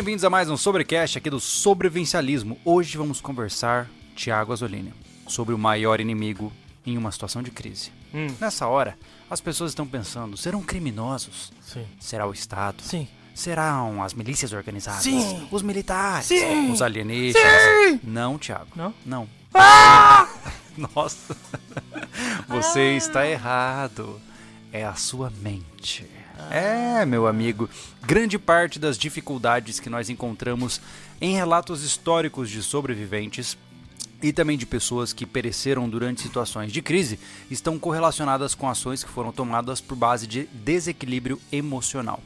bem-vindos a mais um Sobrecast aqui do Sobrevivencialismo. Hoje vamos conversar, Tiago Azolini, sobre o maior inimigo em uma situação de crise. Hum. Nessa hora, as pessoas estão pensando: serão criminosos? Sim. Será o Estado? Sim. Serão as milícias organizadas? Sim. Os militares? Sim. Os alienígenas? Sim. Não, Tiago. Não? Não. Nossa. Você está errado. É a sua mente. É, meu amigo. Grande parte das dificuldades que nós encontramos em relatos históricos de sobreviventes e também de pessoas que pereceram durante situações de crise estão correlacionadas com ações que foram tomadas por base de desequilíbrio emocional.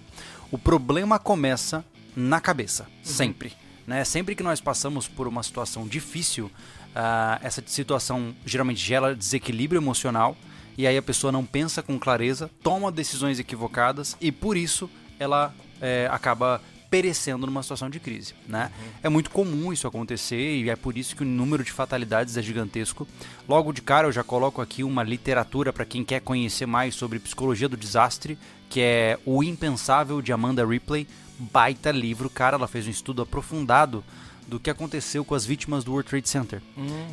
O problema começa na cabeça, sempre. Né? Sempre que nós passamos por uma situação difícil, ah, essa situação geralmente gera desequilíbrio emocional e aí a pessoa não pensa com clareza, toma decisões equivocadas e por isso ela eh, acaba perecendo numa situação de crise, né? É muito comum isso acontecer e é por isso que o número de fatalidades é gigantesco. Logo de cara eu já coloco aqui uma literatura para quem quer conhecer mais sobre psicologia do desastre, que é O Impensável de Amanda Ripley, baita livro, cara, ela fez um estudo aprofundado do que aconteceu com as vítimas do World Trade Center.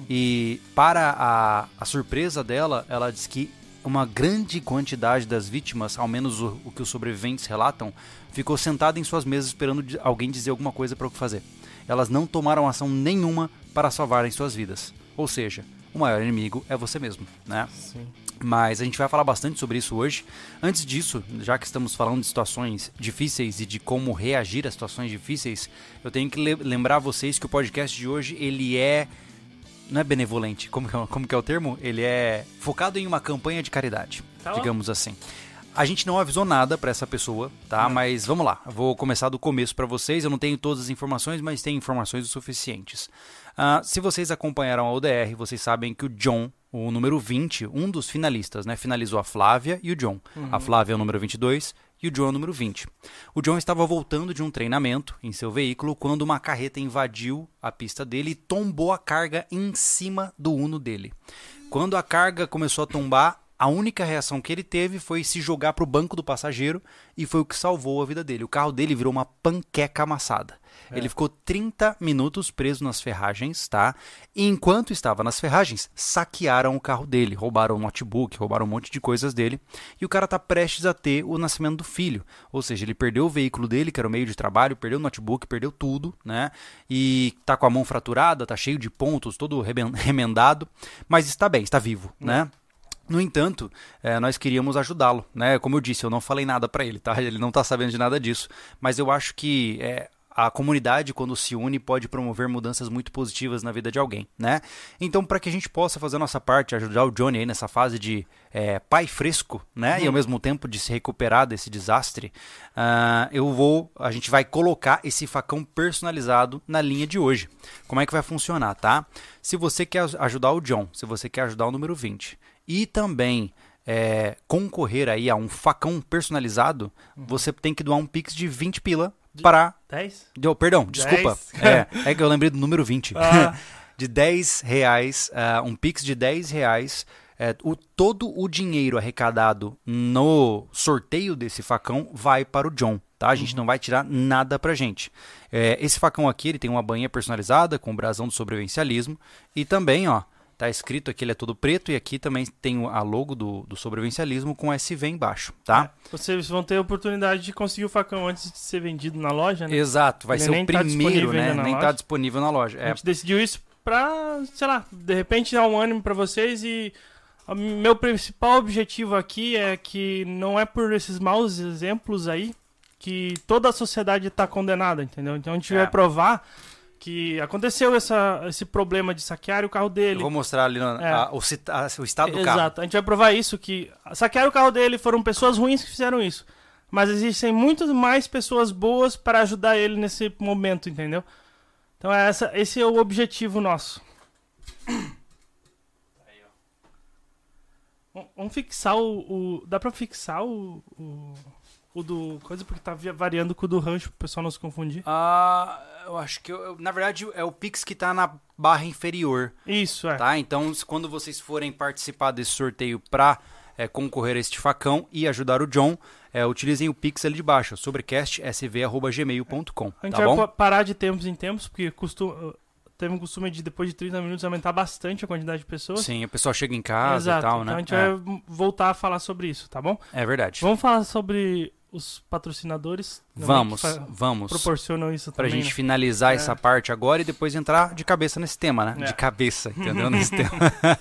E para a, a surpresa dela, ela diz que uma grande quantidade das vítimas, ao menos o, o que os sobreviventes relatam, ficou sentada em suas mesas esperando alguém dizer alguma coisa para o que fazer. Elas não tomaram ação nenhuma para salvarem suas vidas. Ou seja, o maior inimigo é você mesmo, né? Sim. Mas a gente vai falar bastante sobre isso hoje. Antes disso, já que estamos falando de situações difíceis e de como reagir a situações difíceis, eu tenho que le- lembrar vocês que o podcast de hoje ele é não é benevolente, como que é, como que é o termo? Ele é focado em uma campanha de caridade, Tá digamos assim. A gente não avisou nada pra essa pessoa, tá? Mas vamos lá, vou começar do começo pra vocês. Eu não tenho todas as informações, mas tenho informações o suficientes. Ah, se vocês acompanharam a ODR, vocês sabem que o John, o número 20, um dos finalistas, né? Finalizou a Flávia e o John. A Flávia é o número 22 e o John é o número 20. O John estava voltando de um treinamento em seu veículo quando uma carreta invadiu a pista dele e tombou a carga em cima do Uno dele. Quando a carga começou a tombar, a única reação que ele teve foi se jogar para o banco do passageiro e foi o que salvou a vida dele. O carro dele virou uma panqueca amassada. Ele ficou 30 minutos preso nas ferragens, tá? E enquanto estava nas ferragens, saquearam o carro dele, roubaram o notebook, roubaram um monte de coisas dele. E o cara tá prestes a ter o nascimento do filho. Ou seja, ele perdeu o veículo dele, que era o meio de trabalho, perdeu o notebook, perdeu tudo, né? E tá com a mão fraturada, tá cheio de pontos, todo remendado, mas está bem, está vivo, né? No entanto, eh, nós queríamos ajudá-lo, né? Como eu disse, eu não falei nada pra ele, tá? Ele não tá sabendo de nada disso. Mas eu acho que eh, a comunidade, quando se une, pode promover mudanças muito positivas na vida de alguém, né? Então, para que a gente possa fazer a nossa parte, ajudar o Johnny aí nessa fase de eh, pai fresco, né? E ao mesmo tempo de se recuperar desse desastre, ah, eu vou, a gente vai colocar esse facão personalizado na linha de hoje. Como é que vai funcionar, tá? Se você quer ajudar o John, se você quer ajudar o número 20 e também é, concorrer aí a um facão personalizado, você tem que doar um pix de 20 pila para 10? Deu, perdão, desculpa. É, é que eu lembrei do número 20. Ah. de 10 reais, ah, um pix de 10 reais. é, o, todo o dinheiro arrecadado no sorteio desse facão vai para o John, tá? A gente não vai tirar nada pra gente. É, esse facão aqui, ele tem uma banha personalizada com o brasão do sobrevivencialismo e também, ó, tá escrito aqui, ele é todo preto e aqui também tem a logo do, do sobrevivencialismo com SV embaixo, tá? Vocês vão ter a oportunidade de conseguir o facão antes de ser vendido na loja, né? Exato, vai Ele ser o tá primeiro, né? ainda na Nem tá loja. disponível na loja. A É, gente decidiu isso pra, sei lá, de repente dar um ânimo pra vocês e o meu principal objetivo aqui é que não é por esses maus exemplos aí que toda a sociedade tá condenada, entendeu? Então a gente É. vai provar que aconteceu essa, esse problema de saquear o carro Eu dele. vou mostrar ali na- É. a- o, a- o estado do carro. Exato. A gente vai provar isso, que saquear o carro dele foram pessoas ruins que fizeram isso. Mas existem muitas mais pessoas boas para ajudar ele nesse momento, entendeu? Então é essa, esse é o objetivo nosso. Vamos- Vamos fixar o, o- Dá pra fixar o, o. o do. Coisa porque tá variando com o do rancho pro pessoal não se confundir. Ah, eu acho que, eu- eu- na verdade, é o Pix que tá na barra inferior, Isso, é. tá? Então, quando vocês forem participar desse sorteio pra é, concorrer a este facão e ajudar o John, é, utilizem o Pix ali de baixo, sobrecastsv.gmail.com. A gente Tá vai bom? pa- parar de tempos em tempos, porque costuma, teve um costume de depois de 30 minutos aumentar bastante a quantidade de pessoas. Sim, o pessoal chega em casa Exato. e tal, Então né? a gente é, vai voltar a falar sobre isso, tá bom? é verdade. Vamos falar sobre os patrocinadores. Vamos, vamos. proporcionam isso Pra também. gente né? finalizar É. essa parte agora e depois entrar de cabeça nesse tema, né? É. De cabeça, entendeu? nesse tema.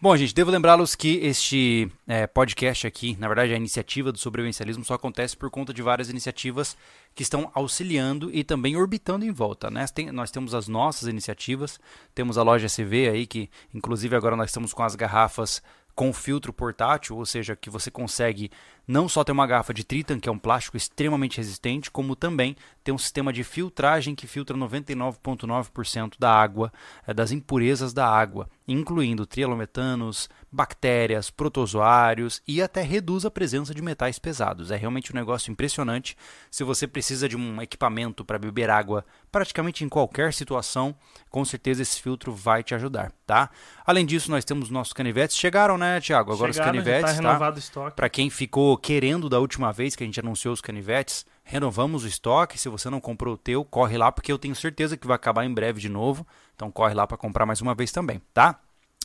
Bom, gente, devo lembrá-los que este é, podcast aqui, na verdade, a iniciativa do sobrevivencialismo só acontece por conta de várias iniciativas que estão auxiliando e também orbitando em volta, né? Tem- nós temos as nossas iniciativas, temos a loja SV aí, que inclusive agora nós estamos com as garrafas com filtro portátil, ou seja, que você consegue não só ter uma garrafa de Tritan, que é um plástico extremamente resistente, como também ter um sistema de filtragem que filtra 99,9% da água, eh, das impurezas da água, incluindo trialometanos, bactérias, protozoários e até reduz a presença de metais pesados. É realmente um negócio impressionante. Se você precisa de um equipamento para beber água praticamente em qualquer situação, com certeza esse filtro vai te ajudar, tá? Além disso, nós temos nossos canivetes. Chegaram, né, Tiago? Agora Chegaram, os já canivetes, tá tá? renovado o estoque. Para quem ficou querendo da última vez que a gente anunciou os canivetes, renovamos o estoque. Se você não comprou o teu, corre lá porque eu tenho certeza que vai acabar em breve de novo. Então corre lá para comprar mais uma vez também, tá?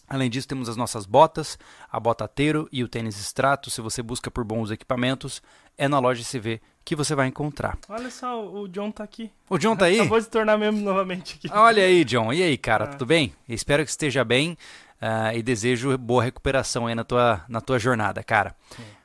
Além disso, temos as nossas botas, a bota Teiro e o tênis Strato. Se você busca por bons equipamentos, é na loja CV que você vai encontrar. Olha só, o John tá aqui. O John tá aí? Acabou de se tornar membro novamente aqui. Olha aí, John. E aí, cara, Ah. tudo bem? Espero que esteja bem ah, e desejo boa recuperação aí na tua, na tua jornada, cara.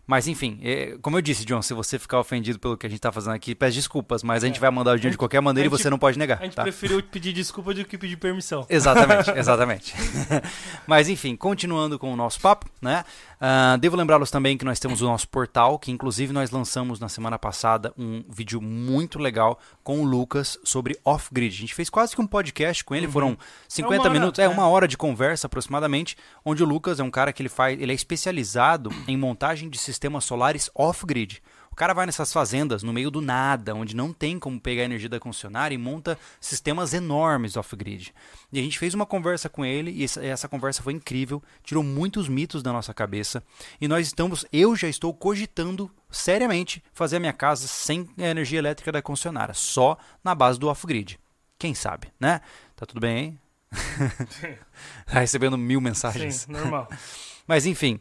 Mas enfim, é, como eu disse, John, se você ficar ofendido pelo que a gente tá fazendo aqui, peço desculpas, mas a gente É. vai mandar o John de qualquer maneira e gente- você não pode negar, A gente tá? preferiu pedir desculpa do que pedir permissão. Exatamente, exatamente. Mas enfim, continuando com o nosso papo, né? Ah, devo lembrá-los também que nós temos o nosso portal, que inclusive nós lançamos na semana passada um vídeo muito legal com o Lucas sobre off-grid. A gente fez quase que um podcast com ele, foram 50 Uhum. uma hora, minutos, é é. uma hora de conversa aproximadamente, onde o Lucas é um cara que ele faz, ele é especializado em montagem de sistemas solares off-grid. O cara vai nessas fazendas no meio do nada, onde não tem como pegar a energia da concessionária e monta sistemas enormes off-grid. E a gente fez uma conversa com ele e essa, conversa foi incrível, tirou muitos mitos da nossa cabeça e nós estamos, eu já estou cogitando seriamente fazer a minha casa sem a energia elétrica da concessionária, só na base do off-grid. Quem sabe, né? Tá tudo bem aí? tá recebendo mil mensagens. Sim, normal. Mas enfim,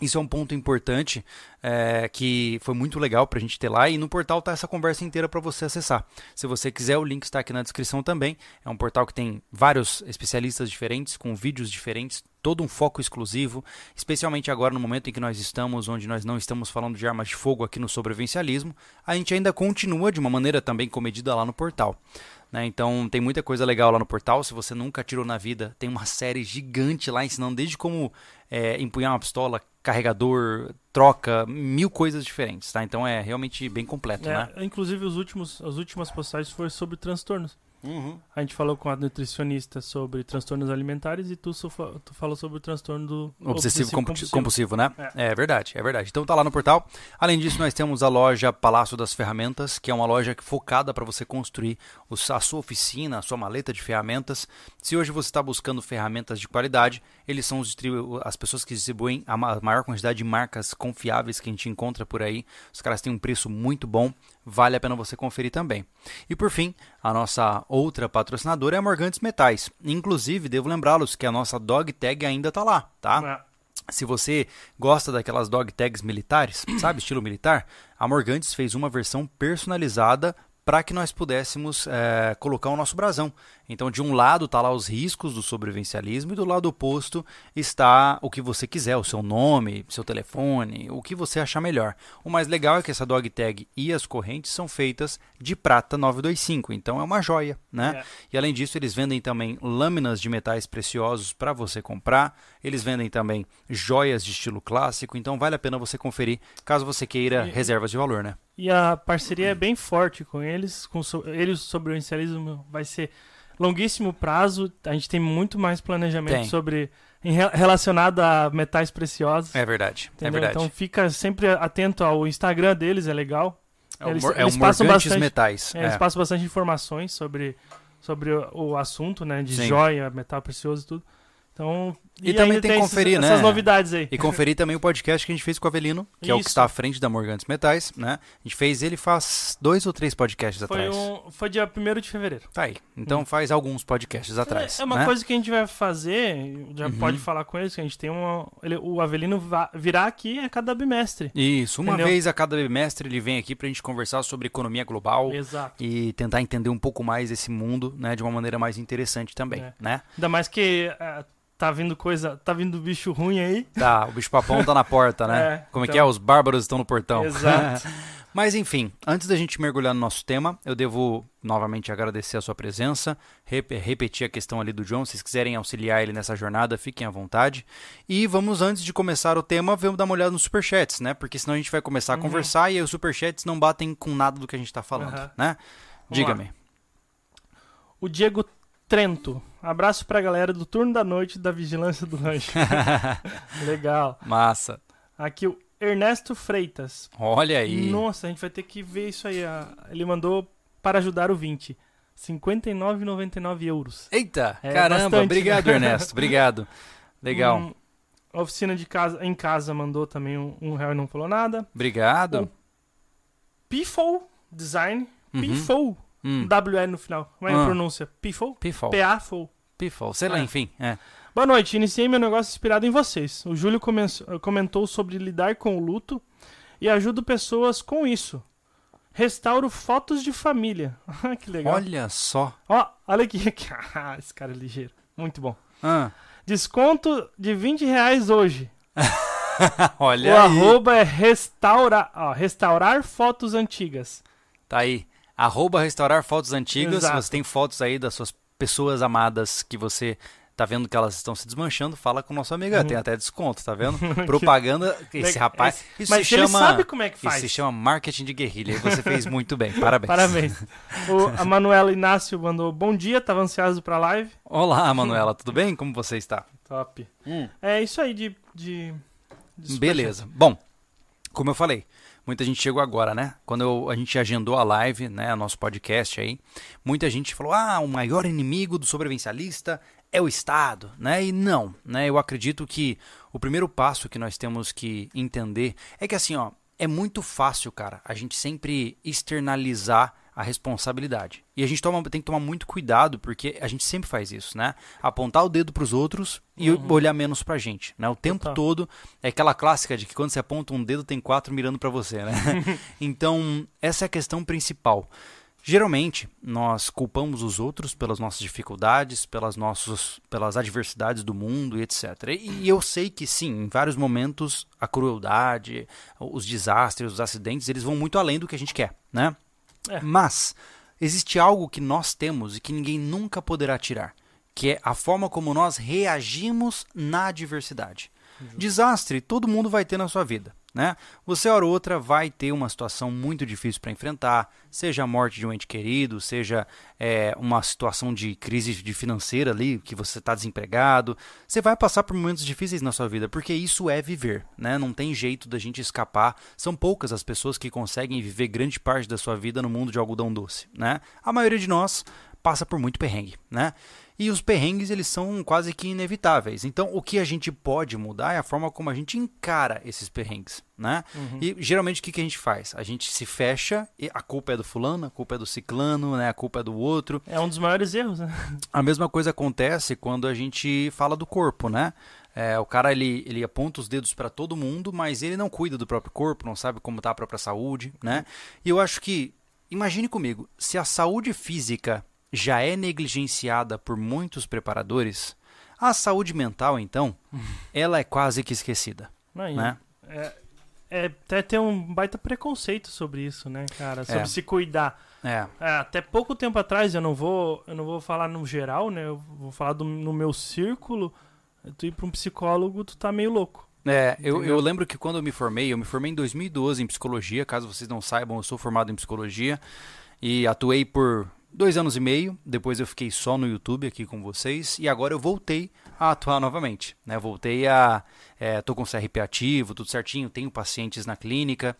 isso é um ponto importante é, que foi muito legal pra gente ter lá e no portal tá essa conversa inteira para você acessar. Se você quiser, o link está aqui na descrição também. É um portal que tem vários especialistas diferentes, com vídeos diferentes, todo um foco exclusivo, especialmente agora no momento em que nós estamos, onde nós não estamos falando de armas de fogo aqui no sobrevivencialismo, a gente ainda continua de uma maneira também comedida lá no portal. Né? Então tem muita coisa legal lá no portal. Se você nunca atirou na vida, tem uma série gigante lá ensinando desde como é, empunhar uma pistola, carregador, troca, mil coisas diferentes, tá? Então é realmente bem completo, É, né? Inclusive, os últimos, as últimas postagens foram sobre transtornos. A gente falou com a nutricionista sobre transtornos alimentares e tu, tu falou sobre o transtorno do Obsessivo compu- compulsivo. compulsivo, né? É. É. verdade, é verdade. Então tá lá no portal. Além disso, nós temos a loja Palácio das Ferramentas, que é uma loja que- focada para você construir os- a sua oficina, a sua maleta de ferramentas. Se hoje você está buscando ferramentas de qualidade, eles são os as pessoas que distribuem a ma- maior quantidade de marcas confiáveis que a gente encontra por aí. Os caras têm um preço muito bom, vale a pena você conferir também. E por fim, a nossa outra patrocinadora é a Morgantes Metais. Inclusive, devo lembrá-los que a nossa dog tag ainda está lá, tá? É. Se você gosta daquelas dog tags militares, sabe, estilo militar, a Morgantes fez uma versão personalizada para que nós pudéssemos eh, colocar o nosso brasão. Então, de um lado está lá os riscos do sobrevivencialismo e do lado oposto está o que você quiser, o seu nome, seu telefone, o que você achar melhor. O mais legal é que essa dog tag e as correntes são feitas de prata 925, então é uma joia, né? É. E além disso, eles vendem também lâminas de metais preciosos para você comprar. Eles vendem também joias de estilo clássico, então vale a pena você conferir caso você queira E- reservas de valor, né? E a parceria é bem forte com eles. Com so eles sobre o inicialismo vai ser longuíssimo prazo. A gente tem muito mais planejamento Tem. sobre em re- relacionado a metais preciosos. É verdade, é entendeu? verdade. Então fica sempre atento ao Instagram deles, é legal. é o, eles- Mor- é eles o passam bastante- Metais. É, Eles é. passam bastante informações sobre, sobre o, o assunto, né? De Sim. joia, metal precioso e tudo. Então, E também ainda tem que esses- conferir, né? essas novidades aí. E conferir também o podcast que a gente fez com o Avelino, que é o que Isso. está à frente da Morgantes Metais, né? A gente fez ele faz dois ou três podcasts Foi, atrás. um, foi dia 1 de fevereiro. Tá aí. Então faz alguns podcasts atrás. É, é uma né? coisa que a gente vai fazer, já Uhum. pode falar com eles, que a gente tem uma. ele- o Avelino virá aqui a cada bimestre. Isso, uma Entendeu? vez a cada bimestre ele vem aqui pra gente conversar sobre economia global Exato. e tentar entender um pouco mais desse mundo, né, de uma maneira mais interessante também, É. né? Ainda mais que é, tá vindo coisa. Tá vindo bicho ruim aí. Tá, o bicho papão tá na porta, né? É, Como é que então- é? Os bárbaros estão no portão. Exato. Mas enfim, antes da gente mergulhar no nosso tema, eu devo novamente agradecer a sua presença, rep- repetir a questão ali do John, se vocês quiserem auxiliar ele nessa jornada, fiquem à vontade. E vamos, antes de começar o tema, vamos dar uma olhada nos superchats, né? Porque senão a gente vai começar a Uhum. conversar e aí os superchats não batem com nada do que a gente tá falando, Aham. né? Diga-me. O Diego Trento. Abraço pra galera do turno da noite da Vigilância do Lanche. Legal. Massa. Aqui o Ernesto Freitas. Olha aí. Nossa, a gente vai ter que ver isso aí. ah, Ele mandou para ajudar o 20. R$ 59,99 euros. Eita, É caramba, bastante, obrigado, né? Ernesto. Obrigado. Legal. Um, oficina de casa, em casa mandou também um, um real e não falou nada. Obrigado. Pifol Design. Uhum. Pifol. Hum. WL no final. Como é Ah. a pronúncia? Pifol? Pifol. PA-Fol. Pifol. Sei lá, É. enfim. É. Boa noite, iniciei meu negócio inspirado em vocês. O Júlio comen- comentou sobre lidar com o luto e ajudo pessoas com isso. Restauro fotos de família. Ah, que legal. Olha só. Ó, olha aqui. Esse cara é ligeiro. Muito bom. Ah, Desconto de 20 reais hoje. olha o aí. arroba é restaurar, ó, restaurar fotos antigas. Tá aí. Arroba restaurar fotos antigas. Exato. você tem fotos aí das suas pessoas amadas que você tá vendo que elas estão se desmanchando, fala com o nosso amigo. Uhum. Tem até desconto, tá vendo? Propaganda. Esse rapaz. Isso Mas se ele chama. sabe como é que Isso faz. se chama marketing de guerrilha. E você fez muito bem. Parabéns. Parabéns. O, a Manuela Inácio mandou bom dia, tava ansioso pra live. Olá, Manuela. Tudo bem? Como você está? Top. É isso aí de. de, de. Beleza. Bom, como eu falei, muita gente chegou agora, né? Quando eu- a gente agendou a live, né, nosso podcast aí, muita gente falou: "Ah, o maior inimigo do sobrevivencialista é o Estado", né? E não, né? Eu acredito que o primeiro passo que nós temos que entender é que assim, ó, é muito fácil, cara, a gente sempre externalizar a responsabilidade. E a gente toma, tem que tomar muito cuidado, porque a gente sempre faz isso, né? Apontar o dedo pros outros e olhar menos pra gente, né? O tempo Total. todo é aquela clássica de que quando você aponta um dedo tem quatro mirando pra você, né? então, essa é a questão principal. Geralmente, nós culpamos os outros pelas nossas dificuldades, pelas, nossos, pelas adversidades do mundo e etc. E eu sei que sim, em vários momentos, a crueldade, os desastres, os acidentes, eles vão muito além do que a gente quer, né? É. Mas existe algo que nós temos e que ninguém nunca poderá tirar, que é a forma como nós reagimos na adversidade. Desastre todo mundo vai ter na sua vida, né? Você hora ou outra vai ter uma situação muito difícil para enfrentar, seja a morte de um ente querido, seja é, uma situação de crise de financeira ali, que você está desempregado. Você vai passar por momentos difíceis na sua vida, porque isso é viver, né? Não tem jeito da gente escapar. São poucas as pessoas que conseguem viver grande parte da sua vida no mundo de algodão doce, né? A maioria de nós passa por muito perrengue, né? E os perrengues, eles são quase que inevitáveis. Então, o que a gente pode mudar é a forma como a gente encara esses perrengues, né? E geralmente o que, que a gente faz? A gente se fecha e a culpa é do fulano, a culpa é do ciclano, né? A culpa é do outro. É um dos maiores erros, né? A mesma coisa acontece quando a gente fala do corpo, né? É, o cara ele, ele aponta os dedos para todo mundo, mas ele não cuida do próprio corpo, não sabe como está a própria saúde, né? E eu acho que, imagine comigo, se a saúde física já é negligenciada por muitos preparadores, a saúde mental, então, ela é quase que esquecida, e né? é, é até ter um baita preconceito sobre isso, né, cara? Sobre É. se cuidar. É, É, até pouco tempo atrás, eu não vou, eu não vou falar no geral, né? Eu vou falar do, no meu círculo. Tu ir pra um psicólogo, tu tá meio louco. É, eu, eu lembro que quando eu me formei, eu me formei em 2012 em psicologia, caso vocês não saibam, eu sou formado em psicologia e atuei por dois anos e meio, depois eu fiquei só no YouTube aqui com vocês e agora eu voltei a atuar novamente, né? Voltei a... É, tô com CRP ativo, tudo certinho, tenho pacientes na clínica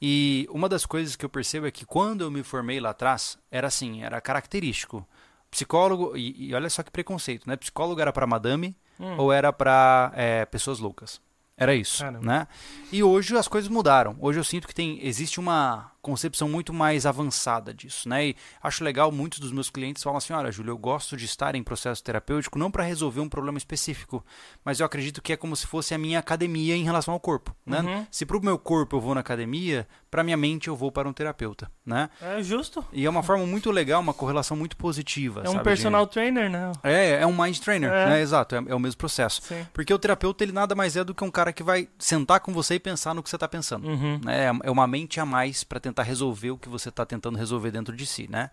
e uma das coisas que eu percebo é que quando eu me formei lá atrás, era assim, era característico. Psicólogo, e, e olha só que preconceito, né? Psicólogo era para madame, Hum. ou era para pessoas loucas. Era isso, Caramba. né? E hoje as coisas mudaram. Hoje eu sinto que tem existe uma concepção muito mais avançada disso, né? E acho legal muitos dos meus clientes falam assim: "Olha, Júlio, eu gosto de estar em processo terapêutico não para resolver um problema específico, mas eu acredito que é como se fosse a minha academia em relação ao corpo, né? Uhum. Se pro meu corpo eu vou na academia, para minha mente eu vou para um terapeuta, né? É justo. E é uma forma muito legal, uma correlação muito positiva, É um sabe, personal trainer, né? É, é um mind trainer, É. né? Exato, é, é o mesmo processo. Sim. Porque o terapeuta, ele nada mais é do que um cara que vai sentar com você e pensar no que você está pensando. Uhum. né? É uma mente a mais para tentar resolver o que você está tentando resolver dentro de si, né?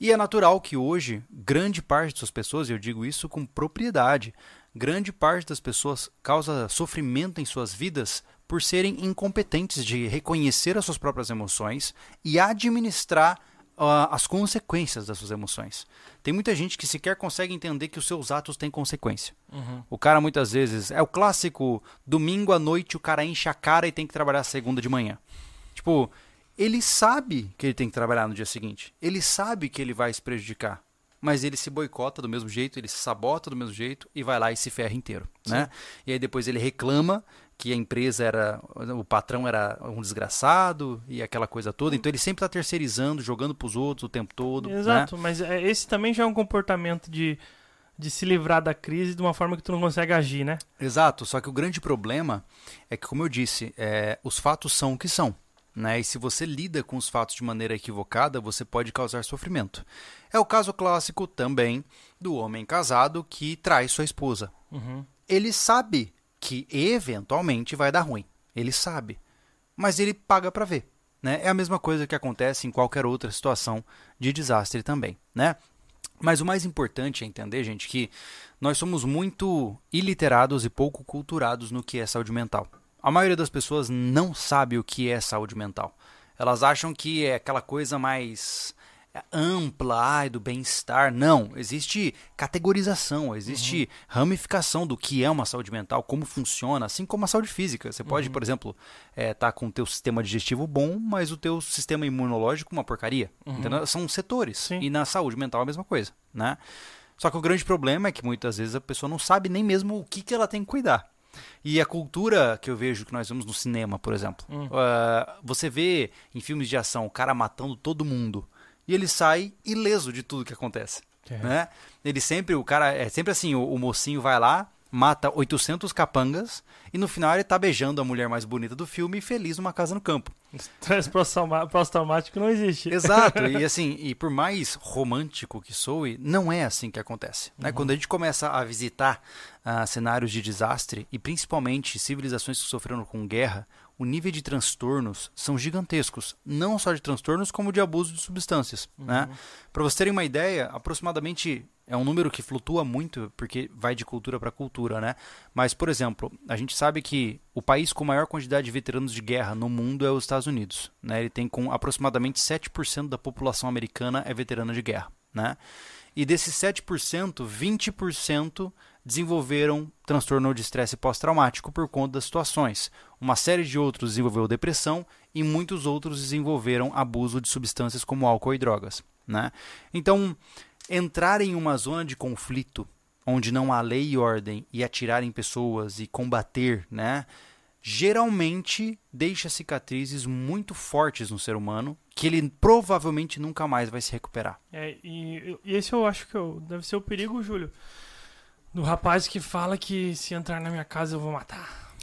E é natural que hoje, grande parte das pessoas, e eu digo isso com propriedade, grande parte das pessoas causa sofrimento em suas vidas por serem incompetentes de reconhecer as suas próprias emoções e administrar ah, as consequências das suas emoções. Tem muita gente que sequer consegue entender que os seus atos têm consequência. Uhum. O cara muitas vezes é o clássico domingo à noite o cara enche a cara e tem que trabalhar segunda de manhã. Tipo, ele sabe que ele tem que trabalhar no dia seguinte. Ele sabe que ele vai se prejudicar. Mas ele se boicota do mesmo jeito, ele se sabota do mesmo jeito e vai lá e se ferra inteiro, né? E aí depois ele reclama que a empresa era, o patrão era um desgraçado e aquela coisa toda. Então ele sempre está terceirizando, jogando pros outros o tempo todo, né? Exato, mas é, esse também já é um comportamento de, de se livrar da crise de uma forma que tu não consegue agir, né? Exato, só que o grande problema é que, como eu disse, é, os fatos são o que são. Né? E se você lida com os fatos de maneira equivocada, você pode causar sofrimento. É o caso clássico também do homem casado que trai sua esposa. Uhum. Ele sabe que eventualmente vai dar ruim. Ele sabe. Mas ele paga para ver. Né? É a mesma coisa que acontece em qualquer outra situação de desastre também. Né? Mas o mais importante é entender, gente, que nós somos muito iliterados e pouco culturados no que é saúde mental. A maioria das pessoas não sabe o que é saúde mental. Elas acham que é aquela coisa mais ampla, ai, do bem-estar. Não, existe categorização, existe ramificação do que é uma saúde mental, como funciona, assim como a saúde física. Você pode, por exemplo, estar com o teu sistema digestivo bom, mas o teu sistema imunológico uma porcaria. Entendeu? São setores. Sim. E na saúde mental é a mesma coisa, né? Só que o grande problema é que muitas vezes a pessoa não sabe nem mesmo o que, que ela tem que cuidar. E a cultura que eu vejo que nós vemos no cinema, por exemplo, ah, você vê em filmes de ação o cara matando todo mundo e ele sai ileso de tudo que acontece, É. né? Ele sempre, o cara é sempre assim, o, o mocinho vai lá, mata 800 capangas e no final ele tá beijando a mulher mais bonita do filme e feliz numa casa no campo. Estresse pós-traumático não existe. Exato, e assim, e por mais romântico que soe, não é assim que acontece. Né? Quando a gente começa a visitar ah, cenários de desastre, e principalmente civilizações que sofreram com guerra, o nível de transtornos são gigantescos. Não só de transtornos, como de abuso de substâncias. Né? Para vocês terem uma ideia, aproximadamente é um número que flutua muito, porque vai de cultura para cultura, né? Mas, por exemplo, a gente sabe que o país com maior quantidade de veteranos de guerra no mundo é os Estados Unidos. Né? Ele tem com aproximadamente 7% da população americana é veterana de guerra. Né? E desses 7%, 20% desenvolveram transtorno de estresse pós-traumático por conta das situações. Uma série de outros desenvolveu depressão e muitos outros desenvolveram abuso de substâncias como álcool e drogas. Né? Então, entrar em uma zona de conflito onde não há lei e ordem e atirar em pessoas e combater, né? Geralmente deixa cicatrizes muito fortes no ser humano que ele provavelmente nunca mais vai se recuperar. É, e, e esse eu acho que eu- deve ser o perigo, Júlio. Do rapaz que fala que se entrar na minha casa eu vou matar.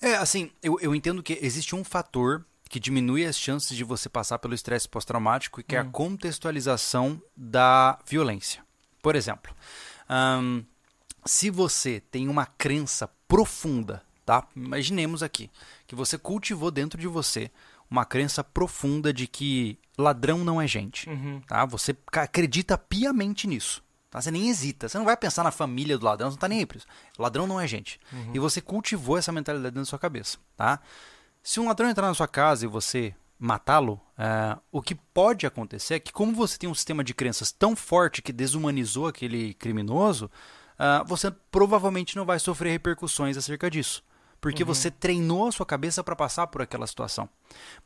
É, assim, eu, eu entendo que existe um fator que diminui as chances de você passar pelo estresse pós-traumático e que é a contextualização da violência. Por exemplo, se você tem uma crença profunda, tá? Imaginemos aqui que você cultivou dentro de você uma crença profunda de que ladrão não é gente, Uhum. tá? Você acredita piamente nisso. Tá? Você nem hesita. Você não vai pensar na família do ladrão, você não tá nem aí pra isso. Ladrão não é gente. E você cultivou essa mentalidade dentro da sua cabeça, tá? Se um ladrão entrar na sua casa e você matá-lo, é, o que pode acontecer é que como você tem um sistema de crenças tão forte que desumanizou aquele criminoso, ah, você provavelmente não vai sofrer repercussões acerca disso. Porque você treinou a sua cabeça para passar por aquela situação.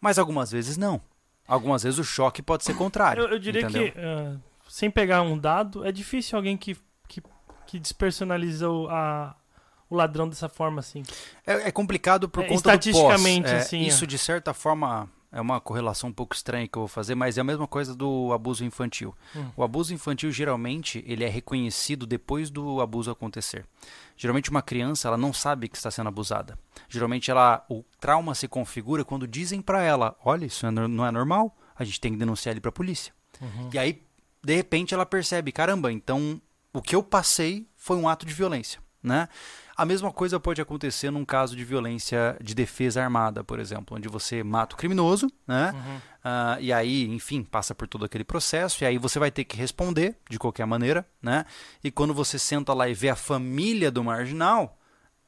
Mas algumas vezes não. Algumas vezes o choque pode ser contrário. Eu, eu diria entendeu? que, ah, sem pegar um dado, é difícil alguém que, que que despersonaliza o, a, o ladrão dessa forma, assim. É, é complicado por É, conta do pós. estatisticamente, É, assim, Isso, ó. de certa forma, é uma correlação um pouco estranha que eu vou fazer, mas é a mesma coisa do abuso infantil. Hum. O abuso infantil, geralmente, ele é reconhecido depois do abuso acontecer. Geralmente, uma criança, ela não sabe que está sendo abusada. Geralmente, ela, o trauma se configura quando dizem para ela, olha, isso é não é normal, a gente tem que denunciar ele para a polícia. Uhum. E aí, de repente, ela percebe, caramba, então o que eu passei foi um ato de violência, né? A mesma coisa pode acontecer num caso de violência de defesa armada, por exemplo, onde você mata o criminoso, né? Uhum. Ah, e aí, enfim, passa por todo aquele processo, e aí você vai ter que responder de qualquer maneira, né? E quando você senta lá e vê a família do marginal,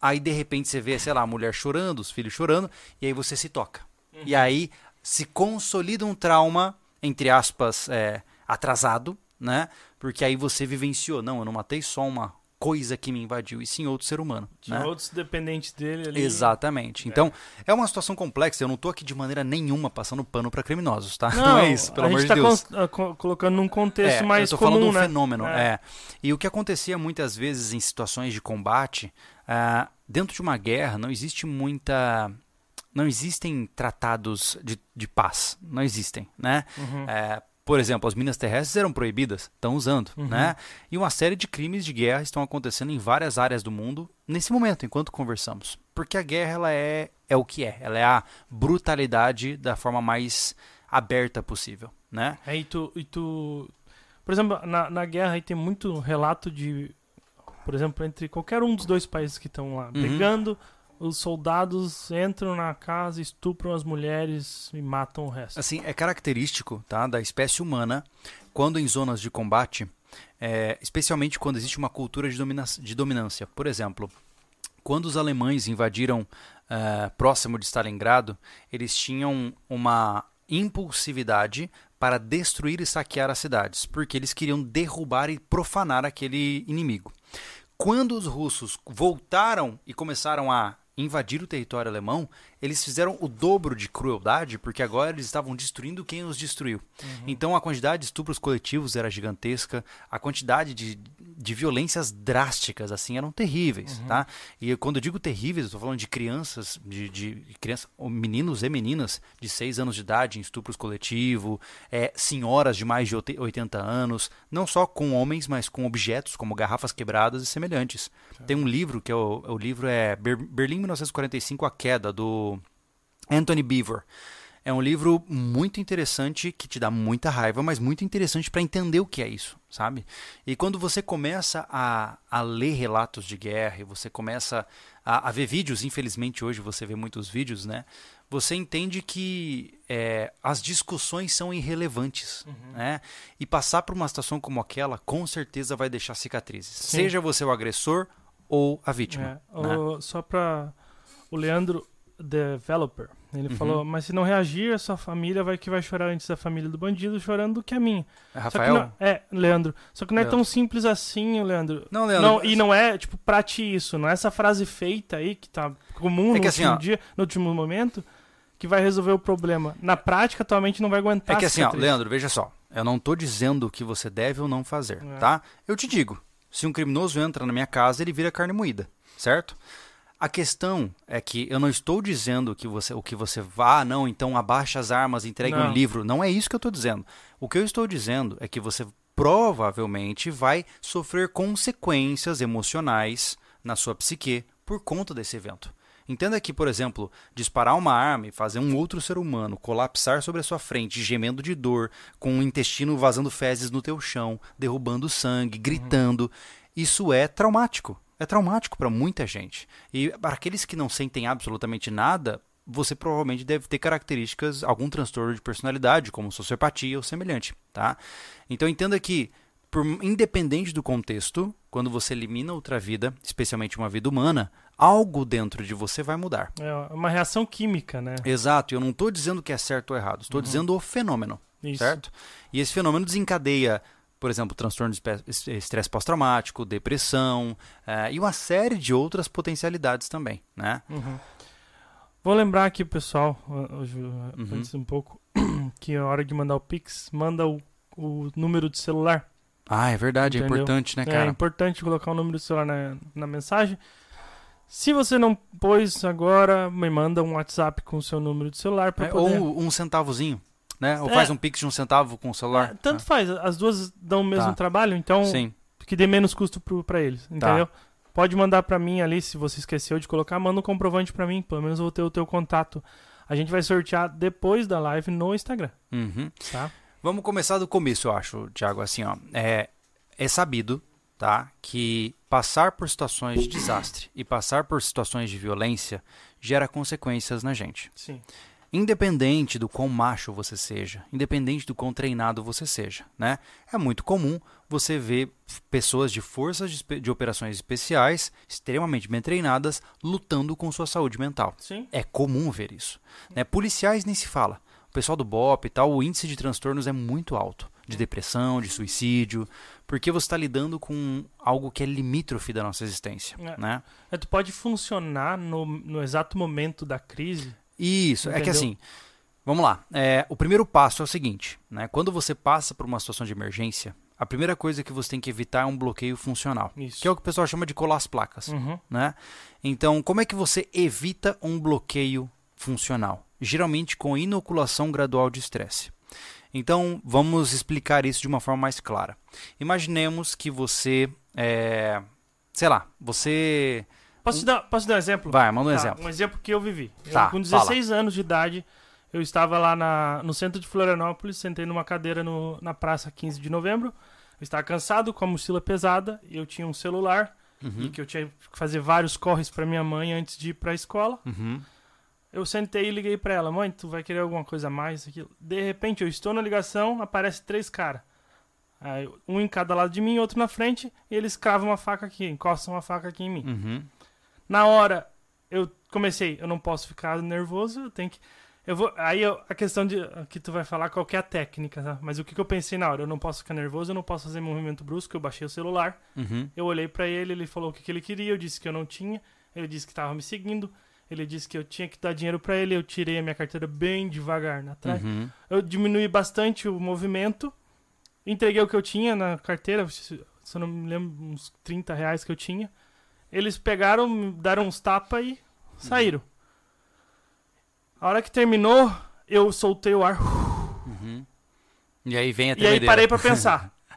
aí de repente você vê, sei lá, a mulher chorando, os filhos chorando, e aí você se toca. E aí se consolida um trauma, entre aspas, é, atrasado, né? Porque aí você vivenciou, não, eu não matei só uma coisa que me invadiu, e sim outro ser humano. Tinha né? outros dependentes dele ali. Exatamente. Então, é uma situação complexa. Eu não tô aqui de maneira nenhuma passando pano para criminosos, tá? Não, é isso, pelo a amor gente de tá Deus. ah, co- colocando num contexto É, mais eu tô comum, falando do né? fenômeno, É. é. E o que acontecia muitas vezes em situações de combate, ah, dentro de uma guerra não existe muita, não existem tratados de, de paz, não existem, né? Uhum. É, por exemplo, as minas terrestres eram proibidas, estão usando, Uhum. né? E uma série de crimes de guerra estão acontecendo em várias áreas do mundo nesse momento, enquanto conversamos. Porque a guerra ela é, é o que é, ela é a brutalidade da forma mais aberta possível, né? Aí tu, e tu. Por exemplo, na, na guerra aí tem muito relato de. Por exemplo, entre qualquer um dos dois países que estão lá Uhum. Os soldados entram na casa, estupram as mulheres e matam o resto. Assim, é característico tá, da espécie humana, quando em zonas de combate, é, especialmente quando existe uma cultura de, domina de dominância. Por exemplo, quando os alemães invadiram eh, próximo de Stalingrado, eles tinham uma impulsividade para destruir e saquear as cidades, porque eles queriam derrubar e profanar aquele inimigo. Quando os russos voltaram e começaram a invadir o território alemão, eles fizeram o dobro de crueldade, porque agora eles estavam destruindo quem os destruiu. Então a quantidade de estupros coletivos era gigantesca, a quantidade de, de violências drásticas assim eram terríveis, tá? E quando eu digo terríveis, eu estou falando de crianças, de, de crianças, meninos e meninas de 6 anos de idade em estupros coletivo, é, senhoras de mais de 80 anos, não só com homens, mas com objetos como garrafas quebradas e semelhantes. Tem um livro que é o, o livro é Ber- Berlim 1945 A Queda do Anthony Beaver. É um livro muito interessante que te dá muita raiva, mas muito interessante para entender o que é isso, sabe? E quando você começa a, a ler relatos de guerra, e você começa a, a ver vídeos, infelizmente hoje você vê muitos vídeos, né? Você entende que é, as discussões são irrelevantes, né? E passar por uma situação como aquela, com certeza vai deixar cicatrizes. Seja você o agressor ou a vítima. É, né? o- só pra. O Leandro Developer. Ele Uhum. falou, mas se não reagir, a sua família vai que vai chorar antes da família do bandido chorando do que a minha. É, Rafael? não- é, Leandro. Só que não é Leandro. tão simples assim, Leandro. Não, Leandro. Não, e não é, tipo, pra ti isso. Não é essa frase feita aí que tá comum É no que assim, último ó. dia, no último momento, que vai resolver o problema. Na prática, tua mente não vai aguentar. É que assim, ó. Leandro, veja só. Eu não tô dizendo o que você deve ou não fazer, É. tá? Eu te digo. Se um criminoso entra na minha casa, ele vira carne moída, certo? A questão é que eu não estou dizendo que você, o que você vá, ah, não, então abaixa as armas, entregue um Não. livro. Não é isso que eu estou dizendo. O que eu estou dizendo é que você provavelmente vai sofrer consequências emocionais na sua psique por conta desse evento. Entenda que, por exemplo, disparar uma arma e fazer um outro ser humano colapsar sobre a sua frente, gemendo de dor, com o intestino vazando fezes no teu chão, derrubando sangue, gritando, isso é traumático. É traumático para muita gente. E para aqueles que não sentem absolutamente nada, você provavelmente deve ter características, algum transtorno de personalidade, como sociopatia ou semelhante, tá? Então entenda que por, independente do contexto, quando você elimina outra vida, especialmente uma vida humana, algo dentro de você vai mudar. É uma reação química, né? Exato, eu não estou dizendo que é certo ou errado, estou dizendo o fenômeno, Isso. certo? E esse fenômeno desencadeia, por exemplo, transtorno de estresse pós-traumático, depressão eh, e uma série de outras potencialidades também, né? Uhum. Vou lembrar aqui, pessoal, hoje, Uhum. antes um pouco, que a hora de mandar o Pix, manda o, o número de celular. Ah, é verdade, é Entendeu? importante, né, É cara? importante colocar o número do celular na, na mensagem. Se você não pôs agora, me manda um WhatsApp com o seu número de celular para É, poder... ou um centavozinho, né? Ou É. faz um pix de um centavo com o celular. É, tanto faz, as duas dão o mesmo Tá. trabalho, então. Sim. que dê menos custo pro, pra eles, entendeu? Pode mandar pra mim ali, se você esqueceu de colocar, manda um comprovante pra mim, pelo menos eu vou ter o teu contato. A gente vai sortear depois da live no Instagram, Uhum. tá? Vamos começar do começo, eu acho, Thiago. Assim, ó, é, é sabido, tá, que passar por situações de desastre e passar por situações de violência gera consequências na gente. Sim. Independente do quão macho você seja, independente do quão treinado você seja, né? É muito comum você ver pessoas de forças de, de operações especiais, extremamente bem treinadas, lutando com sua saúde mental. Sim. É comum ver isso. Né? Policiais nem se fala. O pessoal do BOP e tal, o índice de transtornos é muito alto. De depressão, de suicídio, porque você está lidando com algo que é limítrofe da nossa existência. É. Né? É, tu pode funcionar no, no exato momento da crise. Isso, é que Entendeu? assim, vamos lá. É, o primeiro passo é o seguinte, né? Quando você passa por uma situação de emergência, a primeira coisa que você tem que evitar é um bloqueio funcional, Isso. que é o que o pessoal chama de colar as placas. Uhum. né? Então, como é que você evita um bloqueio funcional? Geralmente com inoculação gradual de estresse. Então, vamos explicar isso de uma forma mais clara. Imaginemos que você, é, sei lá, você Posso, te dar, posso te dar um exemplo? vai, manda um Tá, exemplo. Um exemplo que eu vivi. Eu, Tá, com 16 anos de idade, eu estava lá na, no centro de Florianópolis, sentei numa cadeira no, na praça 15 de novembro. Eu estava cansado, com a mochila pesada, e eu tinha um celular, e Uhum, que eu tinha que fazer vários corres para minha mãe antes de ir para a escola. uhum, Eu sentei e liguei para ela: Mãe, tu vai querer alguma coisa a mais? Aquilo. De repente, eu estou na ligação, aparece três caras. Um em cada lado de mim, outro na frente, e eles cravam uma faca aqui, encostam uma faca aqui em mim. uhum. Na hora, eu comecei, eu não posso ficar nervoso, eu tenho que. Eu vou, aí eu- a questão de que tu vai falar qual é a técnica, tá? Mas o que, que eu pensei na hora? Eu não posso ficar nervoso, eu não posso fazer movimento brusco, eu baixei o celular, Uhum. eu olhei pra ele, ele falou o que, que ele queria, eu disse que eu não tinha, ele disse que tava me seguindo, ele disse que eu tinha que dar dinheiro pra ele, eu tirei a minha carteira bem devagar na trás. Uhum. Eu diminui bastante o movimento, entreguei o que eu tinha na carteira, se se eu não me lembro, uns 30 reais que eu tinha. Eles pegaram, deram uns tapas e saíram. A hora que terminou, eu soltei o ar. Uhum. E aí vem a E aí parei pra pensar.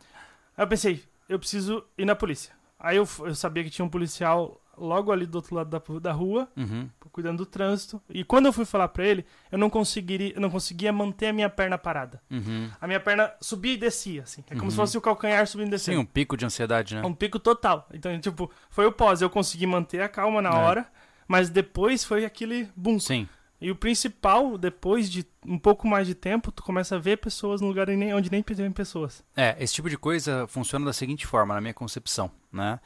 aí eu pensei, eu preciso ir na polícia. Aí eu, eu sabia que tinha um policial logo ali do outro lado da, da rua, Uhum. cuidando do trânsito. E quando eu fui falar pra ele, eu não conseguiria, eu não conseguia manter a minha perna parada. Uhum. A minha perna subia e descia, assim. É como Uhum. se fosse o calcanhar subindo e Sim, descendo. um pico de ansiedade, né? Um pico total. Então, tipo, foi o pós. Eu consegui manter a calma na É. hora, mas depois foi aquele boom. Sim. E o principal, depois de um pouco mais de tempo, tu começa a ver pessoas no lugar onde nem tem pessoas. É, esse tipo de coisa funciona da seguinte forma, na minha concepção, né?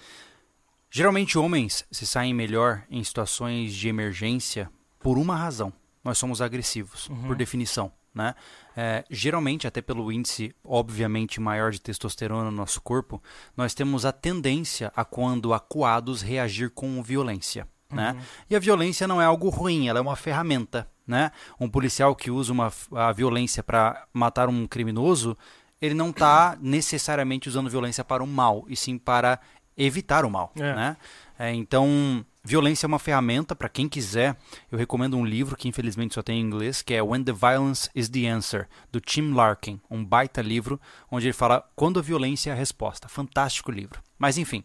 Geralmente homens se saem melhor em situações de emergência por uma razão. Nós somos agressivos, Uhum. por definição, né? É, geralmente, até pelo índice obviamente maior de testosterona no nosso corpo, nós temos a tendência a quando acuados reagir com violência, né? Uhum. E a violência não é algo ruim, ela é uma ferramenta, né? Um policial que usa uma, a violência para matar um criminoso, ele não está necessariamente usando violência para o mal, e sim para evitar o mal, É. né? É, então, violência é uma ferramenta para quem quiser. Eu recomendo um livro que infelizmente só tem em inglês, que é When the Violence is the Answer, do Tim Larkin, um baita livro onde ele fala quando a violência é a resposta. Fantástico livro. Mas enfim,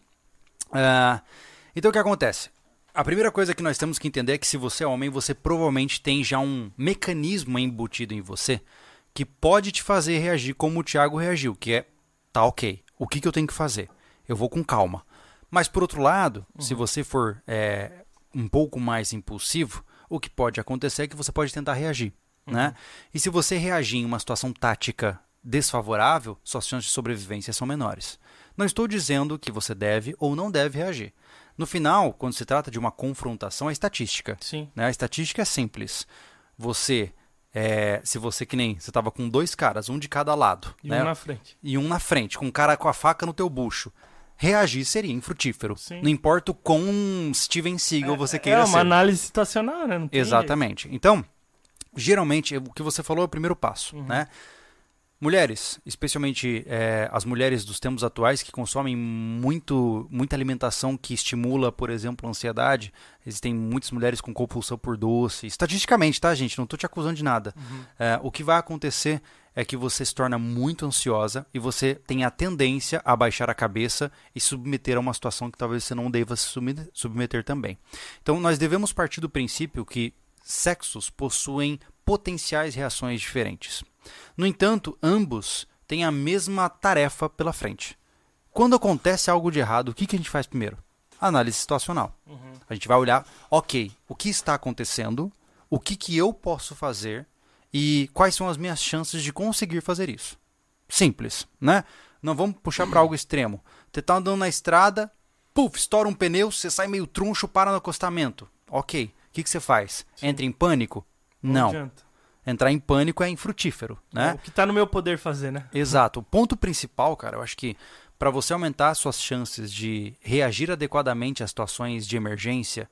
ah, então o que acontece? A primeira coisa que nós temos que entender é que se você é homem, você provavelmente tem já um mecanismo embutido em você que pode te fazer reagir como o Thiago reagiu, que é, tá ok, o que, que eu tenho que fazer? Eu vou com calma. Mas por outro lado, se você for é, um pouco mais impulsivo, o que pode acontecer é que você pode tentar reagir, né? E se você reagir em uma situação tática desfavorável, suas chances de sobrevivência são menores. Não estou dizendo que você deve ou não deve reagir. No final, quando se trata de uma confrontação, é estatística. Sim. Né? A estatística é simples. Você, é, se você que nem você estava com dois caras, um de cada lado, E né? um na frente. e um na frente, com um cara com a faca no teu bucho, reagir seria infrutífero. Sim. Não importa o quão Steven Seagal você queira é uma ser. análise situacional, né? Exatamente. Então, geralmente, o que você falou é o primeiro passo, Uhum. né? Mulheres, especialmente é, as mulheres dos tempos atuais que consomem muito, muita alimentação que estimula, por exemplo, a ansiedade. Existem muitas mulheres com compulsão por doce. Estatisticamente, tá, gente? Não estou te acusando de nada. Uhum. É, o que vai acontecer é que você se torna muito ansiosa e você tem a tendência a baixar a cabeça e submeter a uma situação que talvez você não deva se submeter também. Então, nós devemos partir do princípio que sexos possuem potenciais reações diferentes. No entanto, ambos têm a mesma tarefa pela frente. Quando acontece algo de errado, o que, que a gente faz primeiro? Análise situacional. Uhum. A gente vai olhar, ok, o que está acontecendo, o que, que eu posso fazer e quais são as minhas chances de conseguir fazer isso. Simples, né? Não vamos puxar para algo extremo. Você está andando na estrada, puf, estoura um pneu, você sai meio truncho, para no acostamento. Ok, o que, que você faz? Sim. Entra em pânico? Não. Não entrar em pânico é infrutífero, né? É o que está no meu poder fazer, né? Exato. O ponto principal, cara, eu acho que para você aumentar suas chances de reagir adequadamente a situações de emergência,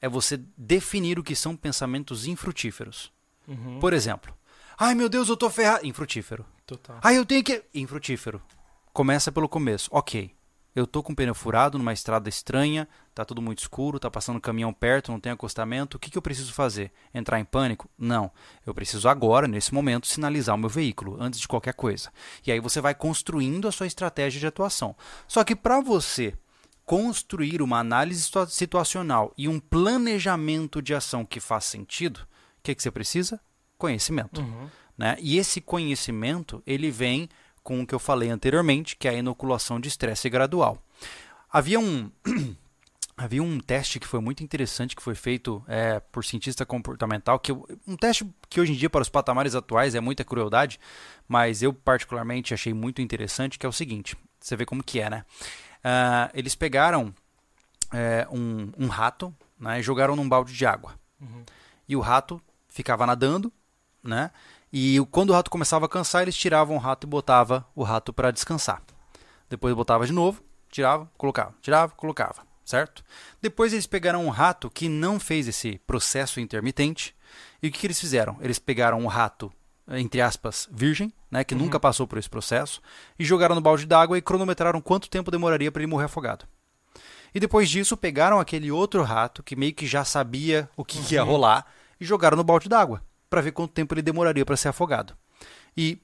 é você definir o que são pensamentos infrutíferos. Uhum. Por exemplo, ai meu Deus, eu tô ferrado. Infrutífero. Total. Ai, eu tenho que. Infrutífero. Começa pelo começo. Ok eu tô com o pneu furado numa estrada estranha, tá tudo muito escuro, tá passando um caminhão perto, não tem acostamento, o que, que eu preciso fazer? Entrar em pânico? Não. Eu preciso agora, nesse momento, sinalizar o meu veículo, antes de qualquer coisa. E aí você vai construindo a sua estratégia de atuação. Só que para você construir uma análise situacional e um planejamento de ação que faz sentido, que, que você precisa? Conhecimento. Uhum. Né? E esse conhecimento, ele vem com o que eu falei anteriormente, que é a inoculação de estresse gradual. Havia um, havia um teste que foi muito interessante que foi feito é, por cientista comportamental, que um teste que hoje em dia para os patamares atuais é muita crueldade, mas eu particularmente achei muito interessante, que é o seguinte, você vê como que é, né? Uh, eles pegaram é, um, um, rato né, e jogaram num balde de água. Uhum. E o rato ficava nadando, né? E quando o rato começava a cansar, eles tiravam o rato e botava o rato para descansar. Depois botava de novo, tirava, colocava, tirava, colocava, certo? Depois eles pegaram um rato que não fez esse processo intermitente. E o que, que eles fizeram? Eles pegaram um rato, entre aspas, virgem, né, que uhum. nunca passou por esse processo, e jogaram no balde d'água e cronometraram quanto tempo demoraria para ele morrer afogado. E depois disso, pegaram aquele outro rato que meio que já sabia o que, uhum. que ia rolar e jogaram no balde d'água para ver quanto tempo ele demoraria para ser afogado. E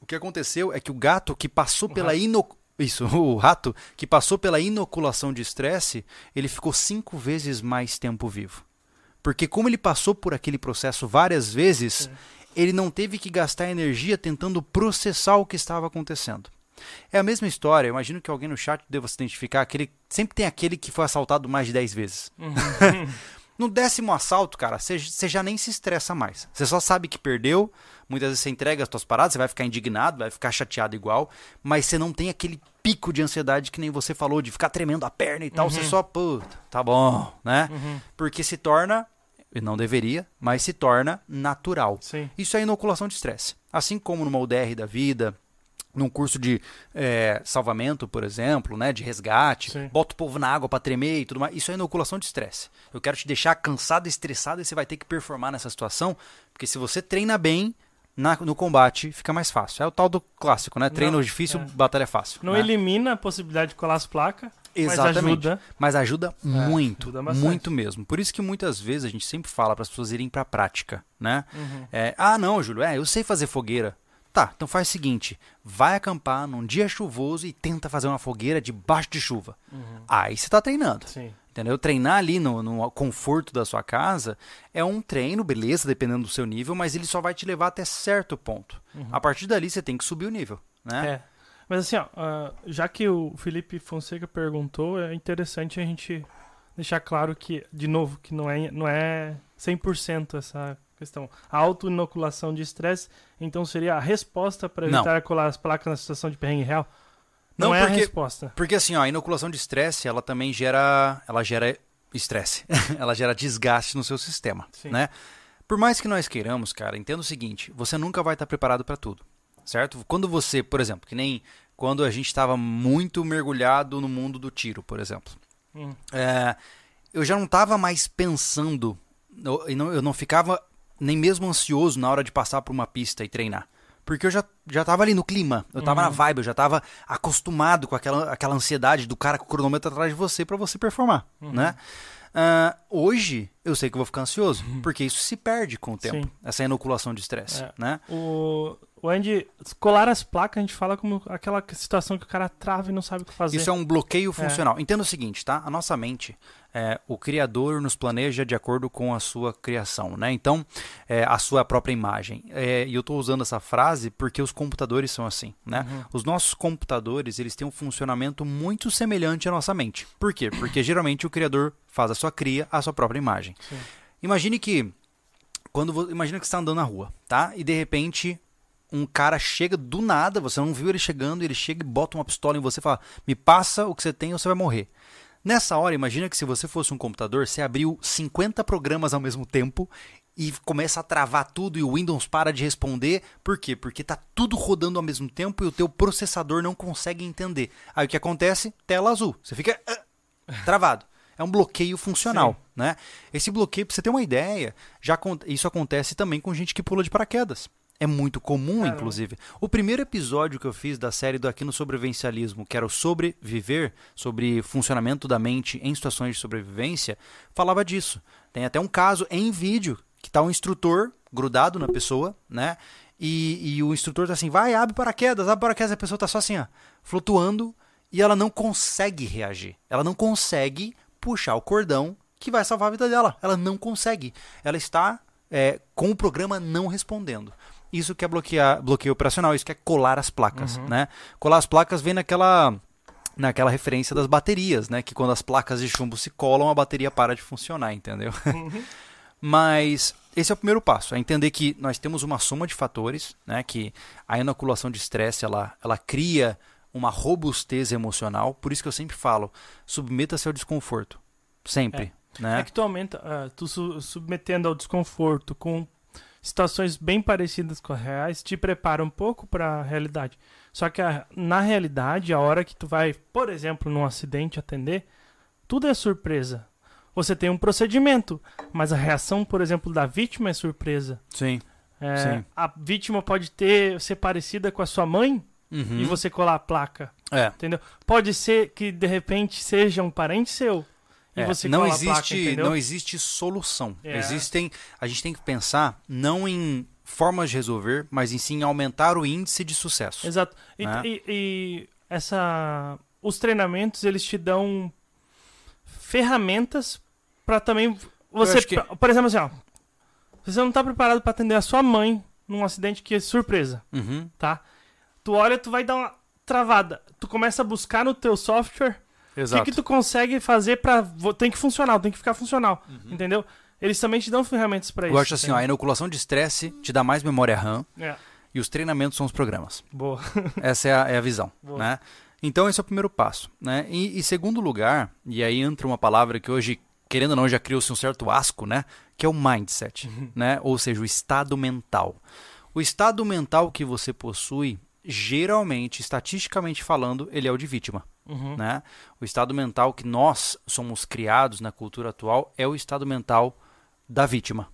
o que aconteceu é que o gato que passou o pela inoc... isso, o rato que passou pela inoculação de estresse, ele ficou cinco vezes mais tempo vivo. Porque como ele passou por aquele processo várias vezes, é. ele não teve que gastar energia tentando processar o que estava acontecendo. É a mesma história. Eu imagino que alguém no chat deva se identificar. Aquele, sempre tem aquele que foi assaltado mais de 10 vezes. Uhum. No décimo assalto, cara, você já nem se estressa mais. Você só sabe que perdeu. Muitas vezes você entrega as suas paradas, você vai ficar indignado, vai ficar chateado igual, mas você não tem aquele pico de ansiedade que nem você falou, de ficar tremendo a perna e tal. Uhum. Você só, puta, tá bom, né? Uhum. Porque se torna, e não deveria, mas se torna natural. Sim. Isso é inoculação de estresse. Assim como numa UDR da vida, num curso de é, salvamento, por exemplo, né, de resgate, Sim. bota o povo na água para tremer e tudo mais. Isso é inoculação de estresse. Eu quero te deixar cansado, estressado e você vai ter que performar nessa situação, porque se você treina bem na, no combate, fica mais fácil. É o tal do clássico, né? Treino Não, difícil, é. batalha fácil. Não né? elimina a possibilidade de colar as placas. Exatamente. Mas ajuda, mas ajuda é, muito, ajuda muito mesmo. Por isso que muitas vezes a gente sempre fala para as pessoas irem para a prática, né? Uhum. É, ah, não, Júlio, é, eu sei fazer fogueira. Tá, então faz o seguinte: vai acampar num dia chuvoso e tenta fazer uma fogueira debaixo de chuva. Uhum. Aí você está treinando. Sim. Entendeu? Treinar ali no, no, conforto da sua casa é um treino, beleza, dependendo do seu nível, mas ele só vai te levar até certo ponto. Uhum. A partir dali você tem que subir o nível, né? É. Mas assim, ó, uh, já que o Felipe Fonseca perguntou, é interessante a gente deixar claro que, de novo, que não é, não é 100% essa questão. A auto-inoculação de estresse, então seria a resposta para evitar não. colar as placas na situação de perrengue real? Não, não é porque, a resposta. Porque assim, ó, a inoculação de estresse, ela também gera, ela gera estresse. ela gera desgaste no seu sistema, Sim. né? Por mais que nós queiramos, cara, entenda o seguinte, você nunca vai estar preparado para tudo, certo? Quando você, por exemplo, que nem quando a gente estava muito mergulhado no mundo do tiro, por exemplo. Hum. É, eu já não estava mais pensando, eu não, eu não ficava nem mesmo ansioso na hora de passar por uma pista e treinar. Porque eu já, já tava ali no clima, eu tava na vibe, eu já tava acostumado com aquela, aquela ansiedade do cara com o cronômetro atrás de você para você performar, né? Ah, hoje eu sei que eu vou ficar ansioso, porque isso se perde com o tempo, Sim. essa inoculação de estresse, É. né? O, o Andy, colar as placas, a gente fala como aquela situação que o cara trava e não sabe o que fazer. Isso é um bloqueio funcional. Entenda o seguinte, tá? A nossa mente, é, o criador nos planeja de acordo com a sua criação, né? Então, é, a sua própria imagem. É, e eu estou usando essa frase porque os computadores são assim, né? Os nossos computadores, eles têm um funcionamento muito semelhante à nossa mente. Por quê? Porque geralmente o criador faz a sua cria, a sua própria imagem. Sim. Imagine que quando imagina que você está andando na rua, tá? E de repente um cara chega do nada, você não viu ele chegando, ele chega e bota uma pistola em você e fala: "Me passa o que você tem ou você vai morrer". Nessa hora, imagina que se você fosse um computador, você abriu 50 programas ao mesmo tempo e começa a travar tudo e o Windows para de responder. Por quê? Porque tá tudo rodando ao mesmo tempo e o teu processador não consegue entender. Aí o que acontece? Tela azul. Você fica ah, travado. É um bloqueio funcional, né? Esse bloqueio, pra você ter uma ideia, já isso acontece também com gente que pula de paraquedas. É muito comum, Caramba. inclusive. O primeiro episódio que eu fiz da série do Aqui no Sobrevivencialismo, que era o Sobreviver, sobre funcionamento da mente em situações de sobrevivência, falava disso. Tem até um caso em vídeo que tá um instrutor grudado na pessoa, né? E, e o instrutor tá assim, vai, abre paraquedas, abre paraquedas, a pessoa tá só assim, ó, flutuando, e ela não consegue reagir. Ela não consegue puxar o cordão que vai salvar a vida dela. Ela não consegue. Ela está é, com o programa não respondendo. Isso que é bloquear, bloqueio operacional, isso que é colar as placas, né? Colar as placas vem naquela naquela referência das baterias, né? Que quando as placas de chumbo se colam, a bateria para de funcionar, entendeu? Mas esse é o primeiro passo, é entender que nós temos uma soma de fatores, né? Que a inoculação de estresse ela, ela cria uma robustez emocional. Por isso que eu sempre falo, submeta-se ao desconforto, sempre, né? É que tu aumenta, ah, tu su- submetendo ao desconforto com situações bem parecidas com as reais, te prepara um pouco para a realidade. Só que a- na realidade, a hora que tu vai, por exemplo, num acidente atender, tudo é surpresa. Você tem um procedimento, mas a reação, por exemplo, da vítima é surpresa. Sim. É, Sim. A vítima pode ter ser parecida com a sua mãe Uhum. e você colar a placa, É. entendeu? Pode ser que de repente seja um parente seu e É, você não existe, placa, não existe solução. É. Existem, a gente tem que pensar não em formas de resolver, mas em sim aumentar o índice de sucesso. Exato. E, né? e- e essa, os treinamentos eles te dão ferramentas para também você, que- por exemplo, assim, ó, você não tá preparado para atender a sua mãe num acidente que é surpresa, Uhum. tá? Tu olha, tu vai dar uma travada. Tu começa a buscar no teu software o Exato. que, que tu consegue fazer para tem que funcionar, tem que ficar funcional, entendeu? Eles também te dão ferramentas para isso. Eu acho assim, ó, a inoculação de estresse te dá mais memória RAM É, e os treinamentos são os programas. boa. Essa é a, é a visão, Boa. né? Então esse é o primeiro passo, né? E, e segundo lugar, e aí entra uma palavra que hoje, querendo ou não, já criou-se um certo asco, né? Que é o mindset, né? Ou seja, o estado mental. O estado mental que você possui, geralmente, estatisticamente falando, ele é o de vítima, Uhum. né? O estado mental que nós somos criados na cultura atual é o estado mental da vítima.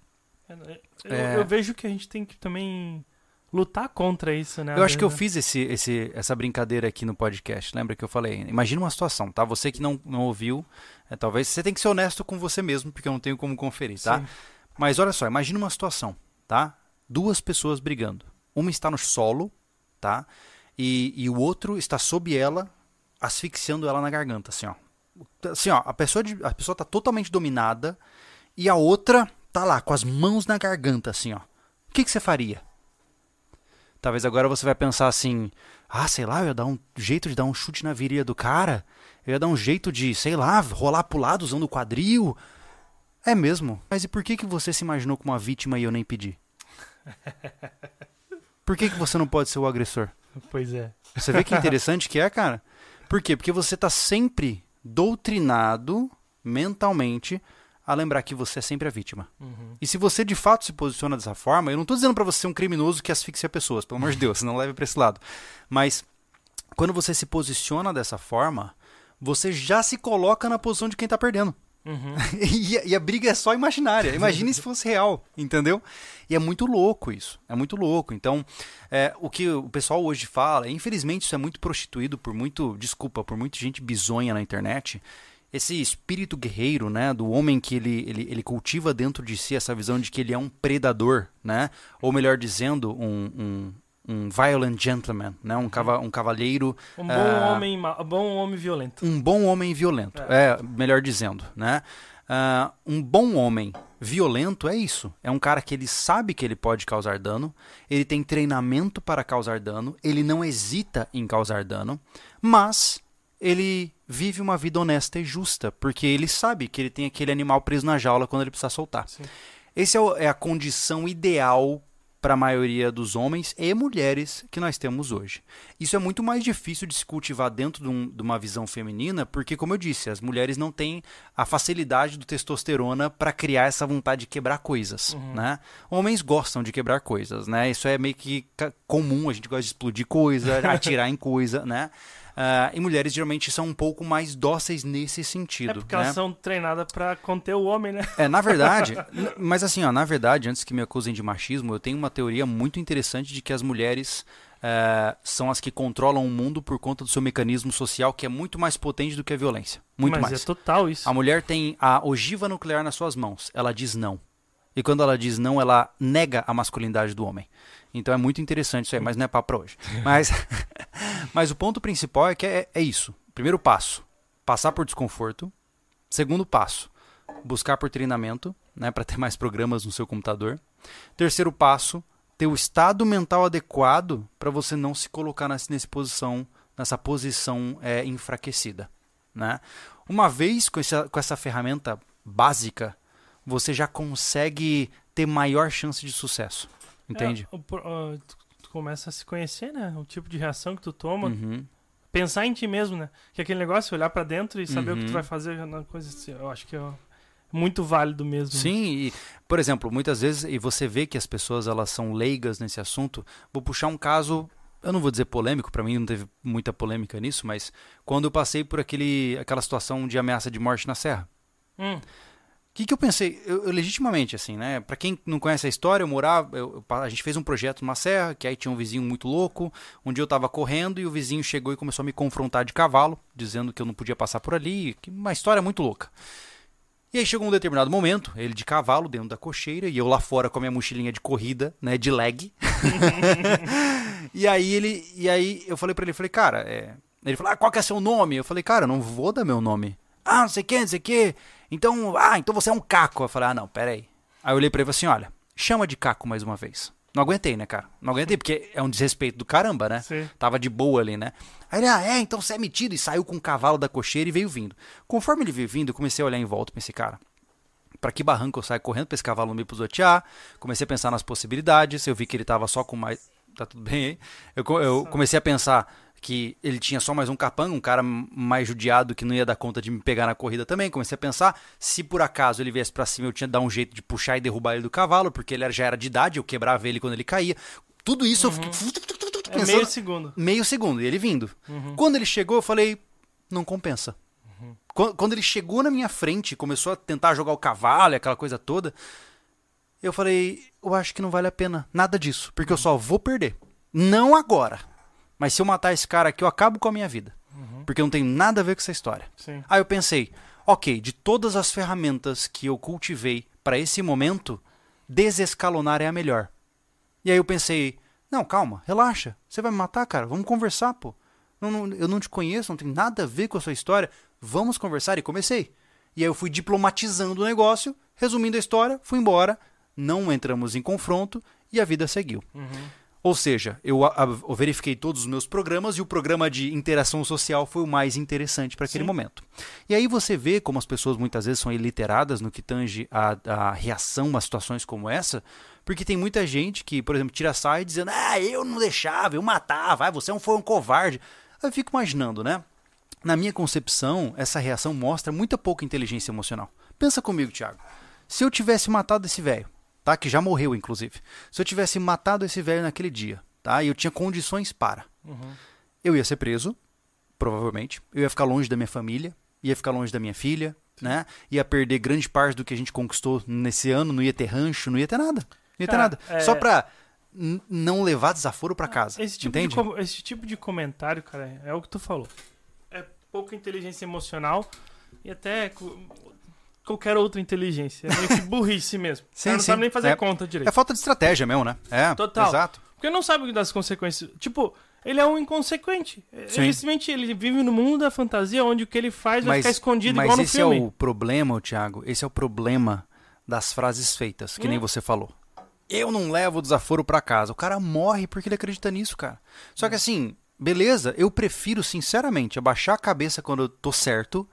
Eu, É. eu vejo que a gente tem que também lutar contra isso, né? Eu acho que eu Né? fiz esse, esse, essa brincadeira aqui no podcast. Lembra que eu falei? Imagina uma situação, tá? Você que não, não ouviu, é, talvez você tem que ser honesto com você mesmo, porque eu não tenho como conferir, tá? Sim. Mas olha só, imagina uma situação, tá? Duas pessoas brigando. Uma está no solo, tá? E, e o outro está sob ela, asfixiando ela na garganta, assim, ó. Assim, ó, a pessoa, de, a pessoa tá totalmente dominada e a outra tá lá, com as mãos na garganta, assim, ó. O que, que você faria? Talvez agora você vai pensar assim: ah, sei lá, eu ia dar um jeito de dar um chute na virilha do cara, eu ia dar um jeito de, sei lá, rolar pro lado usando o quadril. É mesmo? Mas e por que, que você se imaginou como uma vítima e eu nem pedi? Por que, que você não pode ser o agressor? Pois é. Você vê que interessante que é, cara? Por quê? Porque você tá sempre doutrinado mentalmente a lembrar que você é sempre a vítima. Uhum. E se você de fato se posiciona dessa forma, eu não tô dizendo pra você ser um criminoso que asfixia pessoas, pelo amor de Deus, não leve pra esse lado. Mas quando você se posiciona dessa forma, você já se coloca na posição de quem tá perdendo. Uhum. e, a, e, a, briga é só imaginária. Imagine se fosse real, entendeu? E é muito louco isso. É muito louco. Então, é, o que o pessoal hoje fala, infelizmente isso é muito prostituído por muito, desculpa, por muita gente bizonha na internet. Esse espírito guerreiro, né, do homem que ele, ele, ele cultiva dentro de si essa visão de que ele é um predador, né? Ou melhor dizendo, um, um um violent gentleman, né? Um, cava, um cavalheiro. Um bom, uh, homem, bom homem violento. Um bom homem violento, é, é melhor dizendo, né? Uh, um bom homem violento é isso. É um cara que ele sabe que ele pode causar dano, ele tem treinamento para causar dano, ele não hesita em causar dano, mas ele vive uma vida honesta e justa, porque ele sabe que ele tem aquele animal preso na jaula quando ele precisa soltar. Sim. Essa é, é a condição ideal para a maioria dos homens e mulheres que nós temos hoje. Isso é muito mais difícil de se cultivar dentro de, um, de, uma visão feminina, porque, como eu disse, as mulheres não têm a facilidade do testosterona para criar essa vontade de quebrar coisas. Uhum. Né? Homens gostam de quebrar coisas, né? Isso é meio que comum, a gente gosta de explodir coisa, atirar em coisa, né? Uh, e mulheres geralmente são um pouco mais dóceis nesse sentido. É porque né? elas são treinadas para conter o homem, né? É, na verdade, mas assim, ó, na verdade, antes que me acusem de machismo, eu tenho uma teoria muito interessante de que as mulheres uh, são as que controlam o mundo por conta do seu mecanismo social, que é muito mais potente do que a violência. Muito mas mais. é total isso. A mulher tem a ogiva nuclear nas suas mãos. Ela diz não. E quando ela diz não, ela nega a masculinidade do homem. Então é muito interessante isso aí, mas não é papo pra hoje. Mas, mas o ponto principal é que é, é isso. Primeiro passo, passar por desconforto. Segundo passo, buscar por treinamento, né, para ter mais programas no seu computador. Terceiro passo, ter o estado mental adequado para você não se colocar nessa, nessa posição, nessa posição é, enfraquecida. Né? Uma vez com essa, com essa ferramenta básica, você já consegue ter maior chance de sucesso. Entende? É, uh, tu começa a se conhecer, né? O tipo de reação que tu toma. Uhum. Pensar em ti mesmo, né? Que é aquele negócio, olhar para dentro e saber uhum. o que tu uhum. vai fazer na coisa assim. Eu acho que é muito válido mesmo. Sim, e, por exemplo, muitas vezes, e você vê que as pessoas elas são leigas nesse assunto. Vou puxar um caso eu não vou dizer polêmico, para mim não teve muita polêmica nisso, mas quando eu passei por aquele, aquela situação de ameaça de morte na serra. Hum que, que eu pensei? Eu, eu, legitimamente, assim, né? Pra quem não conhece a história, eu morava. Eu, a gente fez um projeto numa serra, que aí tinha um vizinho muito louco. Um dia eu tava correndo e o vizinho chegou e começou a me confrontar de cavalo, dizendo que eu não podia passar por ali. Uma história muito louca. E aí chegou um determinado momento, ele de cavalo dentro da cocheira e eu lá fora com a minha mochilinha de corrida, né, de leg. e aí ele, e aí eu falei para ele, falei, cara, é... ele falou, ah, qual que é seu nome? Eu falei, cara, não vou dar meu nome. Ah, não sei o que, não sei o que. Então, ah, então você é um caco. Eu falei, ah, não, peraí. Aí eu olhei pra ele e falei assim: olha, chama de caco mais uma vez. Não aguentei, né, cara? Não aguentei, porque é um desrespeito do caramba, né? Sim. Tava de boa ali, né? Aí ele, ah, é, então você é metido. E saiu com o cavalo da cocheira e veio vindo. Conforme ele veio vindo, eu comecei a olhar em volta e pensei, cara, para que barranco eu saio correndo pra esse cavalo não me pisotear? Comecei a pensar nas possibilidades. Eu vi que ele tava só com mais. Tá tudo bem aí? Eu, eu comecei a pensar que ele tinha só mais um capanga, um cara mais judiado que não ia dar conta de me pegar na corrida também. Comecei a pensar, se por acaso ele viesse para cima, eu tinha que dar um jeito de puxar e derrubar ele do cavalo, porque ele já era de idade, eu quebrava ele quando ele caía. Tudo isso uhum. eu fiquei é meio segundo. Meio segundo, e ele vindo. Uhum. Quando ele chegou, eu falei, não compensa. Uhum. Quando ele chegou na minha frente, começou a tentar jogar o cavalo e aquela coisa toda, eu falei, eu acho que não vale a pena nada disso, porque eu só vou perder. Não agora mas se eu matar esse cara aqui, eu acabo com a minha vida. Uhum. Porque eu não tenho nada a ver com essa história. Sim. Aí eu pensei, ok, de todas as ferramentas que eu cultivei para esse momento, desescalonar é a melhor. E aí eu pensei, não, calma, relaxa. Você vai me matar, cara? Vamos conversar, pô. Não, não, eu não te conheço, não tem nada a ver com a sua história. Vamos conversar. E comecei. E aí eu fui diplomatizando o negócio, resumindo a história, fui embora, não entramos em confronto e a vida seguiu. Uhum. Ou seja, eu, a, eu, verifiquei todos os meus programas e o programa de interação social foi o mais interessante para aquele Sim. momento. E aí você vê como as pessoas muitas vezes são iliteradas no que tange a, a reação a situações como essa, porque tem muita gente que, por exemplo, tira sai dizendo: Ah, eu não deixava, eu matava, ah, você não foi um covarde. Eu fico imaginando, né? Na minha concepção, essa reação mostra muita pouca inteligência emocional. Pensa comigo, Thiago. Se eu tivesse matado esse velho, tá? Que já morreu, inclusive. Se eu tivesse matado esse velho naquele dia, tá? E eu tinha condições para. Uhum. Eu ia ser preso, provavelmente. Eu ia ficar longe da minha família, ia ficar longe da minha filha, né? Ia perder grande parte do que a gente conquistou nesse ano, não ia ter rancho, não ia ter nada. Não ia ter Cara, nada. é- Só pra não levar desaforo pra casa. Esse tipo, de, entende? com- esse tipo de comentário, cara, é o que tu falou. É pouca inteligência emocional e até qualquer outra inteligência. É meio que burrice mesmo. Sim, o cara não sim. sabe nem fazer É- conta direito. É falta de estratégia mesmo, né? É, Total. exato. Porque não sabe das consequências. Tipo, ele é um inconsequente. Ele Sim. simplesmente ele vive no mundo da fantasia onde o que ele faz vai Mas, ficar escondido mas igual no esse filme. é o problema, Thiago. Esse é o problema das frases feitas, que nem Hum. você falou. Eu não levo o desaforo pra casa. O cara morre porque ele acredita nisso, cara. Só que assim, beleza, eu prefiro, sinceramente, abaixar a cabeça quando eu tô certo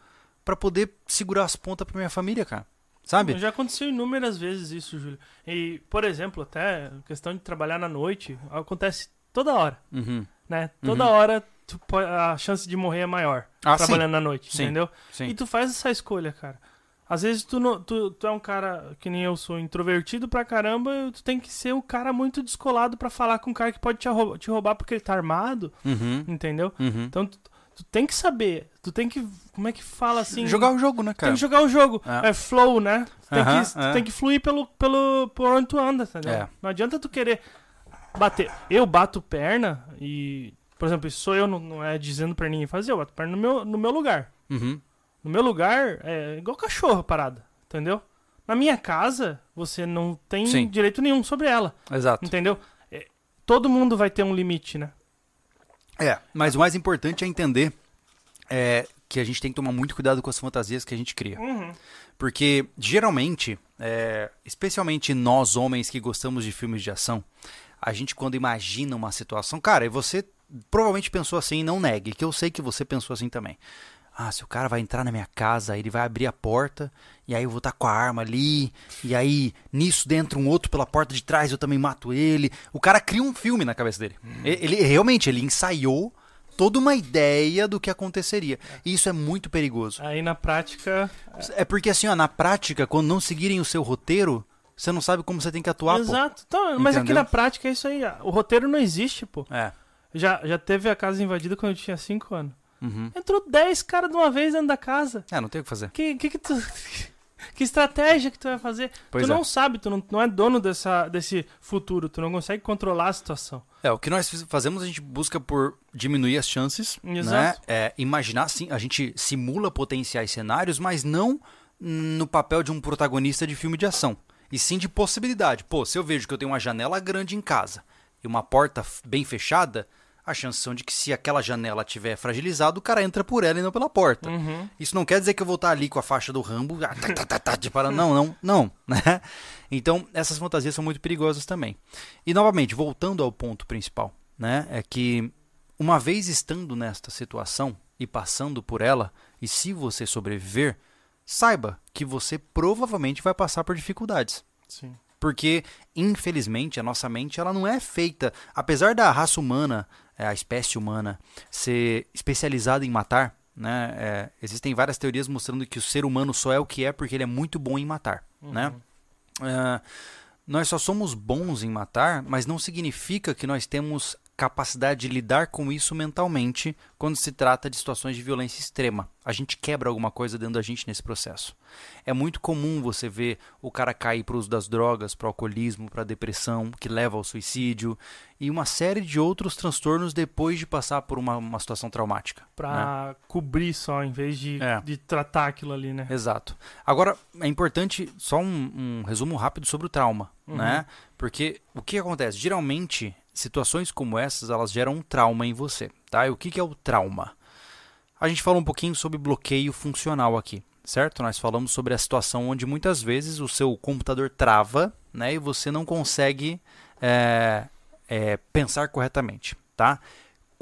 pra poder segurar as pontas pra minha família, cara. Sabe? Já aconteceu inúmeras vezes isso, Júlio. E, por exemplo, até questão de trabalhar na noite, acontece toda hora, Uhum. né? Toda hora tu po- a chance de morrer é maior Ah, trabalhando na noite, Sim. entendeu? Sim. E tu faz essa escolha, cara. Às vezes tu, não- tu, tu é um cara que nem eu sou, introvertido pra caramba, e tu tem que ser um cara muito descolado pra falar com um cara que pode te roubar, te roubar porque ele tá armado, Uhum. entendeu? Uhum. Então tu, tu tem que saber, tu tem que, como é que fala assim? Jogar o jogo, né, Tem cara? que jogar o jogo. É. É, flow, né? Tu tem, Aham, que, é. tem que fluir pelo, pelo, por onde tu anda, entendeu? É. Não adianta tu querer bater. Eu bato perna e, por exemplo, isso sou eu, não, não é dizendo pra ninguém fazer, eu bato perna no meu, no meu lugar. Uhum. No meu lugar é igual cachorro parada, entendeu? Na minha casa, você não tem Sim. direito nenhum sobre ela, Exato. entendeu? É, todo mundo vai ter um limite, né? É, mas o mais importante é entender é, que a gente tem que tomar muito cuidado com as fantasias que a gente cria. Uhum. Porque, geralmente, é, especialmente nós homens que gostamos de filmes de ação, a gente quando imagina uma situação. Cara, e você provavelmente pensou assim, não negue, que eu sei que você pensou assim também. Ah, se o cara vai entrar na minha casa, ele vai abrir a porta, e aí eu vou estar com a arma ali, e aí nisso dentro um outro pela porta de trás, eu também mato ele. O cara cria um filme na cabeça dele. E- Ele realmente ele ensaiou toda uma ideia do que aconteceria. E isso é muito perigoso. Aí na prática. É porque assim, ó, na prática, quando não seguirem o seu roteiro, você não sabe como você tem que atuar, pô. Exato. Então, mas aqui Entendeu? na prática é isso aí. O roteiro não existe, pô. É. Já, já teve a casa invadida quando eu tinha 5 anos. Uhum. Entrou 10 caras de uma vez dentro da casa. É, não tem o que fazer. Que, que, que tu. Que estratégia que tu vai fazer? Pois tu é. não sabe, tu não, não é dono dessa, desse futuro, tu não consegue controlar a situação. É, o que nós fazemos, a gente busca por diminuir as chances, né? Exato. É, imaginar, sim, a gente simula potenciais cenários, mas não no papel de um protagonista de filme de ação. E sim de possibilidade. Pô, se eu vejo que eu tenho uma janela grande em casa e uma porta bem fechada, a chance são de que se aquela janela tiver fragilizada, o cara entra por ela e não pela porta. Uhum. Isso não quer dizer que eu vou estar ali com a faixa do Rambo, ah, tá, tá, tá, tá, de para- não, não, não, né? Então, essas fantasias são muito perigosas também. E novamente, voltando ao ponto principal, né, é que uma vez estando nesta situação e passando por ela, e se você sobreviver, saiba que você provavelmente vai passar por dificuldades. Sim. Porque, infelizmente, a nossa mente ela não é feita. Apesar da raça humana, a espécie humana, ser especializada em matar, né, é, existem várias teorias mostrando que o ser humano só é o que é porque ele é muito bom em matar. Né? É, nós só somos bons em matar, mas não significa que nós temos capacidade de lidar com isso mentalmente quando se trata de situações de violência extrema. A gente quebra alguma coisa dentro da gente nesse processo. É muito comum você ver o cara cair para o uso das drogas, para o alcoolismo, para a depressão, que leva ao suicídio e uma série de outros transtornos depois de passar por uma, uma situação traumática. né? Pra cobrir só, em vez de, É. de tratar aquilo ali, né? Exato. Agora, é importante só um, um resumo rápido sobre o trauma, né? Porque o que acontece? Geralmente, situações como essas, elas geram um trauma em você, tá? E o que, é o trauma? A gente falou um pouquinho sobre bloqueio funcional aqui, certo? Nós falamos sobre a situação onde muitas vezes o seu computador trava, né? E você não consegue é, é, pensar corretamente, tá?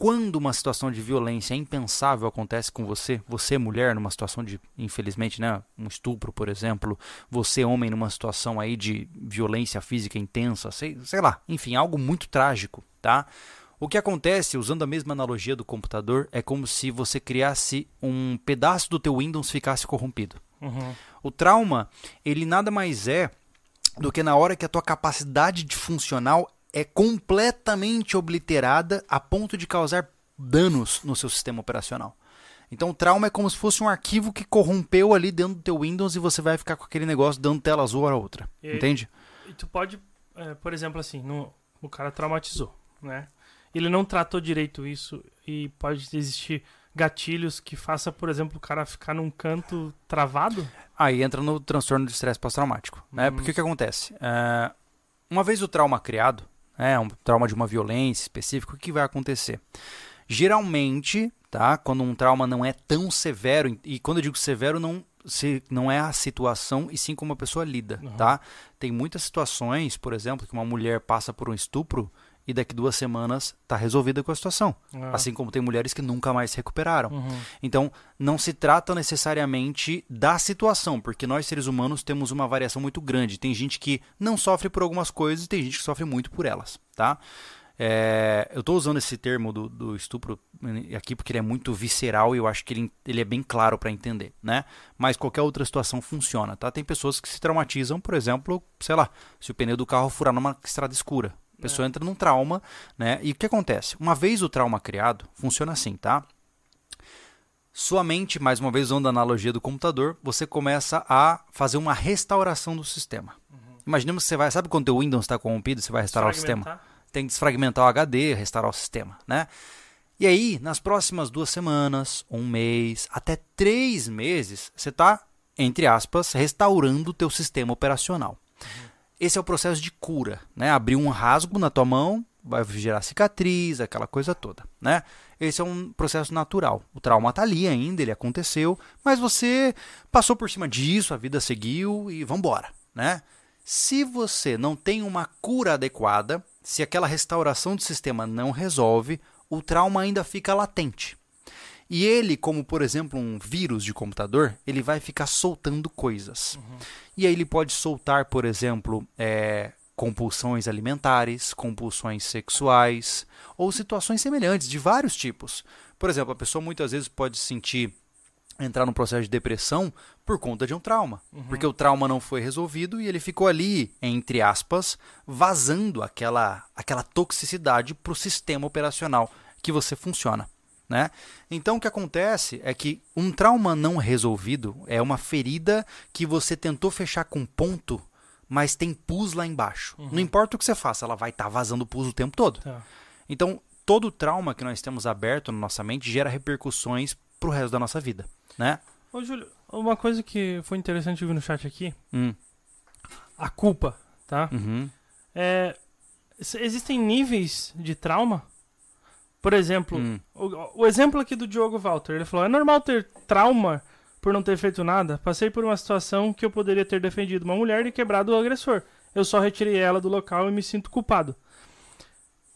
Quando uma situação de violência impensável acontece com você, você mulher numa situação de, infelizmente, né, um estupro, por exemplo, você homem numa situação aí de violência física intensa, sei, sei lá, enfim, algo muito trágico, tá? O que acontece, usando a mesma analogia do computador, é como se você criasse um pedaço do teu Windows ficasse corrompido. Uhum. O trauma, ele nada mais é do que na hora que a tua capacidade de funcional é completamente obliterada a ponto de causar danos no seu sistema operacional. Então, o trauma é como se fosse um arquivo que corrompeu ali dentro do teu Windows e você vai ficar com aquele negócio dando tela azul a outra. E Entende? E tu pode, é, por exemplo, assim, no- o cara traumatizou, né? Ele não tratou direito isso e pode existir gatilhos que faça, por exemplo, o cara ficar num canto travado. Aí entra no transtorno de estresse pós-traumático. Né? Uhum. Porque o que acontece? É, uma vez o trauma criado, é um trauma de uma violência específica, o que vai acontecer? Geralmente, tá? Quando um trauma não é tão severo, e quando eu digo severo, não, se, não é a situação, e sim como a pessoa lida, Uhum. tá? Tem muitas situações, por exemplo, que uma mulher passa por um estupro e daqui duas semanas está resolvida com a situação. Ah, Assim como tem mulheres que nunca mais se recuperaram. uhum. Então, não se trata necessariamente da situação, porque nós seres humanos temos uma variação muito grande. Tem gente que não sofre por algumas coisas e tem gente que sofre muito por elas, tá? É, eu estou usando esse termo do, do estupro aqui porque ele é muito visceral e eu acho que ele, ele é bem claro para entender, né? Mas qualquer outra situação funciona, tá? Tem pessoas que se traumatizam, por exemplo, sei lá, se o pneu do carro furar numa estrada escura. A pessoa entra num trauma, né? E o que acontece? Uma vez o trauma criado, funciona assim, tá? Sua mente, mais uma vez usando a analogia do computador, você começa a fazer uma restauração do sistema. Imaginemos que você vai, sabe quando o Windows está corrompido, você vai restaurar o sistema? Tem que desfragmentar o HD, restaurar o sistema, né? E aí, nas próximas duas semanas, um mês, até três meses, você está, entre aspas, restaurando o teu sistema operacional. Esse é o processo de cura, né? Abrir um rasgo na tua mão, vai gerar cicatriz, aquela coisa toda, né? Esse é um processo natural. O trauma está ali ainda, ele aconteceu, mas você passou por cima disso, a vida seguiu e vambora, né? Se você não tem uma cura adequada, se aquela restauração do sistema não resolve, o trauma ainda fica latente. E ele, como por exemplo um vírus de computador, ele vai ficar soltando coisas. E aí ele pode soltar, por exemplo, é, compulsões alimentares, compulsões sexuais ou situações semelhantes de vários tipos. Por exemplo, a pessoa muitas vezes pode se sentir entrar num processo de depressão por conta de um trauma, porque o trauma não foi resolvido e ele ficou ali, entre aspas, vazando aquela aquela toxicidade para o sistema operacional que você funciona. Né? Então o que acontece é que um trauma não resolvido é uma ferida que você tentou fechar com ponto, mas tem pus lá embaixo. Não importa o que você faça, ela vai estar vazando pus o tempo todo. Tá. Então todo trauma que nós temos aberto na nossa mente gera repercussões pro resto da nossa vida, né? Ô, Júlio, uma coisa que foi interessante vi no chat aqui, Hum, a culpa, tá? uhum, É, existem níveis de trauma? Por exemplo, hum, o, o exemplo aqui do Diogo Walter, ele falou: é normal ter trauma por não ter feito nada? Passei por uma situação que eu poderia ter defendido uma mulher e quebrado o agressor. Eu só retirei ela do local e me sinto culpado.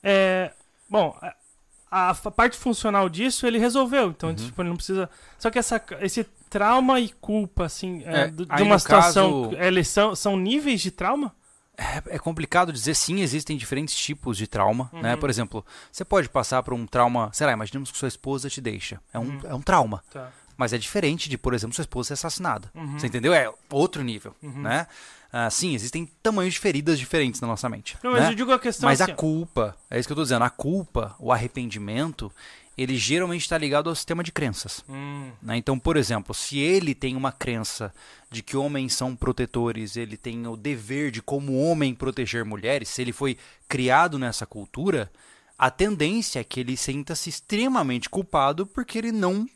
É, bom, a, a parte funcional disso ele resolveu, então Uhum. tipo, ele não precisa. Só que essa, esse trauma e culpa, assim, é, É, de uma situação, caso- eles são, são níveis de trauma? É, é complicado dizer sim, existem diferentes tipos de trauma, né? Uhum. Por exemplo, você pode passar por um trauma, sei lá, imaginemos que sua esposa te deixa. É um, Uhum. é um trauma. Tá. Mas é diferente de, por exemplo, sua esposa ser assassinada. Uhum. Você entendeu? É outro nível, Uhum. né? Ah, sim, existem tamanhos de feridas diferentes na nossa mente. Não, mas né? eu digo a questão Mas assim, a culpa, é isso que eu tô dizendo, a culpa, o arrependimento, ele geralmente está ligado ao sistema de crenças. Hum, né? Então, por exemplo, se ele tem uma crença de que homens são protetores, ele tem o dever de, como homem, proteger mulheres, se ele foi criado nessa cultura, a tendência é que ele sinta-se extremamente culpado porque ele não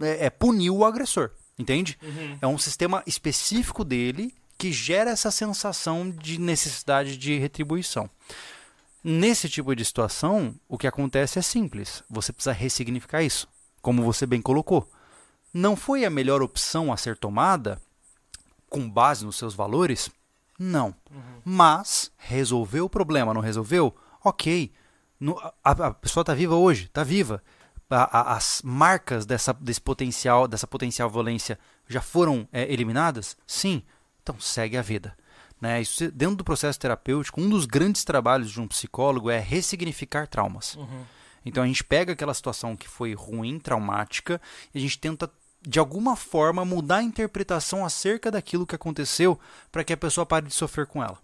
é, é, puniu o agressor. Entende? uhum. É um sistema específico dele que gera essa sensação de necessidade de retribuição. Nesse tipo de situação, o que acontece é simples. Você precisa ressignificar isso, como você bem colocou. Não foi a melhor opção a ser tomada com base nos seus valores? Não. Mas resolveu o problema, não resolveu? Ok. No- a, a pessoa está viva hoje, está viva. A- a- as marcas dessa, desse potencial, dessa potencial violência já foram é, eliminadas? Sim. Então segue a vida. Né? Isso, dentro do processo terapêutico, um dos grandes trabalhos de um psicólogo é ressignificar traumas. Uhum. Então a gente pega aquela situação que foi ruim, traumática, e a gente tenta de alguma forma mudar a interpretação acerca daquilo que aconteceu para que a pessoa pare de sofrer com ela.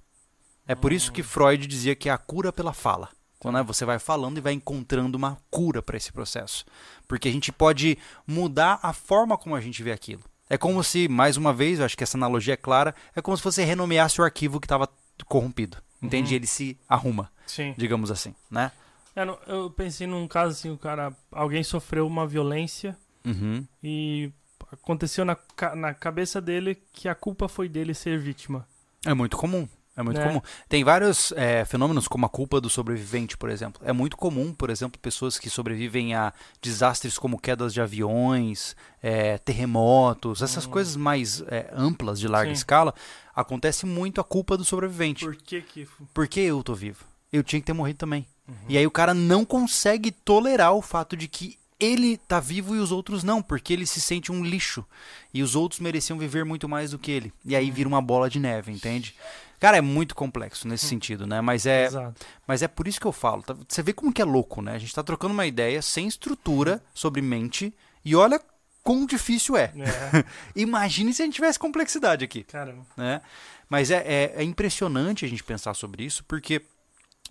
É por isso que Freud dizia que é a cura pela fala. Quando né, você vai falando e vai encontrando uma cura para esse processo. Porque a gente pode mudar a forma como a gente vê aquilo. É como se, mais uma vez, eu acho que essa analogia é clara, é como se você renomeasse o arquivo que estava corrompido. Entende? Uhum. Ele se arruma. Sim. Digamos assim, né? É, eu pensei num caso assim, o cara, alguém sofreu uma violência uhum. e aconteceu na, na cabeça dele que a culpa foi dele ser vítima. É muito comum. É muito é. comum. Tem vários é, fenômenos, como a culpa do sobrevivente, por exemplo. É muito comum, por exemplo, pessoas que sobrevivem a desastres como quedas de aviões, é, terremotos, essas hum. coisas mais é, amplas, de larga Sim. escala. Acontece muito a culpa do sobrevivente. Por que que... Porque eu tô vivo. Eu tinha que ter morrido também. Uhum. E aí o cara não consegue tolerar o fato de que ele tá vivo e os outros não, porque ele se sente um lixo. E os outros mereciam viver muito mais do que ele. E aí vira uma bola de neve, entende? Cara, é muito complexo nesse hum. sentido, né? Mas é, Exato. mas é por isso que eu falo. Tá? Você vê como que é louco, né? A gente tá trocando uma ideia sem estrutura sobre mente e olha quão difícil é. é. Imagine se a gente tivesse complexidade aqui. Caramba. Né? Mas é, é, é impressionante a gente pensar sobre isso, porque,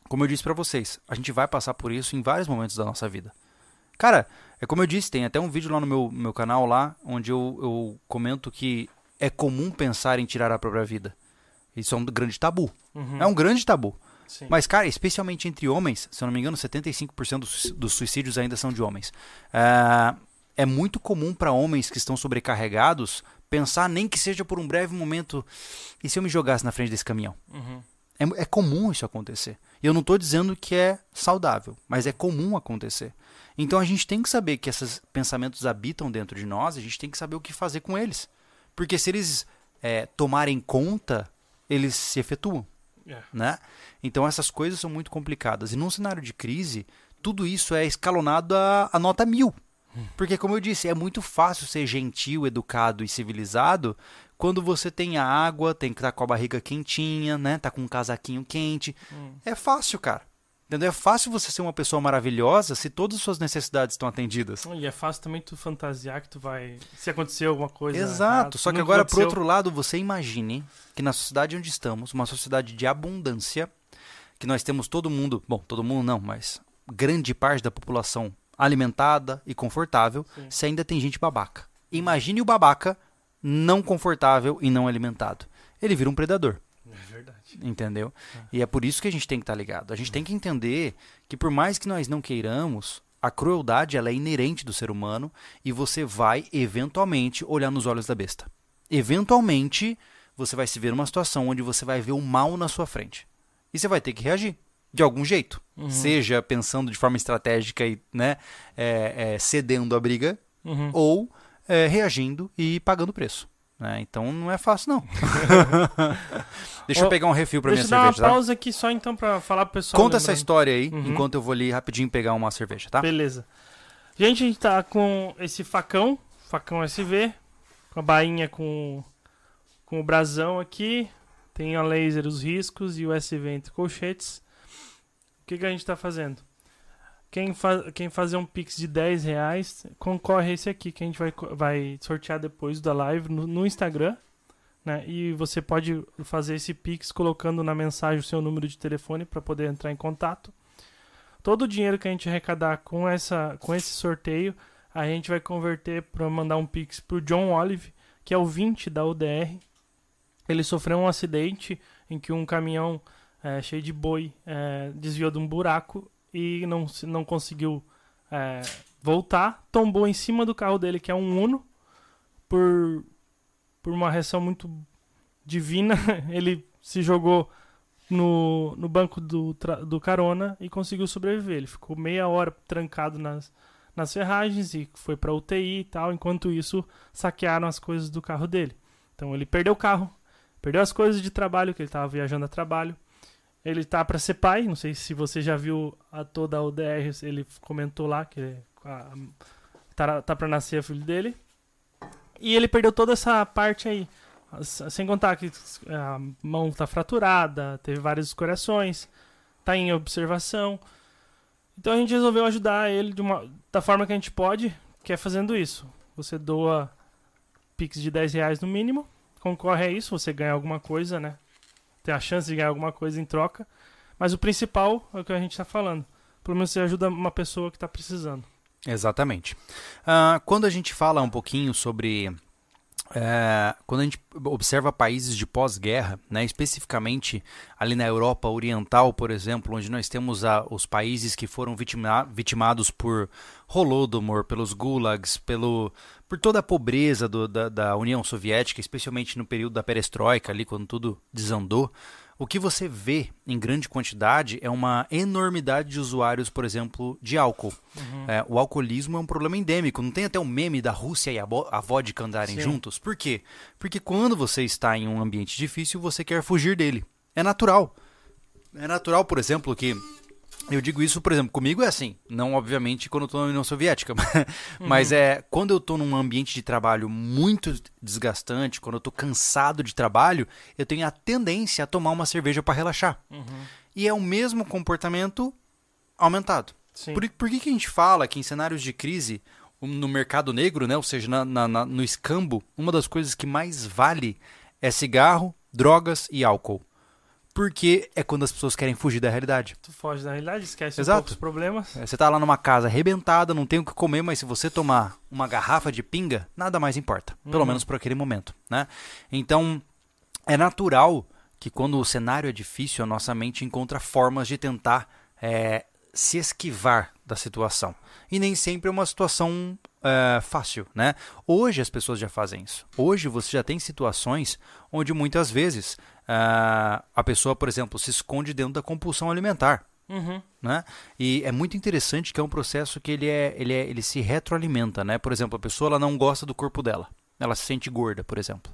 como eu disse para vocês, a gente vai passar por isso em vários momentos da nossa vida. Cara, é como eu disse, tem até um vídeo lá no meu, meu canal lá, onde eu, eu comento que é comum pensar em tirar a própria vida. Isso é um grande tabu. Uhum. É um grande tabu. Sim. Mas, cara, especialmente entre homens, se eu não me engano, 75% dos suicídios ainda são de homens. É, é muito comum para homens que estão sobrecarregados pensar, nem que seja por um breve momento, e se eu me jogasse na frente desse caminhão? Uhum. É, é comum isso acontecer. E eu não estou dizendo que é saudável, mas é comum acontecer. Então a gente tem que saber que esses pensamentos habitam dentro de nós, a gente tem que saber o que fazer com eles. Porque se eles é, tomarem conta, eles se efetuam. É. Né? Então essas coisas são muito complicadas. E num cenário de crise, tudo isso é escalonado a, a nota mil. Hum. Porque, como eu disse, é muito fácil ser gentil, educado e civilizado quando você tem a água, tem que estar tá com a barriga quentinha, né? Tá com um casaquinho quente. Hum. É fácil, cara. Entendeu? É fácil você ser uma pessoa maravilhosa se todas as suas necessidades estão atendidas. E é fácil também tu fantasiar que tu vai. Se acontecer alguma coisa. Exato. Só que agora, aconteceu... por outro lado, você imagine que na sociedade onde estamos, uma sociedade de abundância, que nós temos todo mundo. Bom, todo mundo não, mas grande parte da população alimentada e confortável, Sim. se ainda tem gente babaca. Imagine o babaca não confortável e não alimentado. Ele vira um predador. Entendeu? É. E é por isso que a gente tem que estar tá ligado. A gente tem que entender que por mais que nós não queiramos, a crueldade ela é inerente do ser humano e você vai eventualmente olhar nos olhos da besta. Eventualmente, você vai se ver numa situação onde você vai ver o mal na sua frente. E você vai ter que reagir de algum jeito. Uhum. Seja pensando de forma estratégica e né, é, é, cedendo a briga, uhum. ou é, reagindo e pagando preço. Né? Então não é fácil, não. Deixa eu pegar um refil pra minha cerveja. Deixa eu dar uma pausa aqui só então pra falar pro pessoal. Conta lembrando. essa história aí, uhum. enquanto eu vou ali rapidinho pegar uma cerveja, tá? Beleza. Gente, a gente tá com esse facão, facão SV, com a bainha com, com o brasão aqui. Tem a laser, os riscos e o SV entre colchetes. O que, que a gente tá fazendo? Quem, fa quem fazer um pix de 10 reais concorre a esse aqui que a gente vai, vai sortear depois da live no, no Instagram. Né? E você pode fazer esse pix colocando na mensagem o seu número de telefone para poder entrar em contato. Todo o dinheiro que a gente arrecadar com, essa, com esse sorteio, a gente vai converter para mandar um pix para o John Olive, que é o 20 da UDR. Ele sofreu um acidente em que um caminhão é, cheio de boi é, desviou de um buraco e não, não conseguiu é, voltar, tombou em cima do carro dele, que é um Uno, por, por uma reação muito divina, ele se jogou no, no banco do, do carona e conseguiu sobreviver. Ele ficou meia hora trancado nas, nas ferragens e foi para UTI e tal. Enquanto isso, saquearam as coisas do carro dele. Então ele perdeu o carro, perdeu as coisas de trabalho, que ele estava viajando a trabalho. Ele tá para ser pai, não sei se você já viu a toda a UDR, ele comentou lá que a, tá, tá para nascer o filho dele. E ele perdeu toda essa parte aí. Sem contar que a mão tá fraturada, teve vários corações, tá em observação. Então a gente resolveu ajudar ele uma, da forma que a gente pode, que é fazendo isso. Você doa Pix de 10 reais no mínimo, concorre a isso, você ganha alguma coisa, né? Ter a chance de ganhar alguma coisa em troca. Mas o principal é o que a gente está falando. Pelo menos você ajuda uma pessoa que está precisando. Exatamente. Uh, quando a gente fala um pouquinho sobre é, quando a gente observa países de pós-guerra, né, especificamente ali na Europa Oriental, por exemplo, onde nós temos a, os países que foram vitima, vitimados por Holodomor, pelos gulags, pelo, por toda a pobreza do, da, da União Soviética, especialmente no período da perestroika, ali quando tudo desandou, o que você vê em grande quantidade é uma enormidade de usuários, por exemplo, de álcool. Uhum. É, o alcoolismo é um problema endêmico. Não tem até o um meme da Rússia e a, a vodka andarem Sim. juntos? Por quê? Porque quando você está em um ambiente difícil, você quer fugir dele. É natural. É natural, por exemplo, que eu digo isso, por exemplo, comigo é assim, não obviamente quando eu estou na União Soviética, mas uhum. é quando eu estou num ambiente de trabalho muito desgastante, quando eu estou cansado de trabalho, eu tenho a tendência a tomar uma cerveja para relaxar. Uhum. E é o mesmo comportamento aumentado. Por, por que, que a gente fala que em cenários de crise, no mercado negro, né, ou seja, na, na, na, no escambo, uma das coisas que mais vale é cigarro, drogas e álcool? Porque é quando as pessoas querem fugir da realidade. Tu foge da realidade, esquece Exato. um pouco os problemas. É, você tá lá numa casa arrebentada, não tem o que comer, mas se você tomar uma garrafa de pinga, nada mais importa. Pelo uhum. menos por aquele momento, né? Então, é natural que quando o cenário é difícil, a nossa mente encontra formas de tentar é, se esquivar da situação. E nem sempre é uma situação é, fácil, né? Hoje as pessoas já fazem isso. Hoje você já tem situações onde muitas vezes uh, a pessoa, por exemplo, se esconde dentro da compulsão alimentar. Uhum. Né? E é muito interessante que é um processo que ele, é, ele, é, ele se retroalimenta. Né? Por exemplo, a pessoa ela não gosta do corpo dela. Ela se sente gorda, por exemplo.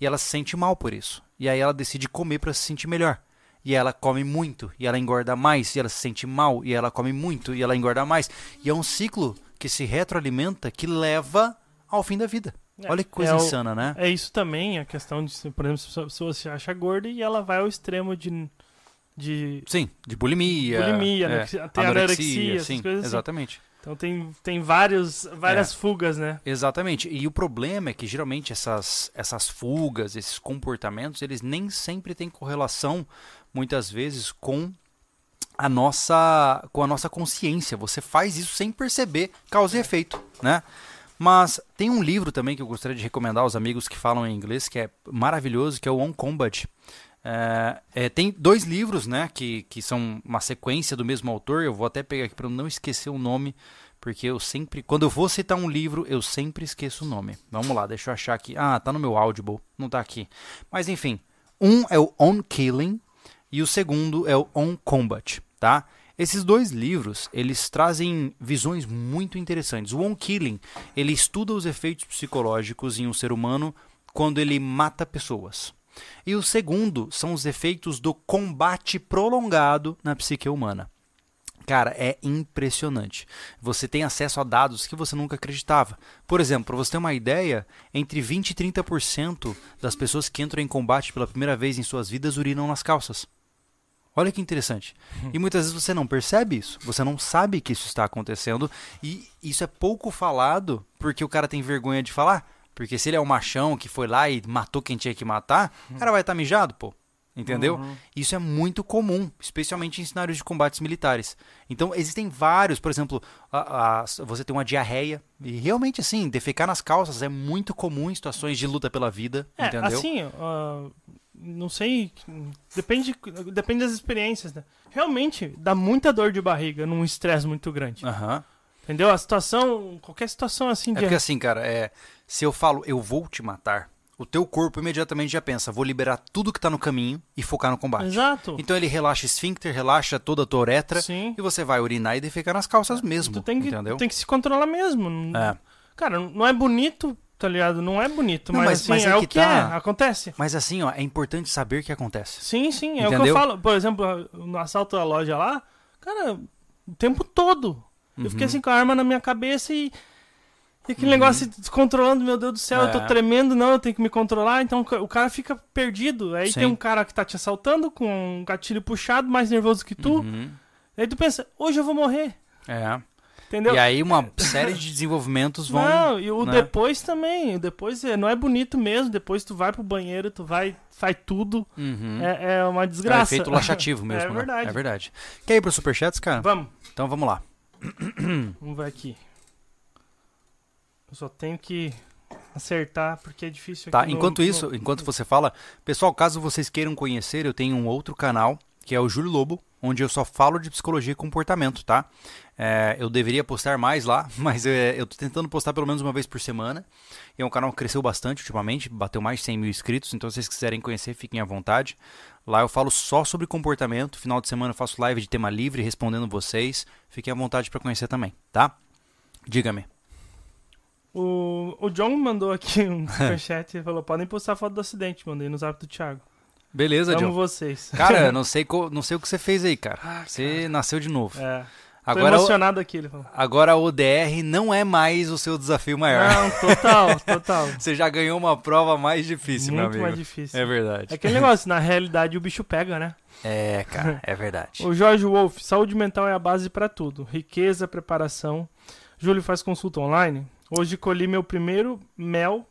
E ela se sente mal por isso. E aí ela decide comer para se sentir melhor. E ela come muito, e ela engorda mais, e ela se sente mal, e ela come muito, e ela engorda mais. E é um ciclo que se retroalimenta que leva ao fim da vida. É, Olha que coisa é insana, o, né? É isso também, a questão de, por exemplo, se a pessoa se acha gorda e ela vai ao extremo de. de sim, de bulimia. Bulimia, é, tem anorexia, anorexia sim, assim. exatamente. Então tem, tem vários, várias é, fugas, né? Exatamente. E o problema é que geralmente essas, essas fugas, esses comportamentos, eles nem sempre têm correlação, muitas vezes, com a nossa com a nossa consciência. Você faz isso sem perceber causa e efeito, né? Mas tem um livro também que eu gostaria de recomendar aos amigos que falam em inglês, que é maravilhoso, que é o On Combat. É, é, tem dois livros, né, que, que são uma sequência do mesmo autor. Eu vou até pegar aqui para não esquecer o nome, porque eu sempre, quando eu vou citar um livro, eu sempre esqueço o nome. Vamos lá, deixa eu achar aqui. Ah, tá no meu Audible, não tá aqui. Mas enfim, um é o On Killing e o segundo é o On Combat, tá? Esses dois livros, eles trazem visões muito interessantes. O On Killing, ele estuda os efeitos psicológicos em um ser humano quando ele mata pessoas. E o segundo são os efeitos do combate prolongado na psique humana. Cara, é impressionante. Você tem acesso a dados que você nunca acreditava. Por exemplo, para você ter uma ideia, entre 20 e 30% das pessoas que entram em combate pela primeira vez em suas vidas urinam nas calças. Olha que interessante. E muitas vezes você não percebe isso, você não sabe que isso está acontecendo e isso é pouco falado porque o cara tem vergonha de falar. Porque se ele é um machão que foi lá e matou quem tinha que matar, o cara vai estar tá mijado, pô. Entendeu? Uhum. Isso é muito comum, especialmente em cenários de combates militares. Então, existem vários, por exemplo, a, a, você tem uma diarreia, e realmente, assim, defecar nas calças é muito comum em situações de luta pela vida, é, entendeu? Assim, uh, não sei, depende, depende das experiências, né? Realmente dá muita dor de barriga num estresse muito grande. Uhum. Entendeu? A situação, qualquer situação assim é de. É porque assim, cara, é, se eu falo eu vou te matar, o teu corpo imediatamente já pensa, vou liberar tudo que tá no caminho e focar no combate. Exato. Então ele relaxa esfíncter, relaxa toda a tua uretra Sim. e você vai urinar e defecar nas calças mesmo. Tu tem que, entendeu? tem que se controlar mesmo. É. Cara, não é bonito tá ligado? Não é bonito, não, mas, mas, assim, mas é, é, o que, que tá... é, acontece. Mas assim, ó, é importante saber que acontece. Sim, sim, é Entendeu? o que eu falo. Por exemplo, no assalto da loja lá, cara, o tempo todo. Eu fiquei uhum. assim com a arma na minha cabeça e. E aquele uhum. negócio descontrolando, meu Deus do céu, é. eu tô é. tremendo, não, eu tenho que me controlar. Então o cara fica perdido. Aí Sim. tem um cara que tá te assaltando com um gatilho puxado, mais nervoso que tu. Uhum. Aí tu pensa, hoje eu vou morrer. É. Entendeu? E aí uma série de desenvolvimentos vão. Não, e o né? depois também. O depois é, não é bonito mesmo. Depois tu vai pro banheiro, tu vai, faz tudo. Uhum. É, é uma É um desgraça. efeito laxativo mesmo, É né? verdade. É verdade. Quer ir pro Superchats, cara? Vamos, Então vamos lá. vamos ver aqui. Eu só tenho que acertar porque é difícil Tá, enquanto no- isso, enquanto você fala, pessoal, caso vocês queiram conhecer, eu tenho um outro canal, que é o Júlio Lobo, onde eu só falo de psicologia e comportamento, tá? É, eu deveria postar mais lá, mas é, eu tô tentando postar pelo menos uma vez por semana. E é um canal que cresceu bastante ultimamente, bateu mais de 100 mil inscritos, então se vocês quiserem conhecer, fiquem à vontade. Lá eu falo só sobre comportamento, final de semana eu faço live de tema livre, respondendo vocês. Fiquem à vontade para conhecer também, tá? Diga-me. O, o John mandou aqui um superchat e falou: podem postar foto do acidente. Mandei no zap do Thiago. Beleza, Amo John. vocês. Cara, não sei, não sei o que você fez aí, cara. Ah, Você nasceu de novo. É. Tô Agora, o- emocionado aqui, ele falou. agora a ODR não é mais o seu desafio maior. Não, total, total. Você já ganhou uma prova mais difícil, meu Muito amigo. mais difícil. É É verdade. aquele negócio, na realidade o bicho pega, né? É, cara, é verdade. O Jorge Wolf, saúde mental é a base pra tudo. Riqueza, preparação. Júlio faz consulta online. Hoje colhi meu primeiro mel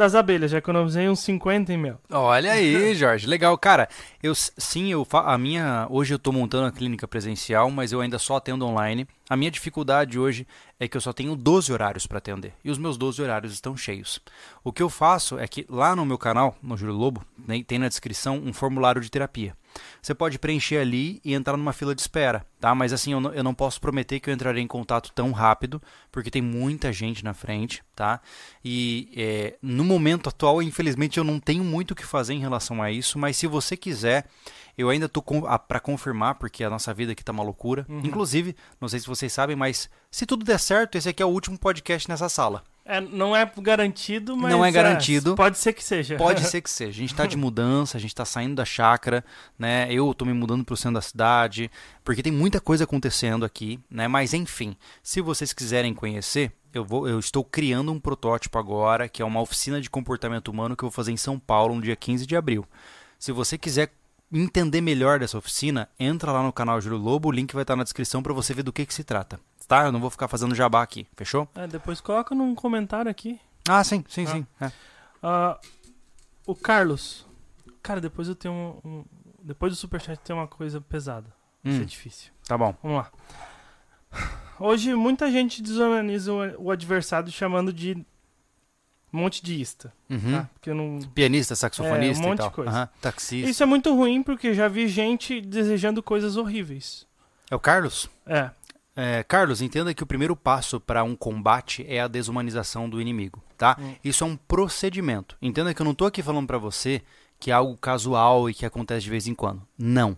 das abelhas. Já economizei uns 50 em mel. Olha aí, Jorge, legal, cara. Eu sim, eu a minha hoje eu tô montando a clínica presencial, mas eu ainda só atendo online. A minha dificuldade hoje é que eu só tenho 12 horários para atender e os meus 12 horários estão cheios. O que eu faço é que lá no meu canal, no Júlio Lobo, né, tem na descrição um formulário de terapia. Você pode preencher ali e entrar numa fila de espera, tá? Mas assim, eu não, eu não posso prometer que eu entrarei em contato tão rápido, porque tem muita gente na frente, tá? E é, no momento atual, infelizmente, eu não tenho muito o que fazer em relação a isso, mas se você quiser, eu ainda tô com, para confirmar, porque a nossa vida aqui tá uma loucura. Inclusive, não sei se vocês sabem, mas se tudo der certo, esse aqui é o último podcast nessa sala. É, não é garantido, mas. Não é garantido. pode ser que seja. Pode ser que seja. A gente tá de mudança, a gente tá saindo da chácara, né? Eu tô me mudando pro centro da cidade, porque tem muita coisa acontecendo aqui, né? Mas enfim, se vocês quiserem conhecer, eu vou, eu estou criando um protótipo agora, que é uma oficina de comportamento humano que eu vou fazer em São Paulo no dia 15 de abril. Se você quiser entender melhor dessa oficina, entra lá no canal Júlio Lobo, o link vai estar na descrição para você ver do que que se trata. Tá? Eu não vou ficar fazendo jabá aqui, fechou? É, depois coloca num comentário aqui. Ah, sim, sim, Ah. sim. É. Ah, o Carlos. Cara, depois eu tenho um. um- depois do superchat tem uma coisa pesada. Isso é Hum, difícil. tá bom. Vamos lá. Hoje muita gente desumaniza o adversário chamando de monte de ista. Uhum. Tá? Porque não. Pianista, saxofonista É, um monte de coisa. Aham, Taxista. Isso é muito ruim porque já vi gente desejando coisas horríveis. É o Carlos? É. É, Carlos, entenda que o primeiro passo para um combate é a desumanização do inimigo, tá? Hum. Isso é um procedimento. Entenda que eu não estou aqui falando para você que é algo casual e que acontece de vez em quando. Não.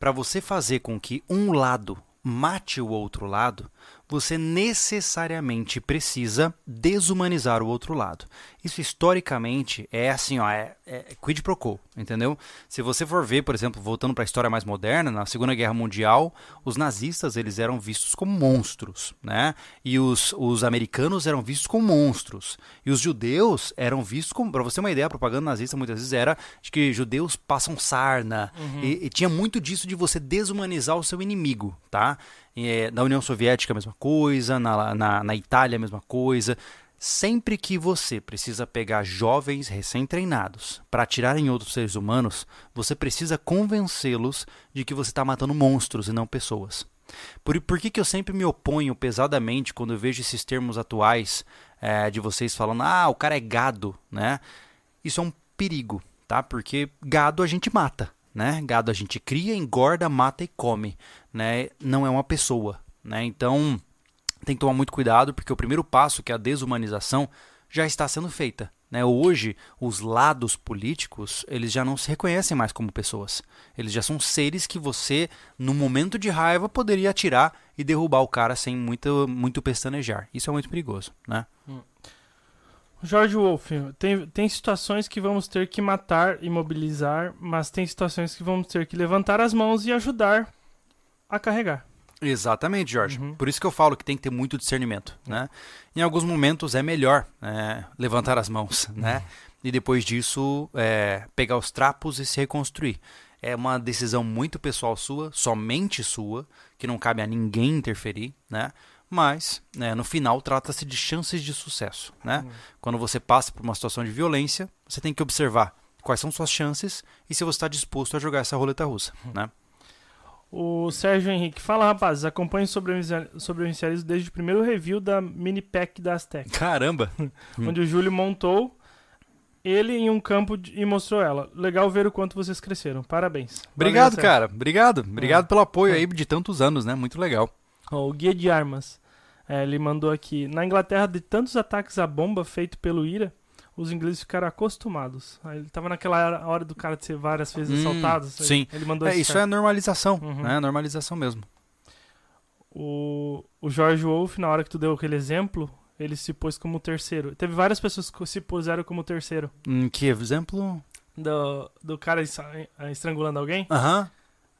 Para você fazer com que um lado mate o outro lado, você necessariamente precisa desumanizar o outro lado. Isso historicamente é assim, ó, é, é quid pro quo, entendeu? Se você for ver, por exemplo, voltando para a história mais moderna, na Segunda Guerra Mundial, os nazistas eles eram vistos como monstros, né? E os, os americanos eram vistos como monstros. E os judeus eram vistos como, para você ter uma ideia, a propaganda nazista muitas vezes era de que judeus passam sarna. E, e tinha muito disso de você desumanizar o seu inimigo, tá? É, na União Soviética a mesma coisa, na, na, na Itália a mesma coisa. Sempre que você precisa pegar jovens recém-treinados para atirar em outros seres humanos, você precisa convencê-los de que você está matando monstros e não pessoas. Por, por que, que eu sempre me oponho pesadamente quando eu vejo esses termos atuais eh, de vocês falando, ah, o cara é gado, né? Isso é um perigo, tá? Porque gado a gente mata, né? Gado a gente cria, engorda, mata e come, né? Não é uma pessoa, né? Então tem que tomar muito cuidado porque o primeiro passo, que é a desumanização, já está sendo feita. Né? Hoje, os lados políticos, eles já não se reconhecem mais como pessoas. Eles já são seres que você, no momento de raiva, poderia atirar e derrubar o cara sem muito, muito pestanejar. Isso é muito perigoso, né? Jorge Wolf, tem, tem situações que vamos ter que matar e mobilizar, mas tem situações que vamos ter que levantar as mãos e ajudar a carregar. Exatamente, Jorge. Uhum. Por isso que eu falo que tem que ter muito discernimento, né? Em alguns momentos é melhor é, levantar as mãos, né? E depois disso é, pegar os trapos e se reconstruir. É uma decisão muito pessoal sua, somente sua, que não cabe a ninguém interferir, né? Mas né, no final trata-se de chances de sucesso. Né? Quando você passa por uma situação de violência, você tem que observar quais são suas chances e se você está disposto a jogar essa roleta russa. Né? O Sérgio Henrique fala, rapazes, acompanho sobrevivencialismo desde o primeiro review da mini pack da Aztec. Caramba! onde o Júlio montou ele em um campo de- e mostrou ela. Legal ver o quanto vocês cresceram. Parabéns. Obrigado, Valeu, cara. Obrigado. Obrigado É. pelo apoio É. aí de tantos anos, né? Muito legal. Ó, o Guia de Armas. É, ele mandou aqui. Na Inglaterra, de tantos ataques à bomba feito pelo IRA, os ingleses ficaram acostumados. Aí ele tava naquela hora, do cara de ser várias vezes Hum, assaltado. Sim. Ele mandou É, isso cara. é normalização, Uhum. né? Normalização mesmo. O, o George Wolf, na hora que tu deu aquele exemplo, ele se pôs como terceiro. Teve várias pessoas que se puseram como terceiro. Hum, que exemplo? Do, do cara es- estrangulando alguém. Aham.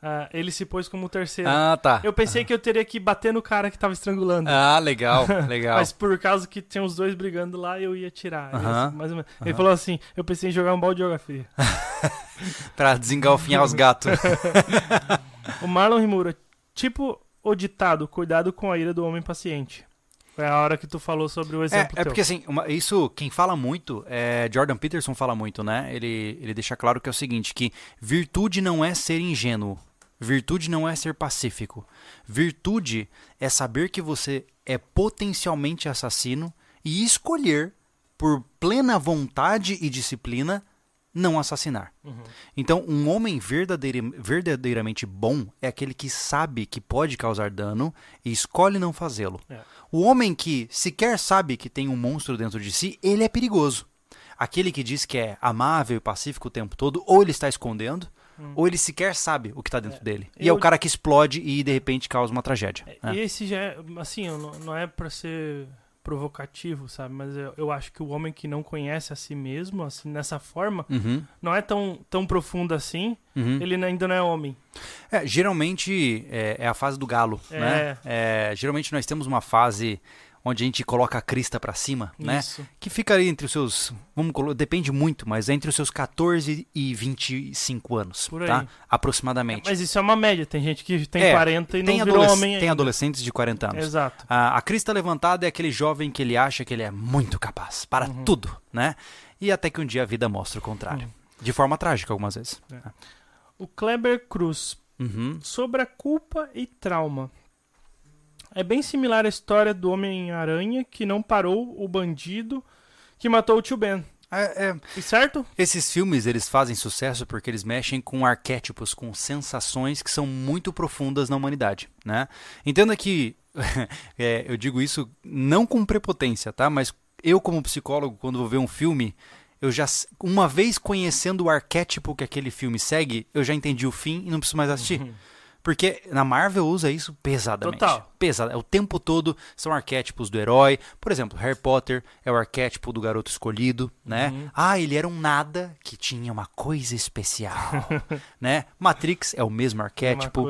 Ah, ele se pôs como terceiro. Ah, tá. Eu pensei que eu teria que bater no cara que tava estrangulando. Ah, legal, legal. Mas por causa que tinha os dois brigando lá, eu ia tirar. Aham. Esse, mais ou menos. Ele falou assim: eu pensei em jogar um balde de geografia. Pra desengalfinhar os gatos. o Marlon Rimura, tipo o ditado, cuidado com a ira do homem paciente. Foi a hora que tu falou sobre o É, exemplo é teu. porque assim, uma- isso quem fala muito, é, Jordan Peterson fala muito, né? Ele, ele deixa claro que é o seguinte, que virtude não é ser ingênuo, virtude não é ser pacífico, virtude é saber que você é potencialmente assassino e escolher por plena vontade e disciplina não assassinar. Uhum. Então, um homem verdadeira- verdadeiramente bom é aquele que sabe que pode causar dano e escolhe não fazê-lo. É. O homem que sequer sabe que tem um monstro dentro de si, ele é perigoso. Aquele que diz que é amável e pacífico o tempo todo, ou ele está escondendo, ou ele sequer sabe o que está dentro dele. E é o cara que explode e de repente causa uma tragédia. né? E esse já é, assim, não, não é pra ser provocativo, sabe? Mas eu, eu acho que o homem que não conhece a si mesmo, assim, nessa forma, Uhum, não é tão, tão profundo assim, uhum. ele ainda não é homem. É, geralmente é, é a fase do galo, É. né? É, geralmente nós temos uma fase onde a gente coloca a crista pra cima, né? Isso. Que fica ali entre os seus, vamos depende muito, mas é entre os seus 14 e 25 anos, Por aí. tá? Aproximadamente. Mas isso é uma média, tem gente que tem É, 40 e tem, não virou homem tem ainda. adolescentes de 40 anos. Exato. A, a crista levantada é aquele jovem que ele acha que ele é muito capaz para Uhum. tudo, né? E até que um dia a vida mostra o contrário. De forma trágica, algumas vezes. O Kleber Cruz, Uhum. sobre a culpa e trauma. É bem similar à história do Homem-Aranha que não parou o bandido que matou o tio Ben. É- é, E certo? Esses filmes eles fazem sucesso porque eles mexem com arquétipos, com sensações que são muito profundas na humanidade, né? Entenda que é, eu digo isso não com prepotência, tá? Mas eu como psicólogo quando vou ver um filme eu já uma vez conhecendo o arquétipo que aquele filme segue, eu já entendi o fim e não preciso mais assistir. Porque na Marvel usa isso pesadamente. Total. Pesado. O tempo todo são arquétipos do herói. Por exemplo, Harry Potter é o arquétipo do garoto escolhido, né? Uhum. Ah, ele era um nada que tinha uma coisa especial, né? Matrix é o mesmo arquétipo.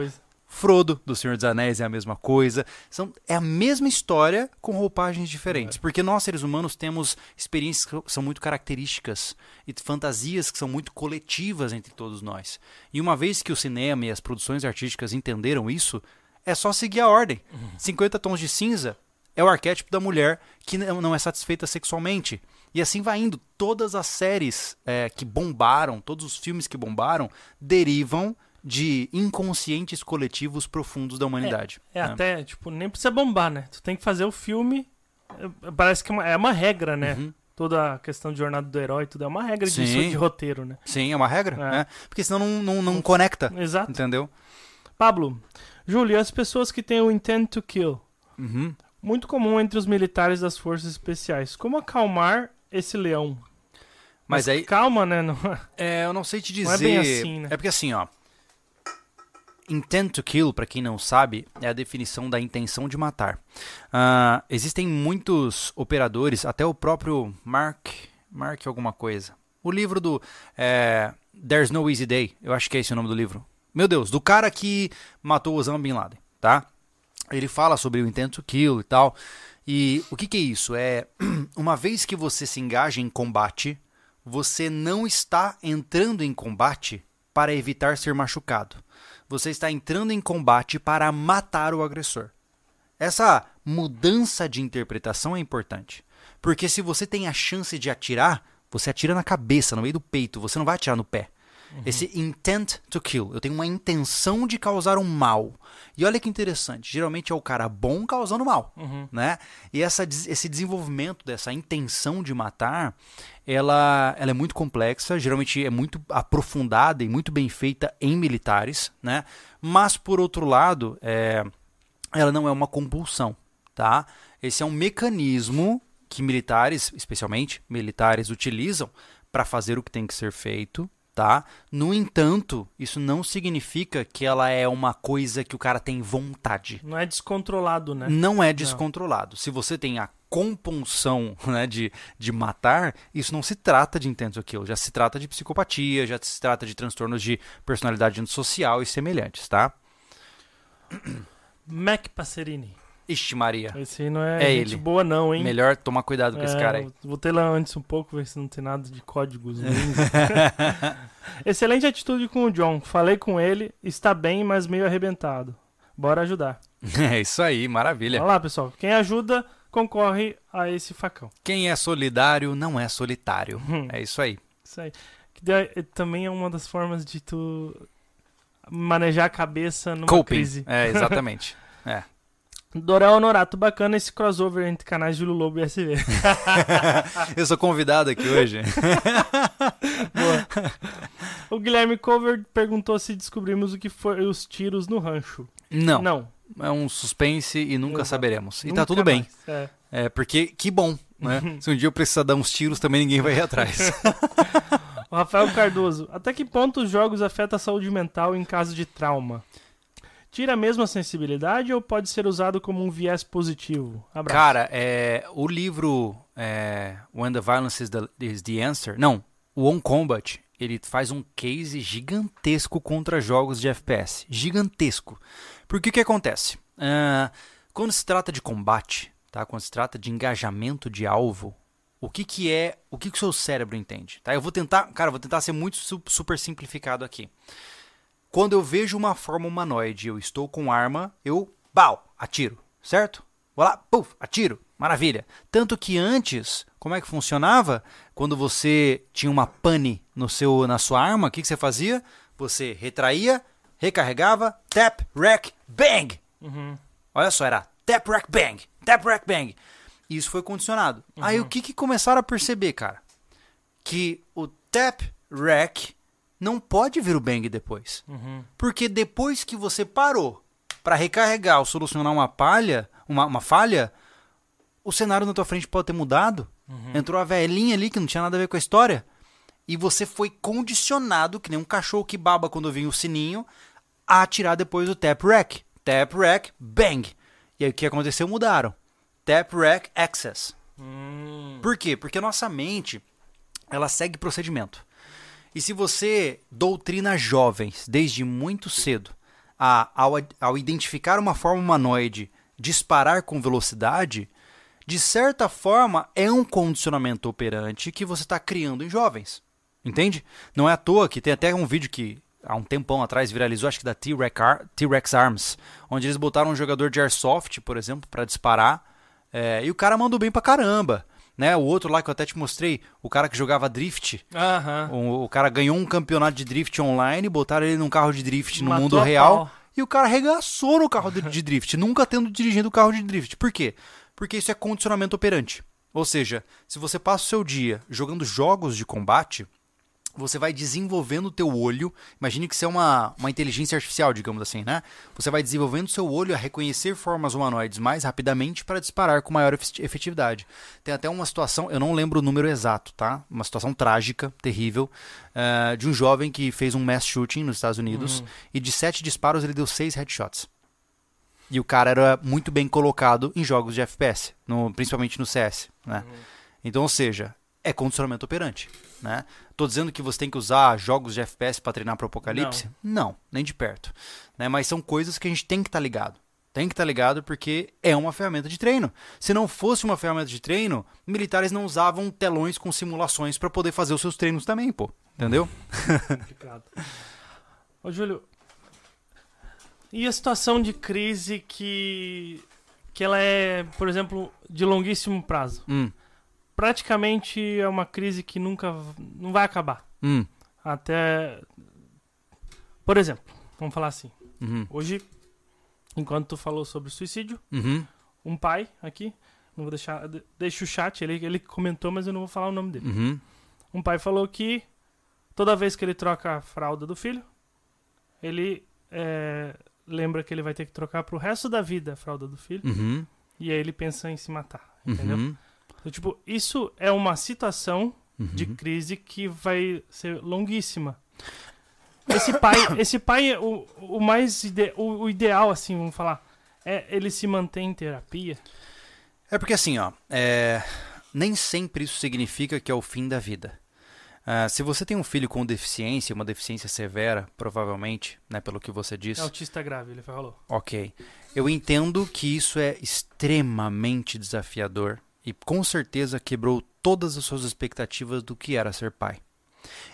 Frodo, do Senhor dos Anéis, é a mesma coisa. São, é a mesma história com roupagens diferentes. Porque nós, seres humanos, temos experiências que são muito características e fantasias que são muito coletivas entre todos nós. E uma vez que o cinema e as produções artísticas entenderam isso, é só seguir a ordem. 50 tons de cinza é o arquétipo da mulher que não não é satisfeita sexualmente. E assim vai indo. Todas as séries é, que bombaram, todos os filmes que bombaram, derivam de inconscientes coletivos profundos da humanidade. É né? até, tipo, nem precisa bombar, né? Tu tem que fazer o filme. é, Parece que é uma, é uma regra, né? Uhum. Toda a questão de jornada do herói, tudo é uma regra Sim. disso de roteiro, né? Sim, é uma regra, É. né? Porque senão não, não, não conecta, Exato. entendeu? Pablo, Júlio, as pessoas que têm o intent to kill? Uhum. Muito comum entre os militares das forças especiais. Como acalmar esse leão? Mas aí, Calma, né? Não- é, eu não sei te dizer. Não é bem assim, né? É porque assim, ó. Intent to kill, pra quem não sabe, é a definição da intenção de matar. Ah, existem muitos operadores, até o próprio Mark, Mark alguma coisa. O livro do é, There's No Easy Day, eu acho que é esse o nome do livro. Meu Deus, do cara que matou Osama Bin Laden, tá? Ele fala sobre o intent to kill e tal. E o que, que é isso? É uma vez que você se engaja em combate, você não está entrando em combate para evitar ser machucado. Você está entrando em combate para matar o agressor. Essa mudança de interpretação é importante. Porque se você tem a chance de atirar, você atira na cabeça, no meio do peito, você não vai atirar no pé. Uhum. Esse intent to kill. Eu tenho uma intenção de causar um mal. E olha que interessante. Geralmente é o cara bom causando mal, uhum. né? E essa, esse desenvolvimento dessa intenção de matar, ela, ela é muito complexa. Geralmente é muito aprofundada e muito bem feita em militares, né? Mas por outro lado, é, ela não é uma compulsão, tá? Esse é um mecanismo que militares, especialmente militares, utilizam para fazer o que tem que ser feito, tá? No entanto, isso não significa que ela é uma coisa que o cara tem vontade. Não é descontrolado, né? Não é descontrolado. Não. Se você tem a compulsão né, de, de matar, isso não se trata de intenso aquilo, já se trata de psicopatia, já se trata de transtornos de personalidade social e semelhantes, tá? Mac Passerini. Ixi, Maria. Esse aí não é, é gente ele. boa, não, hein? Melhor tomar cuidado com é, esse cara aí. Vou ter lá antes um pouco, ver se não tem nada de códigos. Excelente atitude com o John. Falei com ele, está bem, mas meio arrebentado. Bora ajudar. É isso aí, maravilha. Olha lá, pessoal. Quem ajuda concorre a esse facão. Quem é solidário não é solitário. Hum. É isso aí. Isso aí. Que também é uma das formas de tu manejar a cabeça numa Coping. crise. É, exatamente. é. Doral Honorato, bacana esse crossover entre canais Júlio Lobo e SV. Eu sou convidado aqui hoje. o Guilherme Cover perguntou se descobrimos o que foi os tiros no rancho. Não. Não. É um suspense e nunca Exato. saberemos. E nunca tá tudo bem. É. é. porque que bom, né? se um dia eu precisar dar uns tiros, também ninguém vai ir atrás. o Rafael Cardoso, até que ponto os jogos afetam a saúde mental em caso de trauma? Tira a mesma sensibilidade ou pode ser usado como um viés positivo? Abraço. Cara, é, o livro é, When the Violence is the, is the Answer, não, o On Combat, ele faz um case gigantesco contra jogos de FPS. Gigantesco. Porque o que acontece? Uh, quando se trata de combate, tá? quando se trata de engajamento de alvo, o que, que é, o que, que o seu cérebro entende? Tá? Eu vou tentar, cara, vou tentar ser muito super simplificado aqui. Quando eu vejo uma forma humanoide, eu estou com arma, eu, bau, atiro, certo? Vou lá, puf, atiro, maravilha. Tanto que antes, como é que funcionava? Quando você tinha uma pane no seu, na sua arma, o que, que você fazia? Você retraía, recarregava, tap, rack, bang. Uhum. Olha só, era tap, rack, bang, tap, rack, bang. Isso foi condicionado. Uhum. Aí o que, que começaram a perceber, cara? Que o tap, rack não pode vir o bang depois. Uhum. Porque depois que você parou para recarregar ou solucionar uma palha, uma, uma falha, o cenário na tua frente pode ter mudado. Uhum. Entrou a velhinha ali que não tinha nada a ver com a história. E você foi condicionado, que nem um cachorro que baba quando vem o sininho, a atirar depois o tap rack. Tap rack, bang. E aí o que aconteceu? Mudaram. Tap rack access. Hum. Por quê? Porque a nossa mente, ela segue procedimento. E se você doutrina jovens desde muito cedo a, ao, ao identificar uma forma humanoide, disparar com velocidade, de certa forma é um condicionamento operante que você está criando em jovens. Entende? Não é à toa que tem até um vídeo que há um tempão atrás viralizou, acho que da T-Rex Arms, onde eles botaram um jogador de airsoft, por exemplo, para disparar, é, e o cara mandou bem pra caramba né? O outro lá que eu até te mostrei, o cara que jogava drift. O, o, cara ganhou um campeonato de drift online, botaram ele num carro de drift no Matou mundo real. E o cara arregaçou no carro de, de drift, nunca tendo dirigido o carro de drift. Por quê? Porque isso é condicionamento operante. Ou seja, se você passa o seu dia jogando jogos de combate, você vai desenvolvendo o teu olho. Imagine que você é uma, uma inteligência artificial, digamos assim, né? Você vai desenvolvendo o seu olho a reconhecer formas humanoides mais rapidamente para disparar com maior efetividade. Tem até uma situação, eu não lembro o número exato, tá? Uma situação trágica, terrível, uh, de um jovem que fez um mass shooting nos Estados Unidos uhum. e de sete disparos ele deu seis headshots. E o cara era muito bem colocado em jogos de FPS, no, principalmente no CS, né? Uhum. Então, ou seja, é condicionamento operante. Né? Tô dizendo que você tem que usar jogos de FPS para treinar para o apocalipse? Não. Não, nem de perto. Né? Mas são coisas que a gente tem que estar tá ligado. Tem que estar tá ligado porque é uma ferramenta de treino. Se não fosse uma ferramenta de treino, militares não usavam telões com simulações para poder fazer os seus treinos também, pô. Entendeu? Complicado. Ô, Júlio, e a situação de crise que que ela é, por exemplo, de longuíssimo prazo. Hum, Praticamente é uma crise que nunca não vai acabar. hum, Até por exemplo, vamos falar assim. uhum, Hoje, enquanto tu falou sobre suicídio, uhum, um pai aqui, não vou deixar, de- deixa o chat, ele ele comentou, mas eu não vou falar o nome dele. uhum, Um pai falou que toda vez que ele troca a fralda do filho, ele é, lembra que ele vai ter que trocar pro resto da vida a fralda do filho, uhum, e aí ele pensa em se matar, entendeu? Então, tipo, isso é uma situação de uhum. crise que vai ser longuíssima. Esse pai, esse pai o, o mais ide- o, o ideal, assim, vamos falar, é ele se manter em terapia. É porque assim, ó, é, nem sempre isso significa que é o fim da vida. Ah, se você tem um filho com deficiência, uma deficiência severa, provavelmente, né, pelo que você É disse, autista grave, ele falou. ok. Eu entendo que isso é extremamente desafiador e com certeza quebrou todas as suas expectativas do que era ser pai.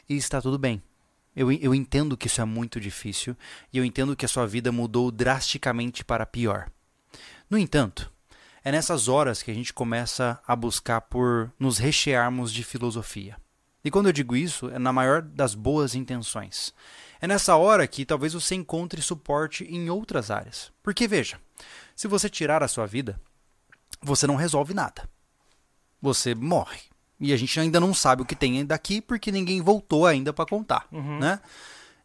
E está tudo bem. Eu, eu entendo que isso é muito difícil e eu entendo que a sua vida mudou drasticamente para pior. No entanto, é nessas horas que a gente começa a buscar por nos rechearmos de filosofia. E quando eu digo isso, é na maior das boas intenções. É nessa hora que talvez você encontre suporte em outras áreas. Porque veja, se você tirar a sua vida, você não resolve nada. Você morre. E a gente ainda não sabe o que tem daqui porque ninguém voltou ainda para contar, Uhum. né?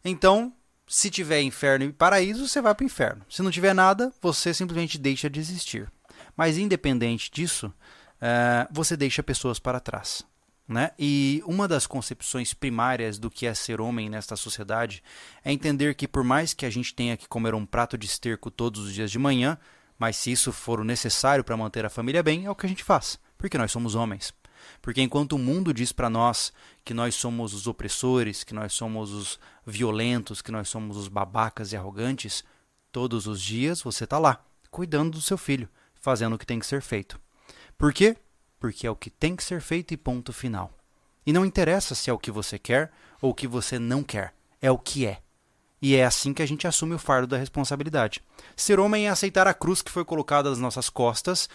Então, se tiver inferno e paraíso, você vai para o inferno. Se não tiver nada, você simplesmente deixa de existir. Mas independente disso, eh, você deixa pessoas para trás. Né? E uma das concepções primárias do que é ser homem nesta sociedade é entender que, por mais que a gente tenha que comer um prato de esterco todos os dias de manhã, mas se isso for o necessário para manter a família bem, é o que a gente faz, porque nós somos homens. Porque enquanto o mundo diz para nós que nós somos os opressores, que nós somos os violentos, que nós somos os babacas e arrogantes, todos os dias você está lá, cuidando do seu filho, fazendo o que tem que ser feito. Por quê? Porque é o que tem que ser feito e ponto final. E não interessa se é o que você quer ou o que você não quer, é o que é. E é assim que a gente assume o fardo da responsabilidade. Ser homem é aceitar a cruz que foi colocada nas nossas costas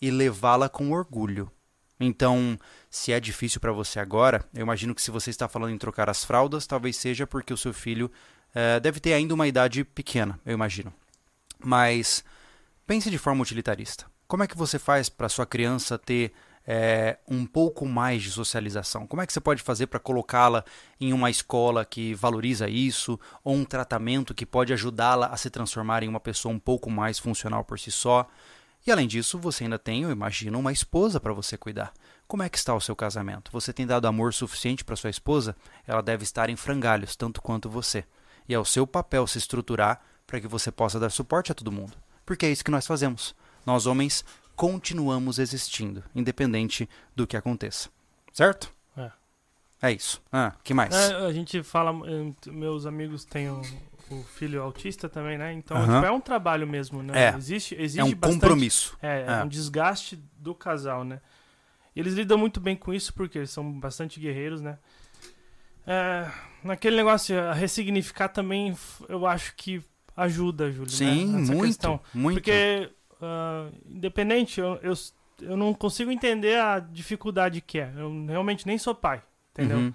e levá-la com orgulho. Então, se é difícil para você agora, eu imagino que se você está falando em trocar as fraldas, talvez seja porque o seu filho eh, deve ter ainda uma idade pequena, eu imagino. Mas pense de forma utilitarista. Como é que você faz para sua criança ter eh, um pouco mais de socialização? Como é que você pode fazer para colocá-la em uma escola que valoriza isso, ou um tratamento que pode ajudá-la a se transformar em uma pessoa um pouco mais funcional por si só? E além disso, você ainda tem, eu imagino, uma esposa para você cuidar. Como é que está o seu casamento? Você tem dado amor suficiente para sua esposa? Ela deve estar em frangalhos, tanto quanto você. E é o seu papel se estruturar para que você possa dar suporte a todo mundo. Porque é isso que nós fazemos. Nós, homens, continuamos existindo, independente do que aconteça. Certo? É. É isso. Ah, que mais? É, a gente fala, eh, meus amigos têm o filho autista também, né? Então Aham. tipo, é um trabalho mesmo, né? É. Existe, existe é um bastante- compromisso. É, é É. um desgaste do casal, né? E Eles lidam muito bem com isso porque eles são bastante guerreiros, né? É, naquele negócio, a ressignificar também, eu acho que ajuda, Júlio. Sim, né? Muito, questão. muito. Porque, ah, independente, eu, eu, eu não consigo entender a dificuldade que é. Eu realmente nem sou pai, entendeu? Uhum.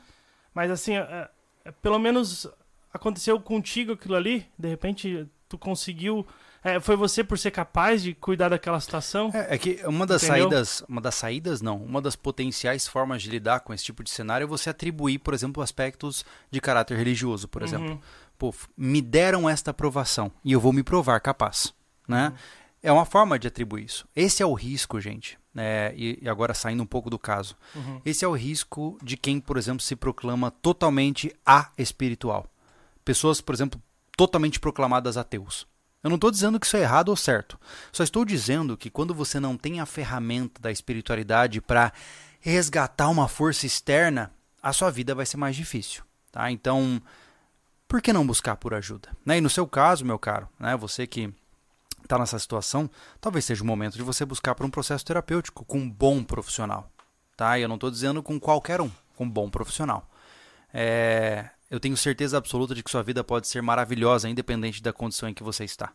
Mas assim, é- é- pelo menos aconteceu contigo aquilo ali, de repente tu conseguiu. é, foi você por ser capaz de cuidar daquela situação? É, é que uma das Entendeu? saídas, uma das saídas não, uma das potenciais formas de lidar com esse tipo de cenário é você atribuir, por exemplo, aspectos de caráter religioso, por exemplo. Uhum. Pô, f- me deram esta aprovação e eu vou me provar capaz, né? Uhum. É uma forma de atribuir isso. Esse é o risco, gente. né? e, e agora saindo um pouco do caso. Uhum. Esse é o risco de quem, por exemplo, se proclama totalmente a-espiritual. Pessoas, por exemplo, totalmente proclamadas ateus. Eu não estou dizendo que isso é errado ou certo. Só estou dizendo que quando você não tem a ferramenta da espiritualidade para resgatar uma força externa, a sua vida vai ser mais difícil. Tá? Então, por que não buscar por ajuda? Né? E no seu caso, meu caro, né? você que está nessa situação, talvez seja o momento de você buscar por um processo terapêutico com um bom profissional. Tá? E eu não estou dizendo com qualquer um, com um bom profissional. É, eu tenho certeza absoluta de que sua vida pode ser maravilhosa, independente da condição em que você está.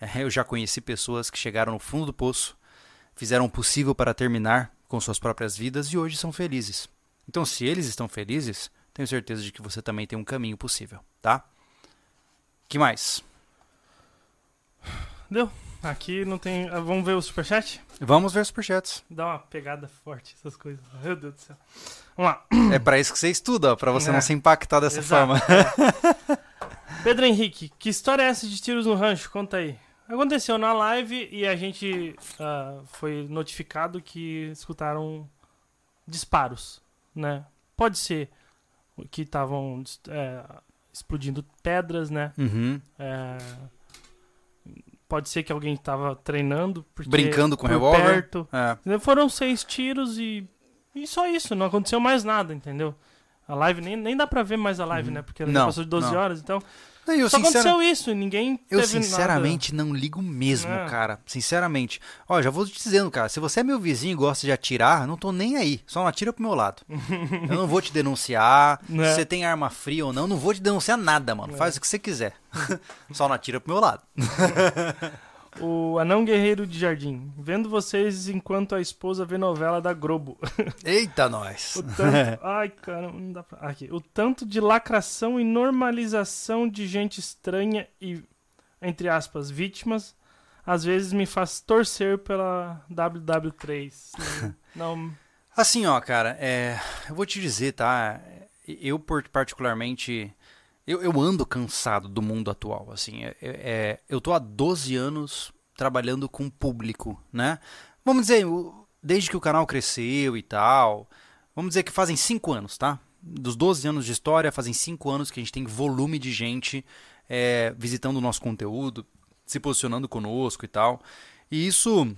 É, eu já conheci pessoas que chegaram no fundo do poço, fizeram o possível para terminar com suas próprias vidas e hoje são felizes. Então, se eles estão felizes, tenho certeza de que você também tem um caminho possível, tá? Que mais? Deu. Aqui não tem. ah, Vamos ver o superchat? Vamos ver superchats. Dá uma pegada forte, essas coisas. Meu Deus do céu. Vamos lá. É para isso que você estuda, para você É. não se impactar dessa Exato. forma. Pedro Henrique, que história é essa de tiros no rancho? Conta aí. Aconteceu na live e a gente ah, foi notificado que escutaram disparos, né? Pode ser que estavam é, explodindo pedras, né? Uhum. É, pode ser que alguém estava treinando, porque Brincando com por revólver. perto. É. Foram seis tiros e, e só isso, não aconteceu mais nada, entendeu? A live, nem, nem dá pra ver mais a live, né? Porque ela Não, passou de 12 não. horas, então. Não, eu, só sincera- aconteceu isso, ninguém eu sinceramente não ligo mesmo, É. cara. Sinceramente. Ó, já vou te dizendo, cara. Se você é meu vizinho e gosta de atirar, não tô nem aí. Só não atira pro meu lado. eu não vou te denunciar. Né? Se você tem arma fria ou não, não vou te denunciar nada, mano. É. Faz o que você quiser. Só não atira pro meu lado. O Anão Guerreiro de Jardim, vendo vocês enquanto a esposa vê novela da Globo. Eita, nós. O tanto... Ai, cara, não dá pra... Aqui. O tanto de lacração e normalização de gente estranha e, entre aspas, vítimas, às vezes me faz torcer pela WW3. Não, Assim, ó, cara, é, eu vou te dizer, tá? Eu, por- particularmente, eu, eu ando cansado do mundo atual, assim. É, é- eu tô há 12 anos trabalhando com público, né? Vamos dizer, desde que o canal cresceu e tal, vamos dizer que fazem 5 anos, tá? Dos 12 anos de história, fazem 5 anos que a gente tem volume de gente é, visitando o nosso conteúdo, se posicionando conosco e tal. E isso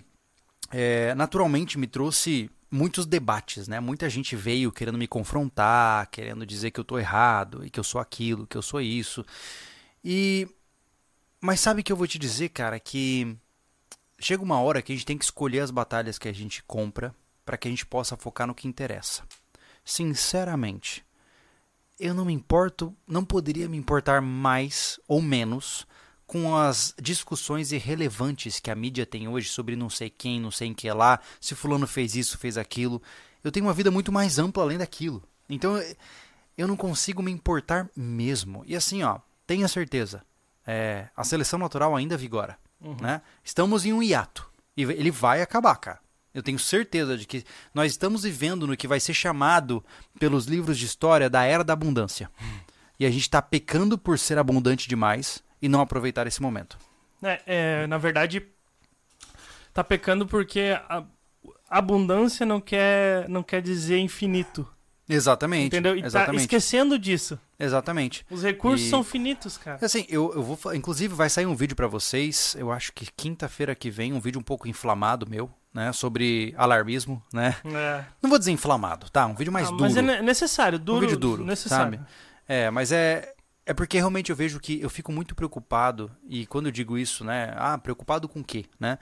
é, naturalmente me trouxe muitos debates, né? Muita gente veio querendo me confrontar, querendo dizer que eu tô errado e que eu sou aquilo, que eu sou isso. E mas sabe que eu vou te dizer, cara, que chega uma hora que a gente tem que escolher as batalhas que a gente compra para que a gente possa focar no que interessa. Sinceramente, eu não me importo, não poderia me importar mais ou menos com as discussões irrelevantes que a mídia tem hoje sobre não sei quem, não sei em que lá, se fulano fez isso, fez aquilo. Eu tenho uma vida muito mais ampla além daquilo. Então eu- eu não consigo me importar mesmo. E assim, ó, tenha certeza, é, a seleção natural ainda vigora, Uhum. né? Estamos em um hiato e ele vai acabar, cara. Eu tenho certeza de que nós estamos vivendo no que vai ser chamado pelos livros de história da era da abundância. E a gente está pecando por ser abundante demais e não aproveitar esse momento. É, é, na verdade, tá pecando porque a abundância não quer, não quer dizer infinito. Exatamente. entendeu? E tá exatamente. esquecendo disso. Exatamente. Os recursos E- são finitos, cara. Assim, eu, eu vou. Inclusive, vai sair um vídeo pra vocês. Eu acho que quinta-feira que vem, um vídeo um pouco inflamado meu, né? Sobre alarmismo, né? É. Não vou dizer inflamado, tá? Um vídeo mais Ah, duro. Mas é ne- necessário, duro. vídeo duro, necessário. sabe? É, mas é. É porque realmente eu vejo que eu fico muito preocupado, e quando eu digo isso, né? Ah, preocupado com o quê, né?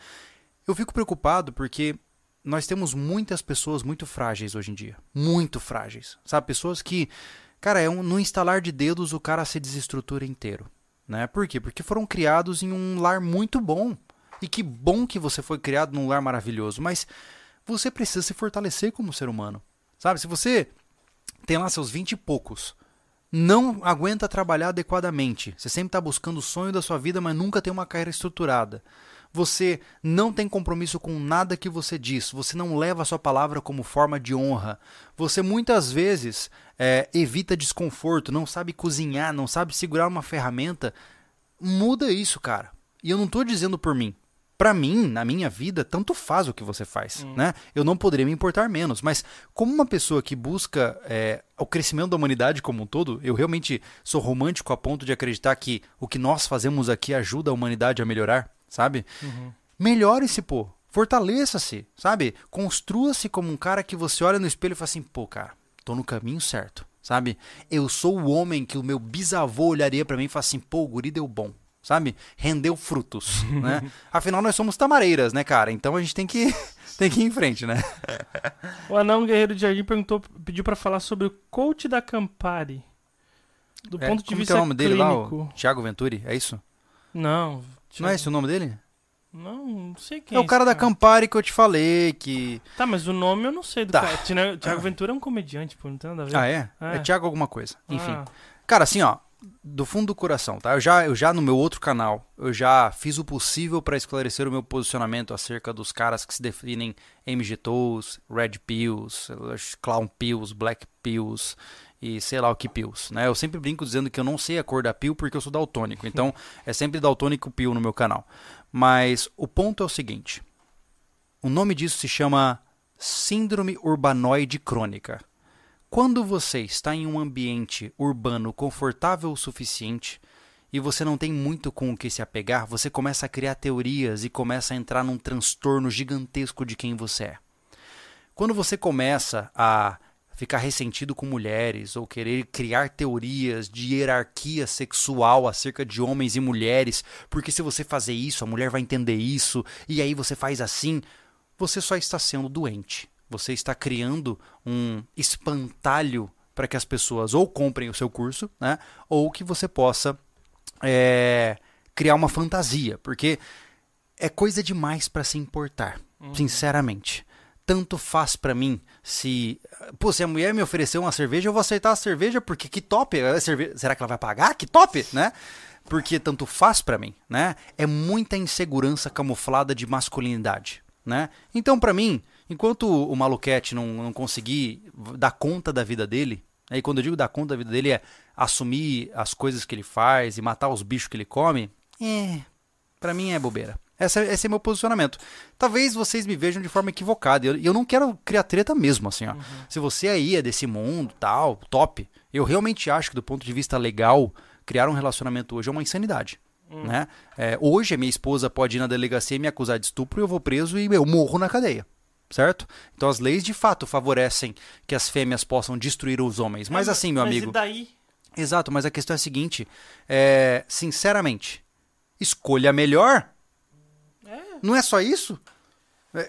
Eu fico preocupado porque nós temos muitas pessoas muito frágeis hoje em dia. Muito frágeis. Sabe? Pessoas que, cara, é um, no instalar de dedos o cara se desestrutura inteiro. Né? Por quê? Porque foram criados em um lar muito bom. E que bom que você foi criado num lar maravilhoso. Mas você precisa se fortalecer como ser humano. Sabe? Se você tem lá seus 20 e poucos, não aguenta trabalhar adequadamente, você sempre está buscando o sonho da sua vida, mas nunca tem uma carreira estruturada. Você não tem compromisso com nada que você diz, você não leva a sua palavra como forma de honra. Você muitas vezes é, evita desconforto, não sabe cozinhar, não sabe segurar uma ferramenta. Muda isso, cara. E eu não estou dizendo por mim. Pra mim, na minha vida, tanto faz o que você faz, né? Eu não poderia me importar menos, mas como uma pessoa que busca é, o crescimento da humanidade como um todo, eu realmente sou romântico a ponto de acreditar que o que nós fazemos aqui ajuda a humanidade a melhorar, sabe? Melhore-se, pô. Fortaleça-se, sabe? Construa-se como um cara que você olha no espelho e fala assim, pô, cara, tô no caminho certo, sabe? Eu sou o homem que o meu bisavô olharia pra mim e fala assim, pô, o guri deu bom, sabe? Rendeu frutos, né? Afinal, nós somos tamareiras, né, cara? Então a gente tem que, tem que ir em frente, né? O Anão Guerreiro de Jardim perguntou, pediu pra falar sobre o coach da Campari. Do É, ponto de como vista que é o nome dele lá, clínico. o Thiago Venturi, é isso? Não. Não é esse o nome dele? Não, não sei quem É o cara da Campari que eu te falei, que... Tá, mas o nome eu não sei do Tá. cara. Tiago Tiago Ventura é um comediante, pô, não tem nada a ver. Ah, é? É. É Thiago alguma coisa. Enfim. Ah, Cara, assim, ó, do fundo do coração, tá? Eu já, eu já no meu outro canal, eu já fiz o possível pra esclarecer o meu posicionamento acerca dos caras que se definem MG Toes, Red Pills, Clown Pills, Black Pills e sei lá o que pills, né? Eu sempre brinco dizendo que eu não sei a cor da pill porque eu sou daltônico, então é sempre daltônico pill no meu canal. Mas o ponto é o seguinte, o nome disso se chama Síndrome Urbanoide Crônica. Quando você está em um ambiente urbano confortável o suficiente e você não tem muito com o que se apegar, você começa a criar teorias e começa a entrar num transtorno gigantesco de quem você é. Quando você começa a ficar ressentido com mulheres ou querer criar teorias de hierarquia sexual acerca de homens e mulheres, porque se você fazer isso, a mulher vai entender isso, e aí você faz assim, você só está sendo doente. Você está criando um espantalho para que as pessoas ou comprem o seu curso, né? Ou que você possa é, criar uma fantasia, porque é coisa demais para se importar, sinceramente. Tanto faz para mim se, pô, se a mulher me oferecer uma cerveja, eu vou aceitar a cerveja porque que top, cerve- será que ela vai pagar? Que top, né? Porque tanto faz para mim, né? É muita insegurança camuflada de masculinidade, né? Então para mim, enquanto o maluquete não, não conseguir dar conta da vida dele, né? e quando eu digo dar conta da vida dele é assumir as coisas que ele faz e matar os bichos que ele come, é, Pra mim é bobeira. Essa, esse é meu posicionamento. Talvez vocês me vejam de forma equivocada. E eu, eu não quero criar treta mesmo, assim, ó. Se você aí é desse mundo, tal, top. Eu realmente acho que do ponto de vista legal, criar um relacionamento hoje é uma insanidade. Né? É, hoje a minha esposa pode ir na delegacia e me acusar de estupro e eu vou preso e eu morro na cadeia. Certo? Então as leis de fato favorecem que as fêmeas possam destruir os homens. Mas Ah, assim, meu mas amigo. E daí? Exato, mas a questão é a seguinte: é, sinceramente, escolha melhor. Não é só isso?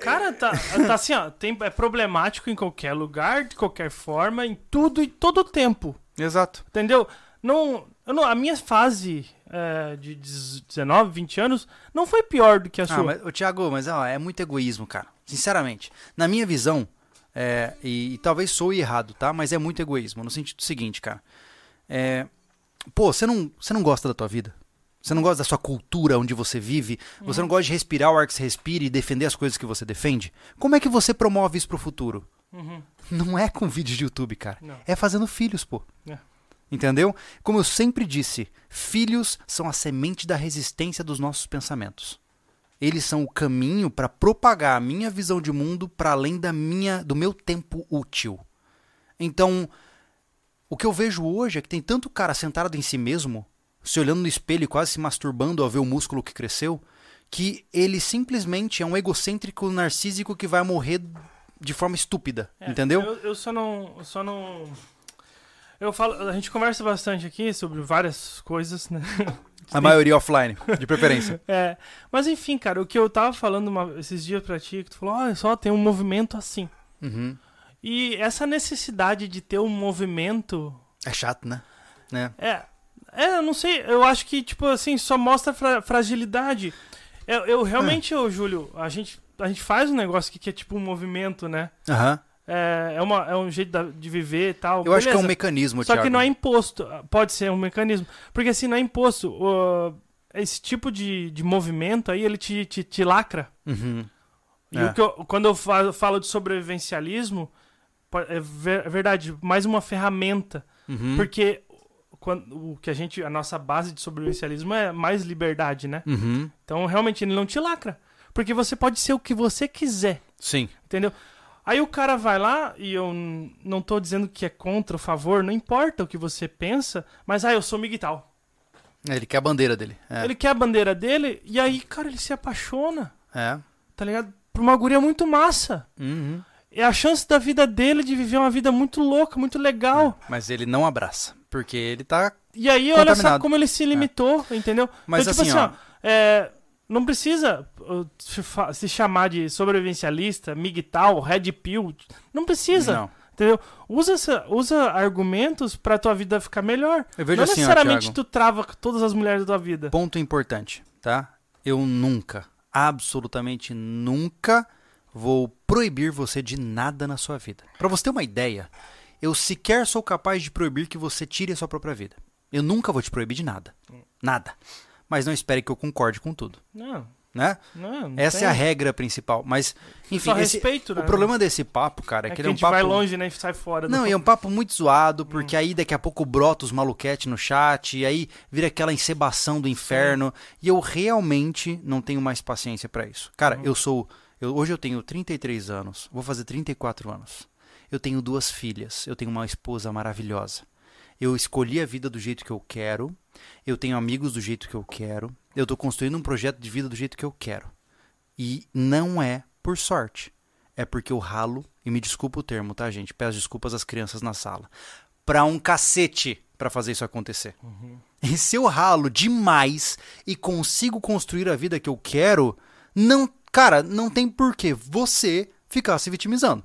Cara, tá, tá assim, ó. Tem, é problemático em qualquer lugar, de qualquer forma, em tudo e todo tempo. Exato. Entendeu? Não, eu não, a minha fase é, de 19, 20 anos não foi pior do que a Ah, sua. mas, Thiago, mas ó, é muito egoísmo, cara. Sinceramente. Na minha visão, é, e, e talvez sou errado, tá? Mas é muito egoísmo. No sentido seguinte, cara. É, pô, você não, você não gosta da tua vida? Você não gosta da sua cultura onde você vive? Você não gosta de respirar o ar que você respira e defender as coisas que você defende? Como é que você promove isso pro futuro? Uhum. Não é com vídeos de YouTube, cara. Não. É fazendo filhos, pô. É. Entendeu? Como eu sempre disse, filhos são a semente da resistência dos nossos pensamentos. Eles são o caminho para propagar a minha visão de mundo para além da minha, do meu tempo útil. Então, o que eu vejo hoje é que tem tanto cara sentado em si mesmo, se olhando no espelho e quase se masturbando ao ver o músculo que cresceu, que ele simplesmente é um egocêntrico narcísico que vai morrer de forma estúpida, É, entendeu? Eu, eu só não. eu Só não. Eu falo, a gente conversa bastante aqui sobre várias coisas, né? A maioria offline, de preferência. É, mas enfim, cara, o que eu tava falando uma- esses dias pra ti, que tu falou, olha só, tem um movimento assim. Uhum. E essa necessidade de ter um movimento. É chato, né? né? É, é, eu não sei, eu acho que, tipo assim, só mostra fra- fragilidade. Eu, eu realmente, ô, Júlio, a gente, a gente faz um negócio aqui que é tipo um movimento, né? Aham. É, é, uma, é um jeito da- de viver e tal. Eu acho que é um beleza. mecanismo, Só que Thiago. não é imposto. Pode ser um mecanismo. Porque assim, não é imposto. esse tipo de, de movimento aí, ele te, te, te lacra. Uhum. E É. o que eu- quando eu fa- falo de sobrevivencialismo, é é verdade, mais uma ferramenta. Uhum. Porque quando, o que a gente, a nossa base de sobrevivencialismo é mais liberdade, né? Uhum. Então, realmente, ele não te lacra. Porque você pode ser o que você quiser, Sim. entendeu? Aí o cara vai lá, e eu não tô dizendo que é contra ou favor, não importa o que você pensa, mas, ah, eu sou miguel. Ele quer a bandeira dele. É. Ele quer a bandeira dele, e aí, cara, ele se apaixona, É. tá ligado? Por uma guria muito massa. Uhum. É a chance da vida dele de viver uma vida muito louca, muito legal. Mas ele não abraça. Porque ele tá. E aí, olha só como ele se limitou, entendeu? Mas então, tipo assim, ó. é, não precisa uh, se chamar de sobrevivencialista, migtal, red pill. Não precisa. Não. Entendeu? Usa, essa- usa argumentos pra tua vida ficar melhor. Eu vejo Não assim, ó, necessariamente Thiago. tu trava todas as mulheres da tua vida. Ponto importante, tá? Eu nunca, absolutamente nunca vou proibir você de nada na sua vida. Pra você ter uma ideia, eu sequer sou capaz de proibir que você tire a sua própria vida. Eu nunca vou te proibir de nada. Nada. Mas não espere que eu concorde com tudo, Não, né? não. não Essa tem. é a regra principal. Mas, enfim, esse- respeito, né? o problema desse papo, cara, é, é que que ele é um gente papo. vai longe, né? E sai fora. Não, e é um papo muito zoado, porque aí daqui a pouco brota os maluquete no chat, e aí vira aquela encebação do inferno, e eu realmente não tenho mais paciência pra isso. Cara, eu sou. eu- hoje eu tenho 33 anos, vou fazer 34 anos. Eu tenho duas filhas, eu tenho uma esposa maravilhosa. Eu escolhi a vida do jeito que eu quero, eu tenho amigos do jeito que eu quero, eu tô construindo um projeto de vida do jeito que eu quero. E não é por sorte. É porque eu ralo, e me desculpa o termo, tá, gente? Peço desculpas às crianças na sala. Pra um cacete pra fazer isso acontecer. E se eu ralo demais e consigo construir a vida que eu quero, não, cara, não tem por que você ficar se vitimizando.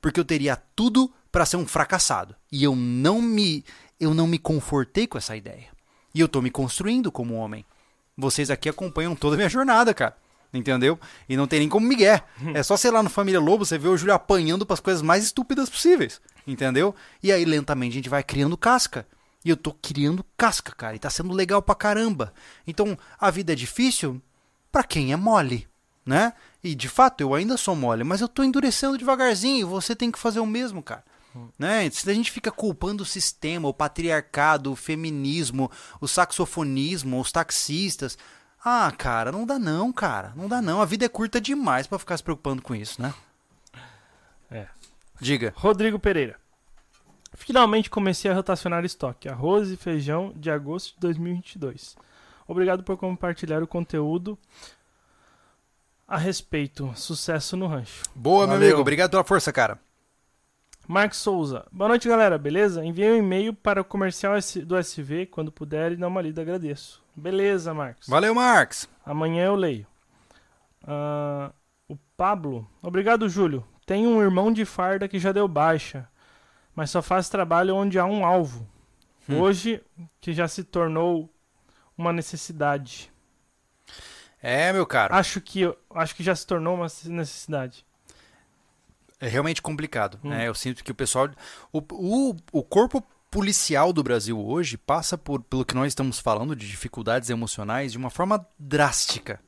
Porque eu teria tudo pra ser um fracassado. E eu não me eu não me confortei com essa ideia. E eu tô me construindo como homem. Vocês aqui acompanham toda a minha jornada, cara. Entendeu? E não tem nem como Miguel. É só, sei lá, no Família Lobo, você vê o Júlio apanhando pras coisas mais estúpidas possíveis. Entendeu? E aí, lentamente, a gente vai criando casca. E eu tô criando casca, cara. E tá sendo legal pra caramba. Então, a vida é difícil pra quem é mole, né? E, de fato, eu ainda sou mole, mas eu tô endurecendo devagarzinho. E você tem que fazer o mesmo, cara. Né? Se a gente fica culpando o sistema, o patriarcado, o feminismo, o saxofonismo, os taxistas. Ah, cara, não dá não, cara. Não dá não. A vida é curta demais pra ficar se preocupando com isso, né? É. Diga. Rodrigo Pereira. Finalmente comecei a rotacionar estoque. Arroz e feijão de agosto de 2022. Obrigado por compartilhar o conteúdo a respeito. Sucesso no rancho. Boa, meu Valeu. amigo. Obrigado pela força, cara. Marcos Souza. Boa noite, galera. Beleza? Enviei um e-mail para o comercial do SV. Quando puder e dar uma lida, agradeço. Beleza, Marcos. Valeu, Marx. Amanhã eu leio. Ah, o Pablo. Obrigado, Júlio. Tenho um irmão de farda que já deu baixa, mas só faz trabalho onde há um alvo. Hum. Hoje, que já se tornou uma necessidade. É, meu caro. Acho que, acho que já se tornou uma necessidade. É realmente complicado. Hum. né? Eu sinto que o pessoal. O, o, o corpo policial do Brasil hoje passa por, pelo que nós estamos falando de dificuldades emocionais de uma forma drástica.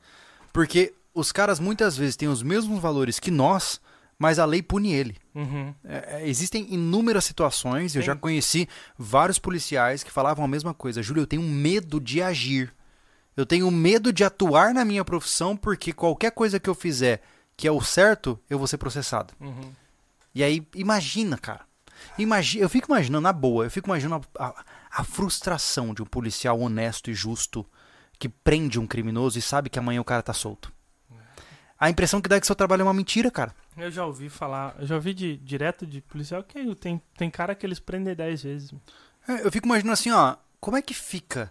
Porque os caras muitas vezes têm os mesmos valores que nós, mas a lei pune ele. Uhum. É, é, existem inúmeras situações, eu Sim. já conheci vários policiais que falavam a mesma coisa. Júlio, eu tenho medo de agir. Eu tenho medo de atuar na minha profissão porque qualquer coisa que eu fizer que é o certo, eu vou ser processado. Uhum. E aí, imagina, cara. Imagi eu fico imaginando, na boa, eu fico imaginando a, a- a frustração de um policial honesto e justo que prende um criminoso e sabe que amanhã o cara tá solto. A impressão que dá é que seu trabalho é uma mentira, cara. Eu já ouvi falar, eu já ouvi de, direto de policial que tem, tem cara que eles prendem 10 vezes. É, Eu fico imaginando assim, ó, como é que fica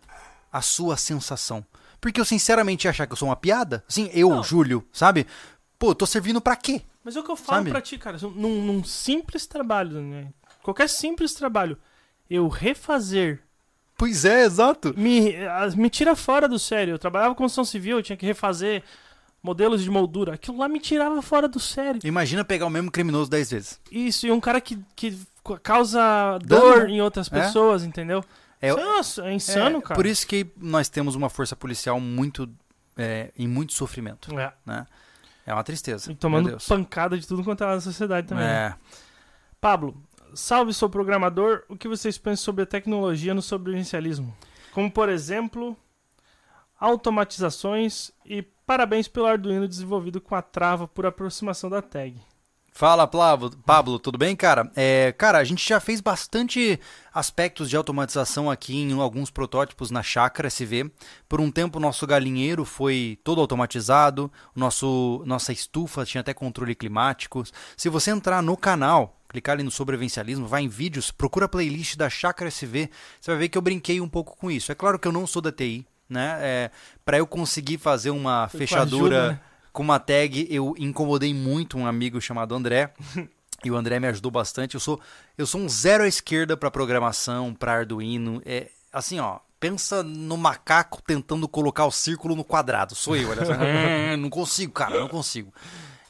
a sua sensação? Porque eu sinceramente ia achar que eu sou uma piada. Assim, eu, Não. Júlio, sabe? Pô, tô servindo pra quê? Mas é o que eu falo Sabe? pra ti, cara. Num, num simples trabalho, né? Qualquer simples trabalho, eu refazer, Pois é, exato. me, me tira fora do sério. Eu trabalhava com construção civil, eu tinha que refazer modelos de moldura. Aquilo lá me tirava fora do sério. Imagina pegar o mesmo criminoso dez vezes. Isso, e um cara que, que causa dor em outras É. pessoas, entendeu? É, Nossa, é insano, é, cara. Por isso que nós temos uma força policial muito é, em muito sofrimento, É. né? É uma tristeza. E tomando pancada de tudo quanto é lá na sociedade também. né? É. Pablo, salve, sou programador. O que vocês pensam sobre a tecnologia no sobrevivencialismo? Como, por exemplo, automatizações e parabéns pelo Arduino desenvolvido com a trava por aproximação da tag. Fala, Pablo, tudo bem, cara? É, cara, a gente já fez bastante aspectos de automatização aqui em alguns protótipos na chácara SV. Por um tempo, o nosso galinheiro foi todo automatizado, nosso, nossa estufa tinha até controle climático. Se você entrar no canal, clicar ali no sobrevivencialismo, vai em vídeos, procura a playlist da chácara SV, você vai ver que eu brinquei um pouco com isso. É claro que eu não sou da TI, né? É, Para eu conseguir fazer uma Foi fechadura né? Com uma tag, eu incomodei muito um amigo chamado André. E o André me ajudou bastante. Eu sou, eu sou um zero à esquerda para programação, para Arduino. É assim, ó. Pensa no macaco tentando colocar o círculo no quadrado. Sou eu, olha só. não consigo, cara, não consigo.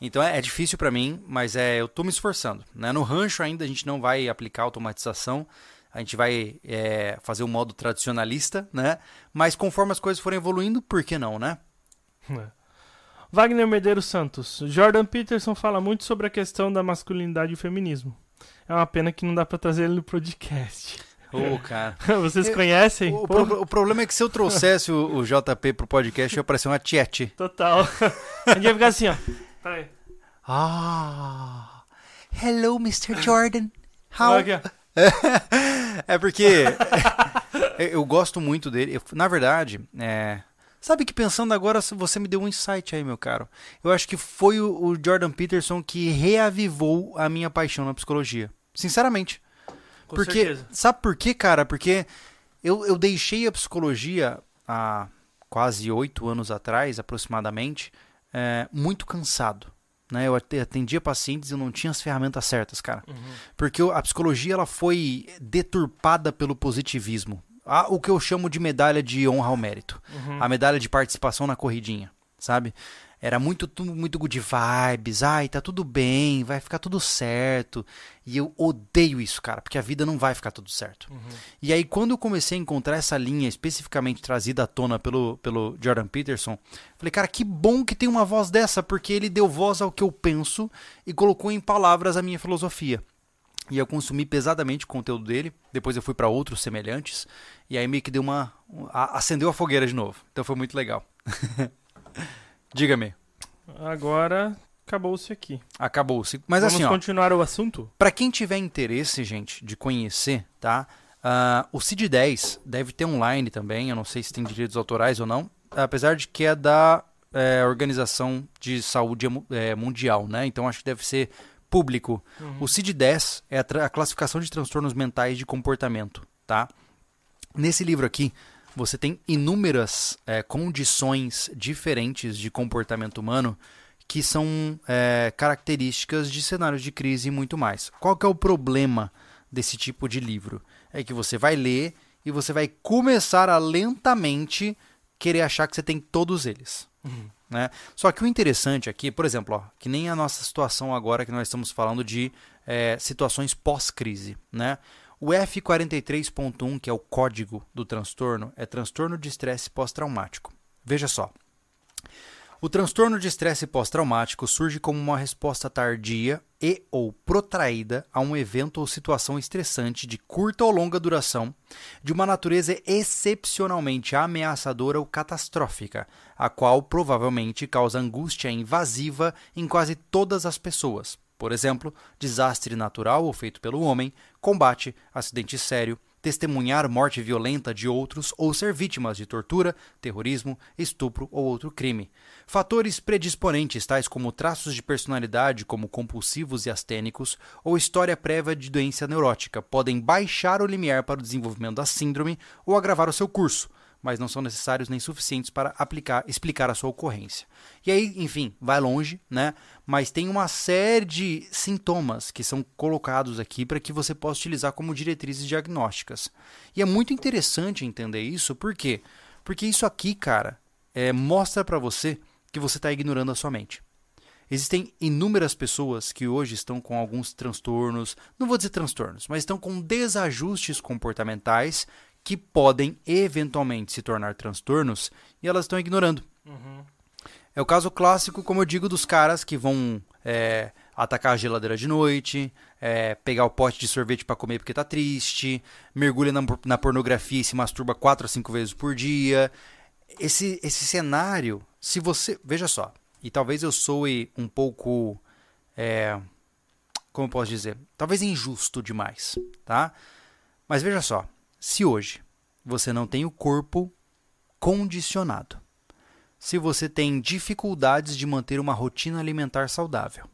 Então é, é difícil para mim, mas é, eu tô me esforçando. Né? No rancho ainda a gente não vai aplicar automatização. A gente vai é, fazer o um modo tradicionalista, né? Mas conforme as coisas forem evoluindo, por que não, né? É. Wagner Medeiros Santos. Jordan Peterson fala muito sobre a questão da masculinidade e o feminismo. É uma pena que não dá para trazer ele no podcast. Ô, oh, cara. Vocês conhecem? O, o, o, problema é que se eu trouxesse o, o JP pro podcast, ia parecer uma tiete. Total. A gente ia ficar assim, ó. Peraí. Ah. Hello, Mr. Jordan. How? é porque eu gosto muito dele. na verdade, é, Sabe que pensando agora, você me deu um insight aí, meu caro. Eu acho que foi o, Jordan Peterson que reavivou a minha paixão na psicologia. Sinceramente. Com Porque, certeza. sabe por quê, cara? Porque eu, eu deixei a psicologia há quase oito anos atrás, aproximadamente, é, muito cansado. Né? Eu atendia pacientes e não tinha as ferramentas certas, cara. Uhum. Porque a psicologia ela foi deturpada pelo positivismo a, o que eu chamo de medalha de honra ao mérito. Uhum. A medalha de participação na corridinha, sabe? Era muito, muito good vibes. Ai, tá tudo bem, vai ficar tudo certo. E eu odeio isso, cara, porque a vida não vai ficar tudo certo. Uhum. E aí, quando eu comecei a encontrar essa linha especificamente trazida à tona pelo, pelo Jordan Peterson, falei, cara, que bom que tem uma voz dessa, porque ele deu voz ao que eu penso e colocou em palavras a minha filosofia. E eu consumi pesadamente o conteúdo dele. Depois eu fui para outros semelhantes. E aí meio que deu uma. acendeu a fogueira de novo. Então foi muito legal. Diga-me. Agora acabou-se aqui. Acabou-se. Mas Vamos assim, ó. continuar o assunto? Para quem tiver interesse, gente, de conhecer, tá? Uh, o CID-10 deve ter online também. Eu não sei se tem direitos autorais ou não. Apesar de que é da é, Organização de Saúde é, Mundial, né? Então acho que deve ser público. Uhum. O CID-10 é a, a, classificação de transtornos mentais de comportamento, tá? Nesse livro aqui, você tem inúmeras é, condições diferentes de comportamento humano que são é, características de cenários de crise e muito mais. Qual que é o problema desse tipo de livro? É que você vai ler e você vai começar a lentamente querer achar que você tem todos eles. Uhum. Né? Só que o interessante aqui, por exemplo, ó, que nem a nossa situação agora que nós estamos falando de é, situações pós-crise. Né? O F43.1, que é o código do transtorno, é transtorno de estresse pós-traumático. Veja só. O transtorno de estresse pós-traumático surge como uma resposta tardia e ou protraída a um evento ou situação estressante de curta ou longa duração, de uma natureza excepcionalmente ameaçadora ou catastrófica, a qual provavelmente causa angústia invasiva em quase todas as pessoas. Por exemplo, desastre natural ou feito pelo homem, combate, acidente sério, testemunhar morte violenta de outros ou ser vítimas de tortura, terrorismo, estupro ou outro crime. Fatores predisponentes, tais como traços de personalidade, como compulsivos e astênicos, ou história prévia de doença neurótica, podem baixar o limiar para o desenvolvimento da síndrome ou agravar o seu curso mas não são necessários nem suficientes para aplicar, explicar a sua ocorrência. E aí, enfim, vai longe, né? Mas tem uma série de sintomas que são colocados aqui para que você possa utilizar como diretrizes diagnósticas. E é muito interessante entender isso, por quê? Porque isso aqui, cara, é, mostra para você que você está ignorando a sua mente. Existem inúmeras pessoas que hoje estão com alguns transtornos, não vou dizer transtornos, mas estão com desajustes comportamentais que podem eventualmente se tornar transtornos e elas estão ignorando. Uhum. É o caso clássico, como eu digo, dos caras que vão é, atacar a geladeira de noite, é, pegar o pote de sorvete para comer porque tá triste, mergulha na, na, pornografia e se masturba quatro a cinco vezes por dia. Esse, esse cenário, se você. Veja só, e talvez eu soe um pouco. É, como eu posso dizer? Talvez injusto demais, tá? Mas veja só, se hoje você não tem o corpo condicionado, se você tem dificuldades de manter uma rotina alimentar saudável,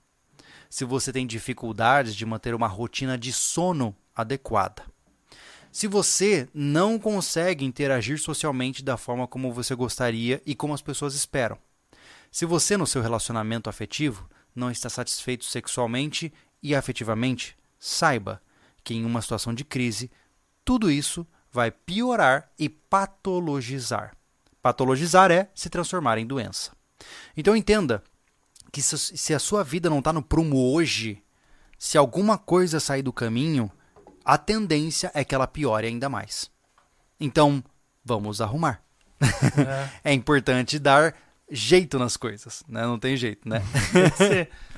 se você tem dificuldades de manter uma rotina de sono adequada, se você não consegue interagir socialmente da forma como você gostaria e como as pessoas esperam, se você no seu relacionamento afetivo não está satisfeito sexualmente e afetivamente, saiba que em uma situação de crise, tudo isso vai piorar e patologizar. Patologizar é se transformar em doença. Então entenda que se a sua vida não está no prumo hoje, se alguma coisa sair do caminho, a tendência é que ela piore ainda mais. Então, vamos arrumar. É, é importante dar jeito nas coisas, né? Não tem jeito, né?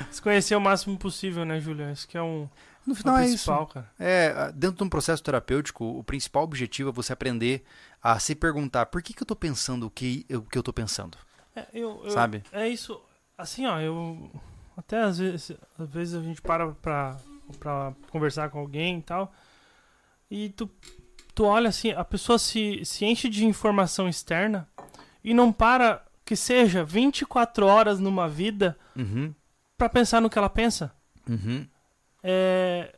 se conhecer o máximo possível, né, Julião? Isso que é um no final é isso. Cara. É, dentro de um processo terapêutico, o principal objetivo é você aprender a se perguntar por que, que eu estou pensando o que, o que eu estou pensando. É, eu, eu, Sabe? É isso. Assim, ó, eu. Até às vezes, às vezes a gente para pra, pra conversar com alguém e tal. E tu, tu olha assim, a pessoa se, se enche de informação externa e não para que seja 24 horas numa vida uhum. para pensar no que ela pensa. Uhum é,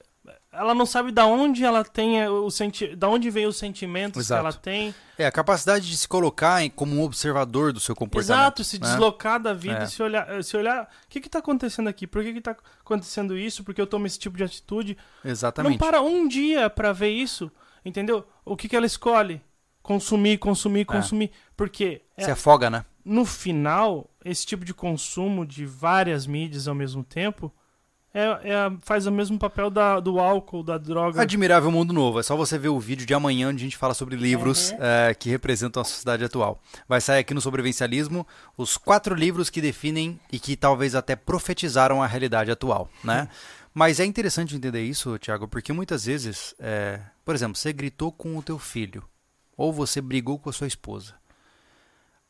ela não sabe da onde ela tem o senti da onde vem os sentimentos Exato. que ela tem. É a capacidade de se colocar como um observador do seu comportamento. Exato, se né? deslocar da vida é. e se olhar, se olhar, o que está acontecendo aqui? Por que está acontecendo isso? Por que eu tomo esse tipo de atitude? Exatamente. Não para um dia para ver isso, entendeu? O que, que ela escolhe? Consumir, consumir, é. consumir. É. Porque se afoga, né? No final, esse tipo de consumo de várias mídias ao mesmo tempo é, é, faz o mesmo papel da, do álcool, da droga. Admirável Mundo Novo. É só você ver o vídeo de amanhã onde a gente fala sobre livros uhum. é, que representam a sociedade atual. Vai sair aqui no Sobrevivencialismo os quatro livros que definem e que talvez até profetizaram a realidade atual, né? Uhum. Mas é interessante entender isso, Tiago, porque muitas vezes, é, por exemplo, você gritou com o teu filho ou você brigou com a sua esposa.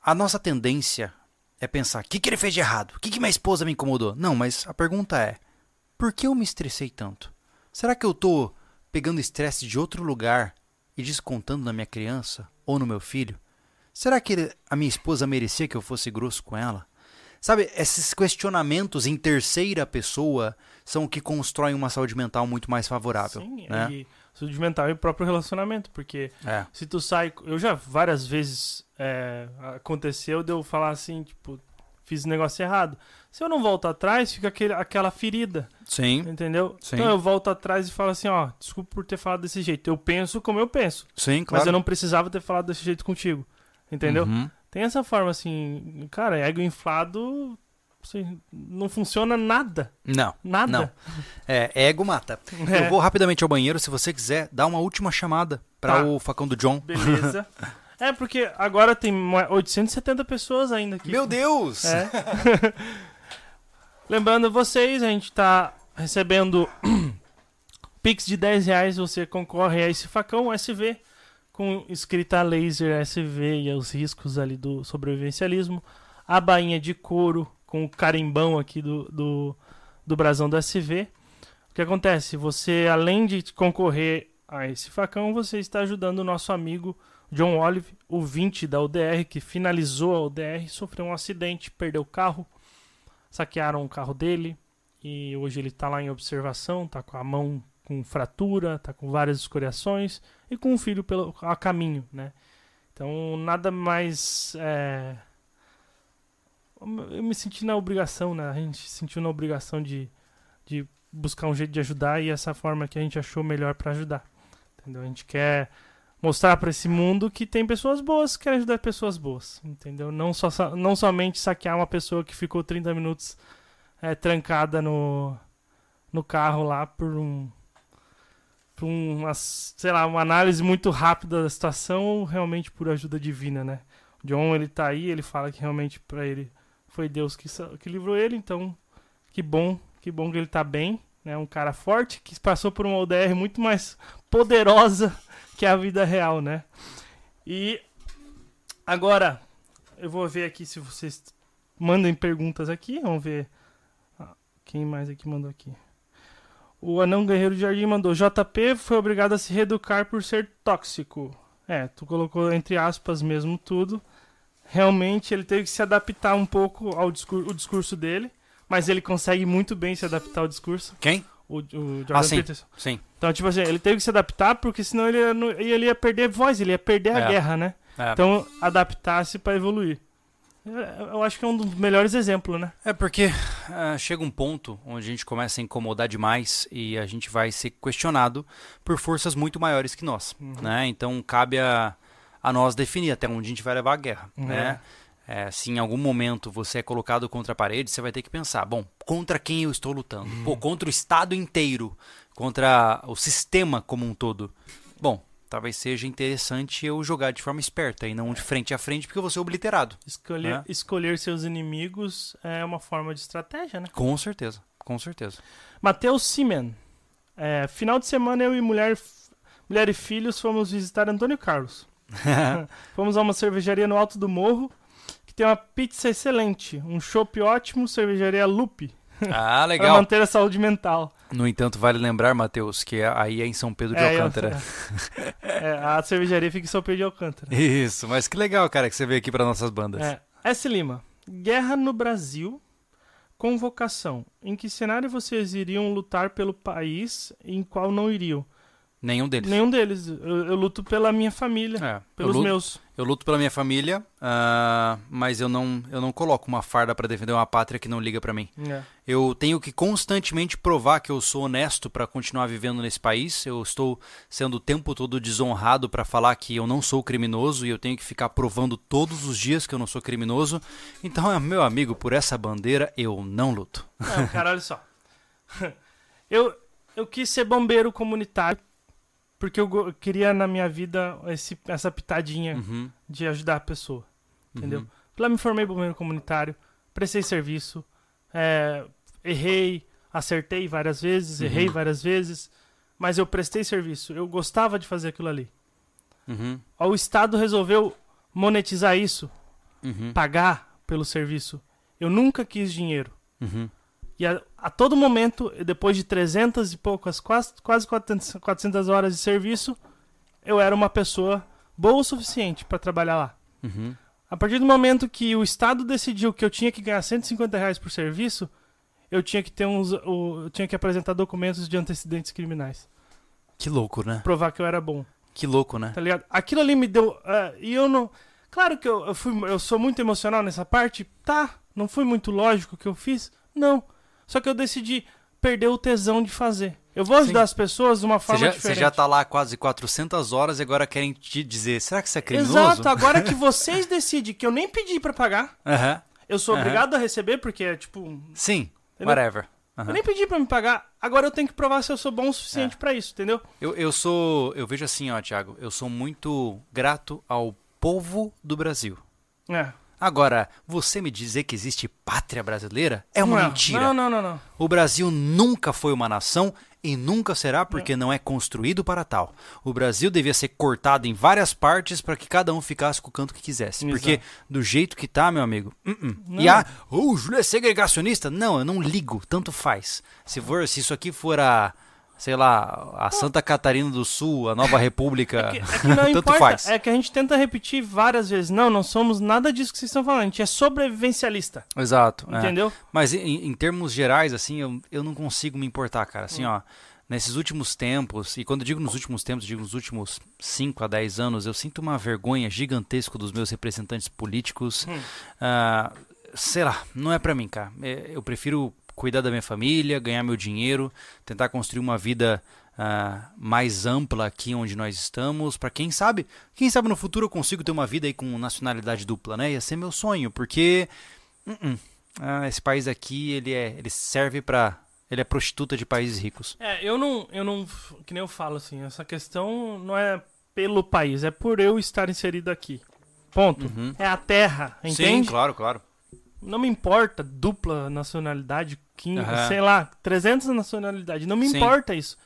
A nossa tendência é pensar: o que, que ele fez de errado? O que, que minha esposa me incomodou? Não, mas a pergunta é: por que eu me estressei tanto? Será que eu tô pegando estresse de outro lugar e descontando na minha criança ou no meu filho? Será que a minha esposa merecia que eu fosse grosso com ela? Sabe, esses questionamentos em terceira pessoa são o que constroem uma saúde mental muito mais favorável. Sim, né? e saúde mental e o próprio relacionamento, porque é. se tu sai. Eu já várias vezes é, aconteceu de eu falar assim, tipo, fiz um negócio errado. Se eu não volto atrás, fica aquele, aquela ferida. Sim. Entendeu? Sim. Então eu volto atrás e falo assim, ó, desculpa por ter falado desse jeito. Eu penso como eu penso. Sim, claro. Mas eu não precisava ter falado desse jeito contigo. Entendeu? Uhum. Tem essa forma assim, cara, ego inflado assim, não funciona nada. Não. Nada. Não. É, ego mata. É. Eu vou rapidamente ao banheiro, se você quiser, dar uma última chamada para tá. o facão do John. Beleza. É, porque agora tem 870 pessoas ainda aqui. Meu Deus! É. Lembrando vocês, a gente está recebendo Pix de 10 reais, você concorre a esse facão SV com escrita laser SV e os riscos ali do sobrevivencialismo. A bainha de couro com o carimbão aqui do, do, do brasão do SV. O que acontece? Você, além de concorrer a esse facão, você está ajudando o nosso amigo John Olive, o 20 da UDR, que finalizou a UDR, sofreu um acidente, perdeu o carro, saquearam o carro dele e hoje ele está lá em observação, está com a mão com fratura, está com várias escoriações e com um filho pelo, a caminho, né? Então nada mais é... eu me senti na obrigação, né? A gente se sentiu na obrigação de, de buscar um jeito de ajudar e essa forma que a gente achou melhor para ajudar. Entendeu? A gente quer mostrar para esse mundo que tem pessoas boas que querem ajudar pessoas boas, entendeu? Não, só, não somente saquear uma pessoa que ficou 30 minutos é, trancada no, no carro lá por um por uma, sei lá, uma análise muito rápida da situação ou realmente por ajuda divina, né? O John, ele tá aí, ele fala que realmente para ele foi Deus que, que livrou ele, então que bom, que bom que ele tá bem, né? Um cara forte que passou por uma ODR muito mais poderosa que é a vida real, né? E agora eu vou ver aqui se vocês mandem perguntas aqui. Vamos ver ah, quem mais aqui mandou aqui. O Anão Guerreiro de Jardim mandou: JP foi obrigado a se reeducar por ser tóxico. É, tu colocou entre aspas mesmo tudo. Realmente ele teve que se adaptar um pouco ao discurso, discurso dele, mas ele consegue muito bem se adaptar ao discurso. Quem? O, o Jordan ah, sim, Peterson. Sim. Então, tipo assim, ele teve que se adaptar porque senão ele ia, ele ia perder voz, ele ia perder a é. guerra, né? É. Então, adaptar-se para evoluir. É, Eu acho que é um dos melhores exemplos, né? É porque ah, chega um ponto onde a gente começa a incomodar demais e a gente vai ser questionado por forças muito maiores que nós, né? Então cabe a, a nós definir até onde a gente vai levar a guerra, Uhum. né? É, se em algum momento você é colocado contra a parede, você vai ter que pensar, bom, contra quem eu estou lutando? Pô, contra o Estado inteiro, contra o sistema como um todo. Bom, talvez seja interessante eu jogar de forma esperta e não de frente a frente, porque eu vou ser obliterado. Escolher, É. escolher seus inimigos é uma forma de estratégia, né? Com certeza, com certeza. Matheus Simen. É, final de semana eu e mulher, mulher e filhos fomos visitar Antônio Carlos. Fomos a uma cervejaria no alto do morro que tem uma pizza excelente, um chopp ótimo, cervejaria Lupe, Ah, para legal. manter a saúde mental. No entanto, vale lembrar, Matheus, que aí é em São Pedro de É, eu- Alcântara. É, a cervejaria fica em São Pedro de Alcântara. Isso, mas que legal, cara, que você veio aqui para nossas bandas. É. S. Lima. Guerra no Brasil. Convocação. Em que cenário vocês iriam lutar pelo país e em qual não iriam? Nenhum deles. Nenhum deles. Eu, eu luto pela minha família, É, eu, pelos luto, meus. eu luto pela minha família, ah, mas eu não, eu não coloco uma farda para defender uma pátria que não liga para mim. É. Eu tenho que constantemente provar que eu sou honesto para continuar vivendo nesse país. Eu estou sendo o tempo todo desonrado para falar que eu não sou criminoso e eu tenho que ficar provando todos os dias que eu não sou criminoso. Então, meu amigo, por essa bandeira eu não luto. Não, cara, olha só. Eu, eu quis ser bombeiro comunitário porque eu queria na minha vida esse- essa pitadinha Uhum, de ajudar a pessoa. Entendeu? uhum. Lá me formei bombeiro comunitário, prestei serviço, é, errei, acertei várias vezes, Uhum. errei várias vezes, mas eu prestei serviço. Eu gostava de fazer aquilo ali. Uhum, O Estado resolveu monetizar isso, uhum, pagar pelo serviço. Eu nunca quis dinheiro. E a, a todo momento, depois de 300 e poucas, quase, quase 400, 400 horas de serviço, eu era uma pessoa boa o suficiente para trabalhar lá. Uhum. A partir do momento que o Estado decidiu que eu tinha que ganhar 150 reais por serviço, eu tinha que ter uns, o- eu tinha que apresentar documentos de antecedentes criminais, Que louco, né? provar que eu era bom, Que louco, né? tá ligado? Aquilo ali me deu, ah, e eu não, claro que eu, eu fui, eu sou muito emocional nessa parte, tá? Não foi muito lógico o que eu fiz, não. Só que eu decidi perder o tesão de fazer. Eu vou ajudar Sim. as pessoas de uma Você forma já, você diferente. já tá lá há quase 400 horas e agora querem te dizer, será que você é criminoso? Exato, agora que vocês decidem que eu nem pedi pra pagar, Aham. eu sou Aham. obrigado a receber porque é tipo, Sim, Entendeu? whatever. Aham. Eu nem pedi pra me pagar. Agora eu tenho que provar se eu sou bom o É. suficiente pra isso, entendeu? Eu, eu sou. Eu vejo assim, ó, Thiago. Eu sou muito grato ao povo do Brasil. É. Agora, você me dizer que existe pátria brasileira é uma Não, mentira. Não, não, não, não. O Brasil nunca foi uma nação e nunca será porque não é construído para tal. O Brasil devia ser cortado em várias partes para que cada um ficasse com o canto que quisesse. Exato. Porque do jeito que tá, meu amigo. uh-uh. Não. E oh, o Júlio é segregacionista? Não, eu não ligo, tanto faz. Se for, se isso aqui for a, sei lá, a Santa Catarina do Sul, a Nova República, É que, é que tanto importa. faz. É que a gente tenta repetir várias vezes. Não, não somos nada disso que vocês estão falando. A gente é sobrevivencialista. Exato. é. Entendeu? Mas em, em termos gerais, assim, eu, eu não consigo me importar, cara. Assim, ó, nesses últimos tempos, e quando eu digo nos últimos tempos, digo nos últimos 5 a 10 anos, eu sinto uma vergonha gigantesca dos meus representantes políticos. Hum. Ah, sei lá, não é pra mim, cara. É, eu prefiro cuidar da minha família, ganhar meu dinheiro, tentar construir uma vida ah, mais ampla aqui onde nós estamos, Pra quem sabe, quem sabe no futuro eu consigo ter uma vida aí com nacionalidade dupla, né? Ia ser meu sonho, porque uh-uh. Ah, esse país aqui, ele é, ele serve pra ele é prostituta de países ricos. É, eu não, eu não. Que nem eu falo assim, essa questão não é pelo país, é por eu estar inserido aqui. Ponto. Uhum. É a terra, entende? Sim, claro, claro. Não me importa dupla nacionalidade, 15, Aham. sei lá, 300 nacionalidades. Não me Sim. importa isso.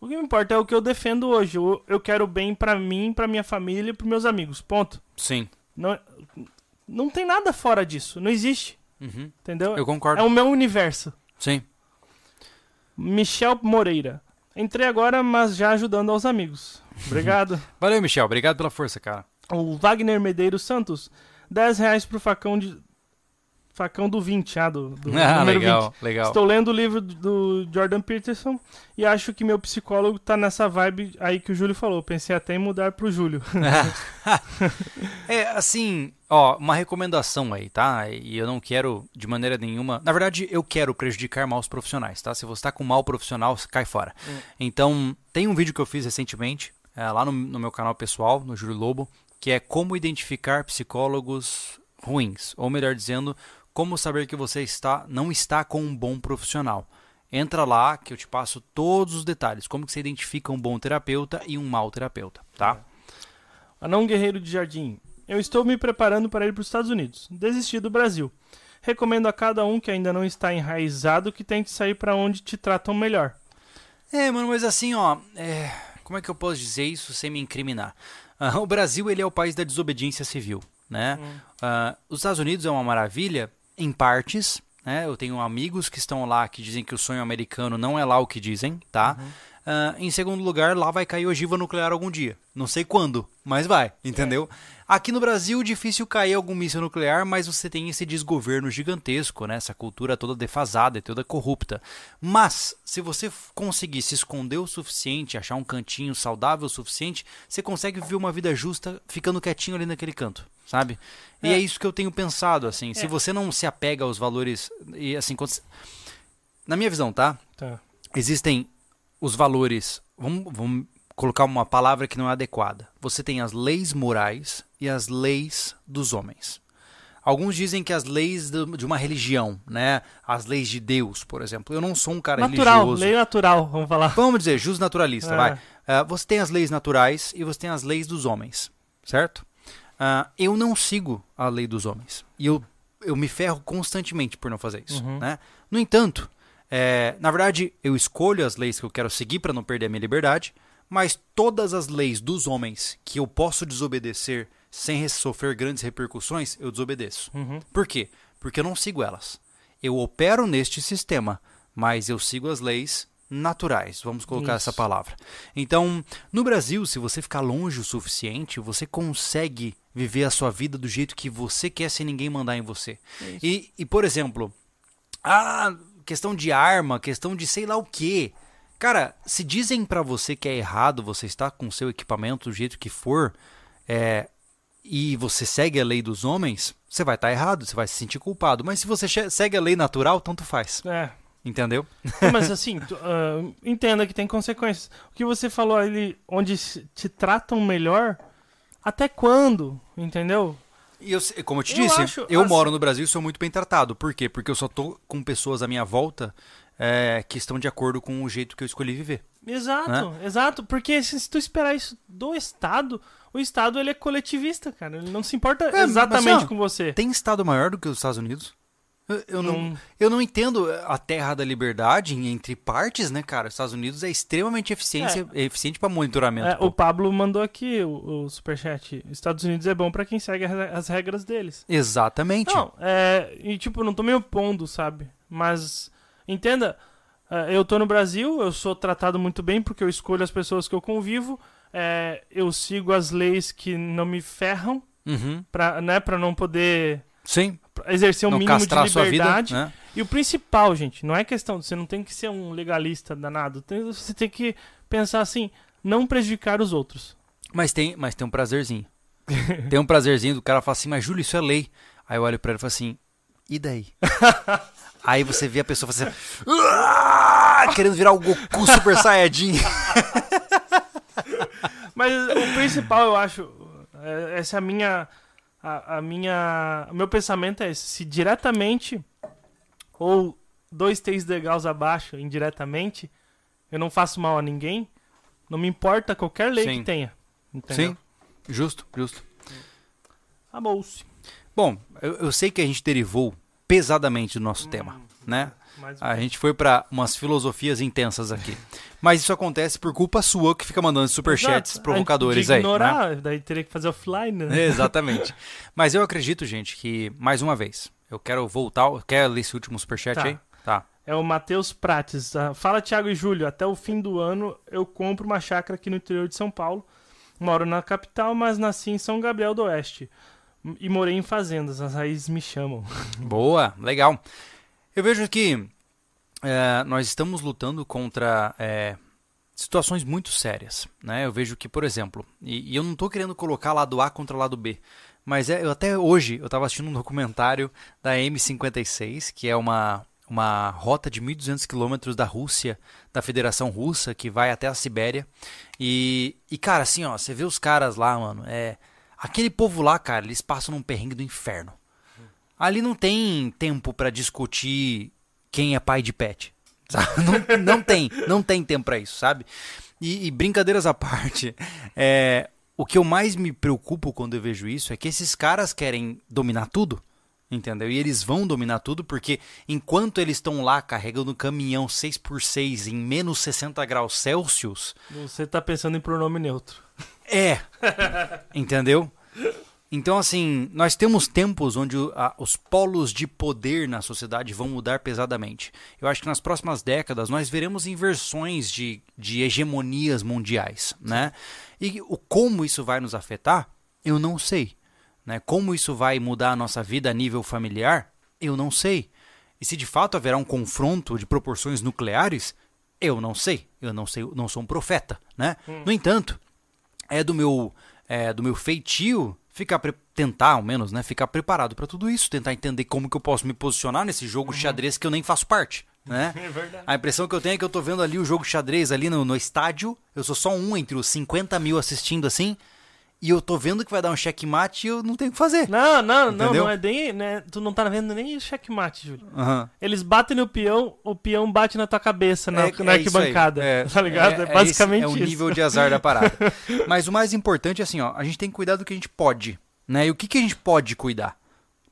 O que me importa é o que eu defendo hoje. Eu, eu quero bem pra mim, pra minha família e pros meus amigos. Ponto. Sim. Não, não tem nada fora disso. Não existe. Uhum. Entendeu? Eu concordo. É o meu universo. Sim. Michel Moreira. Entrei agora, mas já ajudando aos amigos. Obrigado. Valeu, Michel. Obrigado pela força, cara. o Wagner Medeiros Santos. 10 reais pro facão de. Facão do 20, ah, do, do Ah, número legal, 20. legal. Estou lendo o livro do Jordan Peterson e acho que meu psicólogo tá nessa vibe aí que o Júlio falou. Pensei até em mudar pro Júlio. É, assim, ó, uma recomendação aí, tá? E eu não quero de maneira nenhuma. Na verdade, eu quero prejudicar maus profissionais, tá? Se você tá com um mau profissional, você cai fora. Então, tem um vídeo que eu fiz recentemente, é, lá no, no meu canal pessoal, no Júlio Lobo, que é como identificar psicólogos ruins. Ou melhor dizendo, como saber que você está, não está com um bom profissional. Entra lá que eu te passo todos os detalhes. Como que você identifica um bom terapeuta e um mau terapeuta, tá? Anão Guerreiro de Jardim. Eu estou me preparando para ir para os Estados Unidos. Desisti do Brasil. Recomendo a cada um que ainda não está enraizado que tente sair para onde te tratam melhor. É, mano, mas assim, ó, é, como é que eu posso dizer isso sem me incriminar? Ah, o Brasil, ele é o país da desobediência civil, né? Ah, os Estados Unidos é uma maravilha em partes, né? Eu tenho amigos que estão lá que dizem que o sonho americano não é lá o que dizem, tá? Ah, em segundo lugar, lá vai cair ogiva nuclear algum dia. Não sei quando, mas vai, entendeu? Aqui no Brasil, difícil cair algum míssil nuclear, mas você tem esse desgoverno gigantesco, né? Essa cultura toda defasada e toda corrupta. Mas, se você conseguir se esconder o suficiente, achar um cantinho saudável o suficiente, você consegue viver uma vida justa ficando quietinho ali naquele canto, sabe? E É. é isso que eu tenho pensado, assim. Se É. você não se apega aos valores... E assim, quando... Na minha visão, tá? Tá. existem os valores. Vamos, vamos colocar uma palavra que não é adequada. Você tem as leis morais e as leis dos homens. Alguns dizem que as leis de uma religião, né? As leis de Deus, por exemplo. Eu não sou um cara Natural, religioso. lei natural, vamos falar. Vamos dizer, jus naturalista, É. vai. Ah, você tem as leis naturais e você tem as leis dos homens, certo? Ah, eu não sigo a lei dos homens. E eu, eu me ferro constantemente por não fazer isso. Uhum. Né? No entanto, é, na verdade, eu escolho as leis que eu quero seguir para não perder a minha liberdade, mas todas as leis dos homens que eu posso desobedecer sem re- sofrer grandes repercussões, eu desobedeço. Uhum. Por quê? Porque eu não sigo elas. Eu opero neste sistema, mas eu sigo as leis naturais, vamos colocar Isso. essa palavra. Então, no Brasil, se você ficar longe o suficiente, você consegue viver a sua vida do jeito que você quer sem ninguém mandar em você. E, e, por exemplo, ah, questão de arma, questão de sei lá o quê. Cara, se dizem pra você que é errado você estar com seu equipamento do jeito que for, é, e você segue a lei dos homens, você vai estar errado, você vai se sentir culpado. Mas se você segue a lei natural, tanto faz. É. Entendeu? Mas assim, tu, ah, entenda que tem consequências. O que você falou ali, onde te tratam melhor, até quando? Entendeu? E eu, como eu te Eu disse, acho, eu assim- moro no Brasil e sou muito bem tratado. Por quê? Porque eu só tô com pessoas à minha volta é, que estão de acordo com o jeito que eu escolhi viver. Exato, exato. Porque se, tu esperar isso do Estado, o Estado ele é coletivista, cara. Ele não se importa mas, exatamente ó, com você. Tem estado maior do que os Estados Unidos? Eu, não, Não- eu não entendo a terra da liberdade entre partes, né, cara? Os Estados Unidos é extremamente eficiente, eficiente para monitoramento. É, o Pablo mandou aqui o, o superchat. Estados Unidos é bom pra quem segue as- as regras deles. Exatamente. Não, é. E tipo, não tô me opondo, sabe? Mas, entenda, é, eu tô no Brasil, eu sou tratado muito bem porque eu escolho as pessoas que eu convivo, é, eu sigo as leis que não me ferram, Uhum. pra, né, pra não poder Sim. exercer um não mínimo de sua vida. liberdade. Né? E o principal, gente, não é questão, você não tem que ser um legalista danado, você tem que pensar assim, não prejudicar os outros. Mas tem, mas tem um prazerzinho. tem um prazerzinho do cara falar assim, mas Júlio, isso é lei. Aí eu olho pra ele e falo assim, e daí? Aí você vê a pessoa fazendo assim, querendo virar o Goku Super Saiyajin. Mas o principal, eu acho, é- essa é a minha. A, a minha. O meu pensamento é esse. Se diretamente ou dois, três degraus abaixo, indiretamente, eu não faço mal a ninguém, não me importa qualquer lei Sim. que tenha. Entendeu? Sim, justo, justo. Amou-se. Bom, eu, eu sei que a gente derivou pesadamente do nosso tema, né? A gente foi pra umas filosofias intensas aqui. Mas isso acontece por culpa sua que fica mandando superchats provocadores de aí. né? ignorar, daí teria que fazer offline, né? Exatamente. Mas eu acredito, gente, que, mais uma vez, eu quero voltar. Quer ler esse último superchat Tá. aí? Tá. É o Matheus Prates. Ah, Fala, Thiago e Júlio. Até o fim do ano eu compro uma chácara aqui no interior de São Paulo. Moro na capital, mas nasci em São Gabriel do Oeste. E morei em fazendas, as raízes me chamam. Boa, legal. Eu vejo que é, nós estamos lutando contra é, situações muito sérias. Né? Eu vejo que, por exemplo, e, e eu não estou querendo colocar lado A contra lado B, mas é, eu, até hoje eu estava assistindo um documentário da M56, que é uma, uma rota de 1.200 quilômetros da Rússia, da Federação Russa, que vai até a Sibéria. E, e, cara, assim, ó, você vê os caras lá, mano, é... Aquele povo lá, cara, eles passam num perrengue do inferno. Ali não tem tempo para discutir quem é pai de pet. Não, não tem, não tem tempo para isso, sabe? E, e, brincadeiras à parte, é, o que eu mais me preocupo quando eu vejo isso é que esses caras querem dominar tudo, entendeu? E eles vão dominar tudo porque enquanto eles estão lá carregando um caminhão 6x6 em menos 60 graus Celsius. Você tá pensando em pronome neutro. É, entendeu? Então, assim, nós temos tempos onde os polos de poder na sociedade vão mudar pesadamente. Eu acho que nas próximas décadas nós veremos inversões de, de hegemonias mundiais, né? E o como isso vai nos afetar, eu não sei. Né? Como isso vai mudar a nossa vida a nível familiar, eu não sei. E se de fato haverá um confronto de proporções nucleares, eu não sei. Eu não sei, não sou um profeta, né? Hum. No entanto, é do meu é, do meu feitio ficar tentar ao menos, né, ficar preparado para tudo isso, tentar entender como que eu posso me posicionar nesse jogo uhum. xadrez que eu nem faço parte. Né? É verdade. A impressão que eu tenho é que eu tô vendo ali o jogo xadrez ali no, no estádio. Eu sou só um entre os 50 mil assistindo assim e eu tô vendo que vai dar um checkmate e eu não tenho o que fazer. Não, não, Entendeu? não, não é nem. Né, tu não tá vendo nem o checkmate, Júlio. Uhum. Eles batem no peão, o peão bate na tua cabeça, na, é, na é arquibancada. É, tá ligado? É, é basicamente isso. É o nível de azar da parada. Mas o mais importante é assim, ó, a gente tem que cuidar do que a gente pode. Né? E o que, que a gente pode cuidar?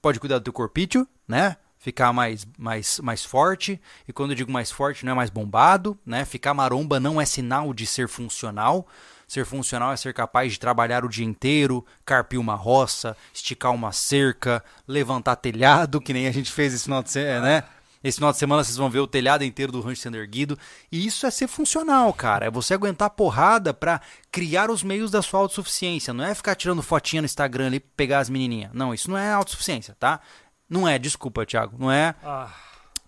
Pode cuidar do teu corpício, né? Ficar mais, mais, mais forte. E quando eu digo mais forte, não é mais bombado, né? Ficar maromba não é sinal de ser funcional. Ser funcional é ser capaz de trabalhar o dia inteiro, carpir uma roça, esticar uma cerca, levantar telhado, que nem a gente fez esse final de semana, né? Esse final de semana vocês vão ver o telhado inteiro do rancho sendo erguido. E isso é ser funcional, cara. É você aguentar porrada para criar os meios da sua autossuficiência. Não é ficar tirando fotinha no Instagram ali pegar as menininhas. Não, isso não é autossuficiência, tá? Não é, desculpa, Thiago. Não é. Ah.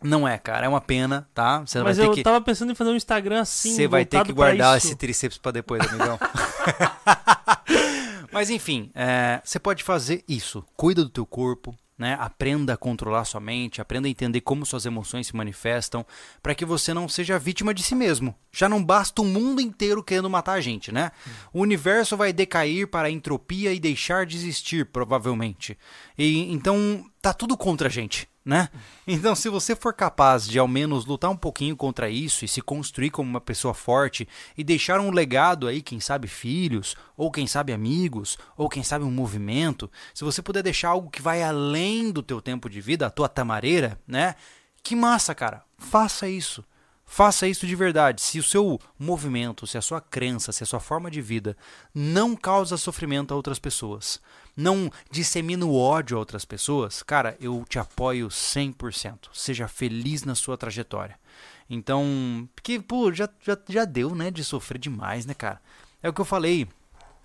Não é, cara. É uma pena, tá? Você Mas vai ter eu que... tava pensando em fazer um Instagram assim. Você vai ter que guardar esse tríceps pra depois, amigão. Mas enfim, é, você pode fazer isso. Cuida do teu corpo, né? Aprenda a controlar sua mente, aprenda a entender como suas emoções se manifestam, para que você não seja vítima de si mesmo. Já não basta o mundo inteiro querendo matar a gente, né? O universo vai decair para a entropia e deixar de existir, provavelmente. E então tá tudo contra a gente né? Então, se você for capaz de ao menos lutar um pouquinho contra isso e se construir como uma pessoa forte e deixar um legado aí, quem sabe filhos, ou quem sabe amigos, ou quem sabe um movimento, se você puder deixar algo que vai além do teu tempo de vida, a tua tamareira, né? Que massa, cara. Faça isso. Faça isso de verdade. Se o seu movimento, se a sua crença, se a sua forma de vida não causa sofrimento a outras pessoas, não dissemina o ódio a outras pessoas, cara, eu te apoio 100%. Seja feliz na sua trajetória. Então, porque, pô, já, já, já deu, né, de sofrer demais, né, cara? É o que eu falei.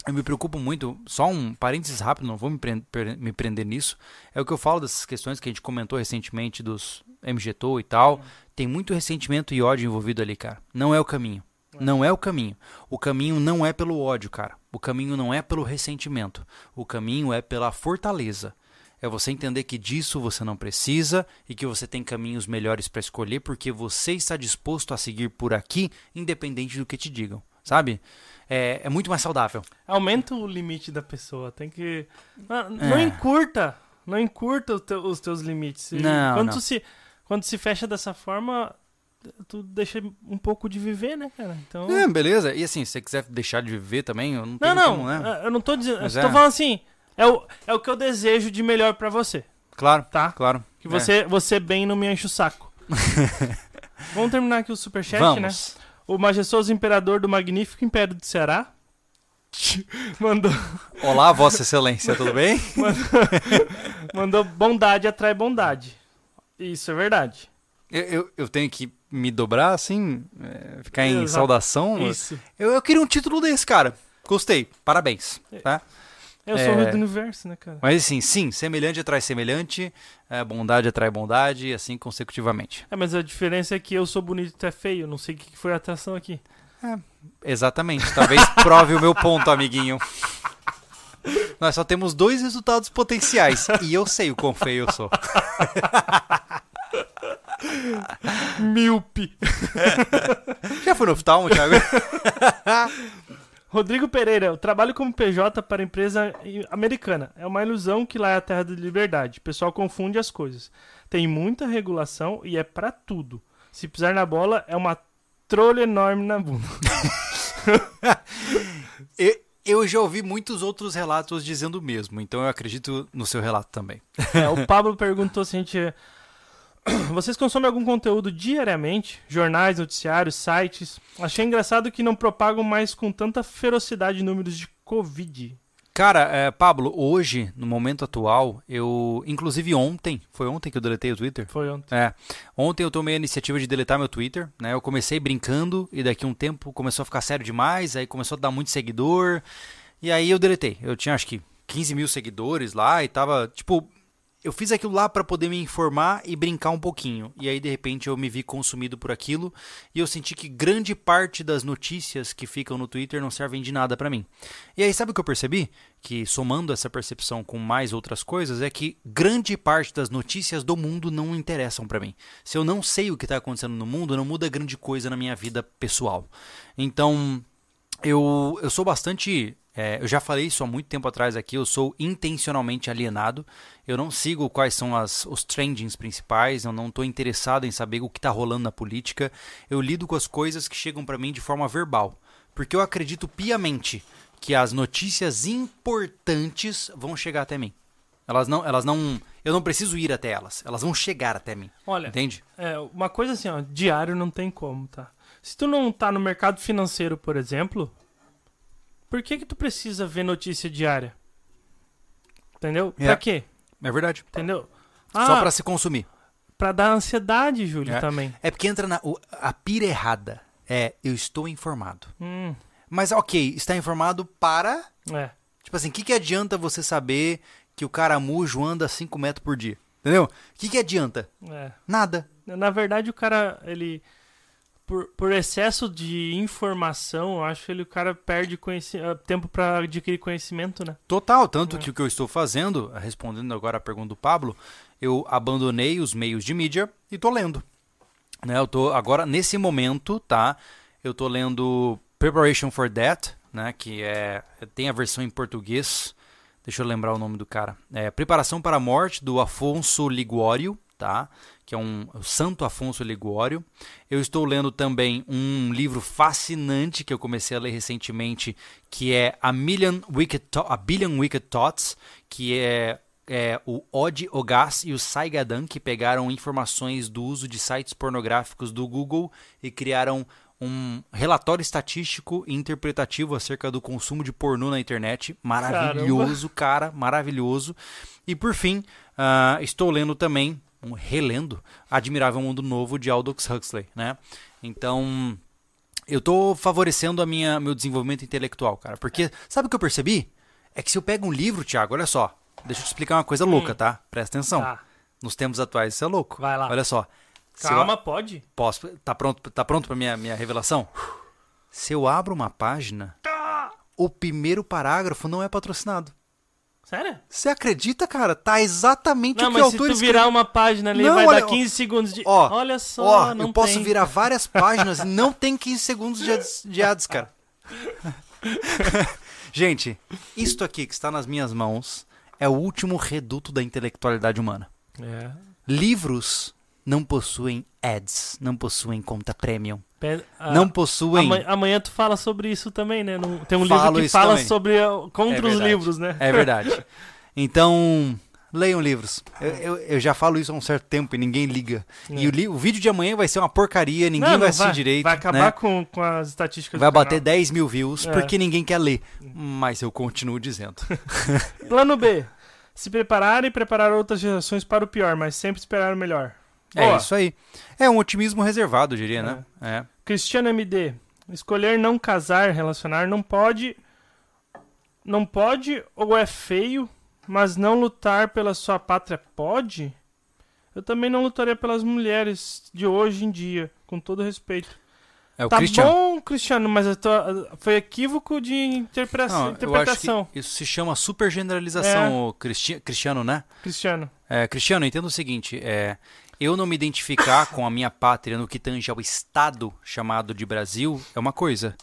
Eu me preocupo muito, só um parênteses rápido, não vou me, prender, me prender nisso. É o que eu falo dessas questões que a gente comentou recentemente dos MGTO e tal. Tem muito ressentimento e ódio envolvido ali, cara. Não é o caminho. Não é o caminho. O caminho não é pelo ódio, cara. O caminho não é pelo ressentimento. O caminho é pela fortaleza. É você entender que disso você não precisa e que você tem caminhos melhores para escolher porque você está disposto a seguir por aqui, independente do que te digam, sabe? É, é muito mais saudável. Aumenta o limite da pessoa. Tem que. Não, não é. encurta. Não encurta os, teus, os teus limites. Não, quando, não. Se, quando se fecha dessa forma, tu deixa um pouco de viver, né, cara? Então... É, beleza. E assim, se você quiser deixar de viver também, eu não tenho não, não, como, né? É, eu não tô dizendo. Mas eu é. tô falando assim, é o, é o que eu desejo de melhor para você. Claro, tá? Claro. Que você, é. você bem não me enche o saco. Vamos terminar aqui o superchat, Vamos. né? O majestoso imperador do magnífico Império do Ceará mandou. Olá, Vossa Excelência, tudo bem? mandou, mandou bondade atrai bondade. Isso é verdade. Eu, eu, eu, tenho que me dobrar, assim, é, ficar em Exato. saudação. Isso. Eu, eu queria um título desse, cara. Gostei. Parabéns. Tá? Eu sou o do universo, né, cara? Mas assim, sim, semelhante atrai semelhante, é, bondade atrai bondade, e assim consecutivamente. É, mas a diferença é que eu sou bonito e tu é feio. Não sei o que foi a atração aqui. É, exatamente. Talvez prove o meu ponto, amiguinho. Nós só temos dois resultados potenciais. E eu sei o quão feio eu sou. Milpe. Já foi no oftalmo, Thiago? Rodrigo Pereira, eu trabalho como PJ para empresa americana. É uma ilusão que lá é a terra da liberdade. O pessoal confunde as coisas. Tem muita regulação e é para tudo. Se pisar na bola, é uma trolha enorme na bunda. eu, eu já ouvi muitos outros relatos dizendo o mesmo, então eu acredito no seu relato também. É, o Pablo perguntou se a gente vocês consomem algum conteúdo diariamente? Jornais, noticiários, sites? Achei engraçado que não propagam mais com tanta ferocidade números de Covid. Cara, é, Pablo, hoje, no momento atual, eu. Inclusive ontem, foi ontem que eu deletei o Twitter? Foi ontem. É. Ontem eu tomei a iniciativa de deletar meu Twitter, né? Eu comecei brincando e daqui a um tempo começou a ficar sério demais, aí começou a dar muito seguidor. E aí eu deletei. Eu tinha acho que 15 mil seguidores lá e tava, tipo, eu fiz aquilo lá para poder me informar e brincar um pouquinho. E aí de repente eu me vi consumido por aquilo e eu senti que grande parte das notícias que ficam no Twitter não servem de nada para mim. E aí sabe o que eu percebi? Que somando essa percepção com mais outras coisas é que grande parte das notícias do mundo não interessam para mim. Se eu não sei o que está acontecendo no mundo, não muda grande coisa na minha vida pessoal. Então eu, eu sou bastante é, eu já falei isso há muito tempo atrás aqui, eu sou intencionalmente alienado. Eu não sigo quais são as, os trendings principais, eu não estou interessado em saber o que está rolando na política. Eu lido com as coisas que chegam para mim de forma verbal. Porque eu acredito piamente que as notícias importantes vão chegar até mim. Elas não, elas não, eu não preciso ir até elas, elas vão chegar até mim. Olha, entende? É, uma coisa assim, ó, diário não tem como, tá? Se tu não tá no mercado financeiro, por exemplo, por que que tu precisa ver notícia diária? Entendeu? É. Pra quê? É verdade. Entendeu? Ah, Só para se consumir. Pra dar ansiedade, Júlio, é. também. É porque entra na... A pira errada é eu estou informado. Hum. Mas ok, está informado para... É. Tipo assim, o que, que adianta você saber que o caramujo anda 5 metros por dia? Entendeu? O que, que adianta? É. Nada. Na verdade, o cara, ele por, por excesso de informação, eu acho que ele, o cara perde eh, tempo para adquirir conhecimento, né? Total, tanto é. que o que eu estou fazendo, respondendo agora a pergunta do Pablo, eu abandonei os meios de mídia e estou lendo. Né, eu tô agora nesse momento, tá? Eu estou lendo Preparation for Death, né, que é tem a versão em português. Deixa eu lembrar o nome do cara. É Preparação para a Morte do Afonso Liguório, tá? que é um o Santo Afonso Ligório. Eu estou lendo também um livro fascinante que eu comecei a ler recentemente, que é A Million Wicked, a Billion Wicked Thoughts, que é, é o Odd Ogas e o Saigadan, que pegaram informações do uso de sites pornográficos do Google e criaram um relatório estatístico e interpretativo acerca do consumo de pornô na internet. Maravilhoso, Caramba. cara, maravilhoso. E por fim, uh, estou lendo também um relendo Admirável Mundo Novo de Aldous Huxley, né? Então, eu tô favorecendo a minha meu desenvolvimento intelectual, cara, porque sabe o que eu percebi? É que se eu pego um livro, Thiago, olha só, deixa eu te explicar uma coisa louca, tá? Presta atenção. Tá. Nos tempos atuais isso é louco. Vai lá. Olha só. Calma, eu... pode? Posso? Tá pronto? Tá pronto para minha minha revelação? Se eu abro uma página, tá. o primeiro parágrafo não é patrocinado. Sério? Você acredita, cara? Tá exatamente não, o que o autor Não, mas se tu virar uma página ali, não, vai olha, dar 15 segundos de... Ó, olha só, ó, não eu posso virar várias páginas e não tem 15 segundos de ads, de ads cara. Gente, isto aqui que está nas minhas mãos é o último reduto da intelectualidade humana. É. Livros não possuem ads, não possuem conta premium. Ah, não possuem. Amanhã, amanhã, tu fala sobre isso também, né? tem um Falo livro que fala também. sobre contra é os livros, né? É verdade. Então, leiam livros. Eu, eu, eu, já falo isso há um certo tempo e ninguém liga. É. E o, li, o, vídeo de amanhã vai ser uma porcaria, ninguém não, vai assistir vai, direito. Vai acabar né? com, com as estatísticas Vai bater 10 mil views é. porque ninguém quer ler. Mas eu continuo dizendo. Plano B. Se preparar e preparar outras gerações para o pior, mas sempre esperar o melhor. É isso aí. É um otimismo reservado, diria, né? é. né? É. Cristiano MD. Escolher não casar, relacionar, não pode. não pode ou é feio, mas não lutar pela sua pátria pode? Eu também não lutaria pelas mulheres de hoje em dia, com todo respeito. É o tá Cristiano. bom, Cristiano, mas tô- foi equívoco de interpre- Não, interpretação, isso se chama super generalização, ô Cristi- Cristiano, né? Cristiano. É, Cristiano, entenda o seguinte: é, eu não me identificar com a minha pátria no que tange ao Estado chamado de Brasil é uma coisa.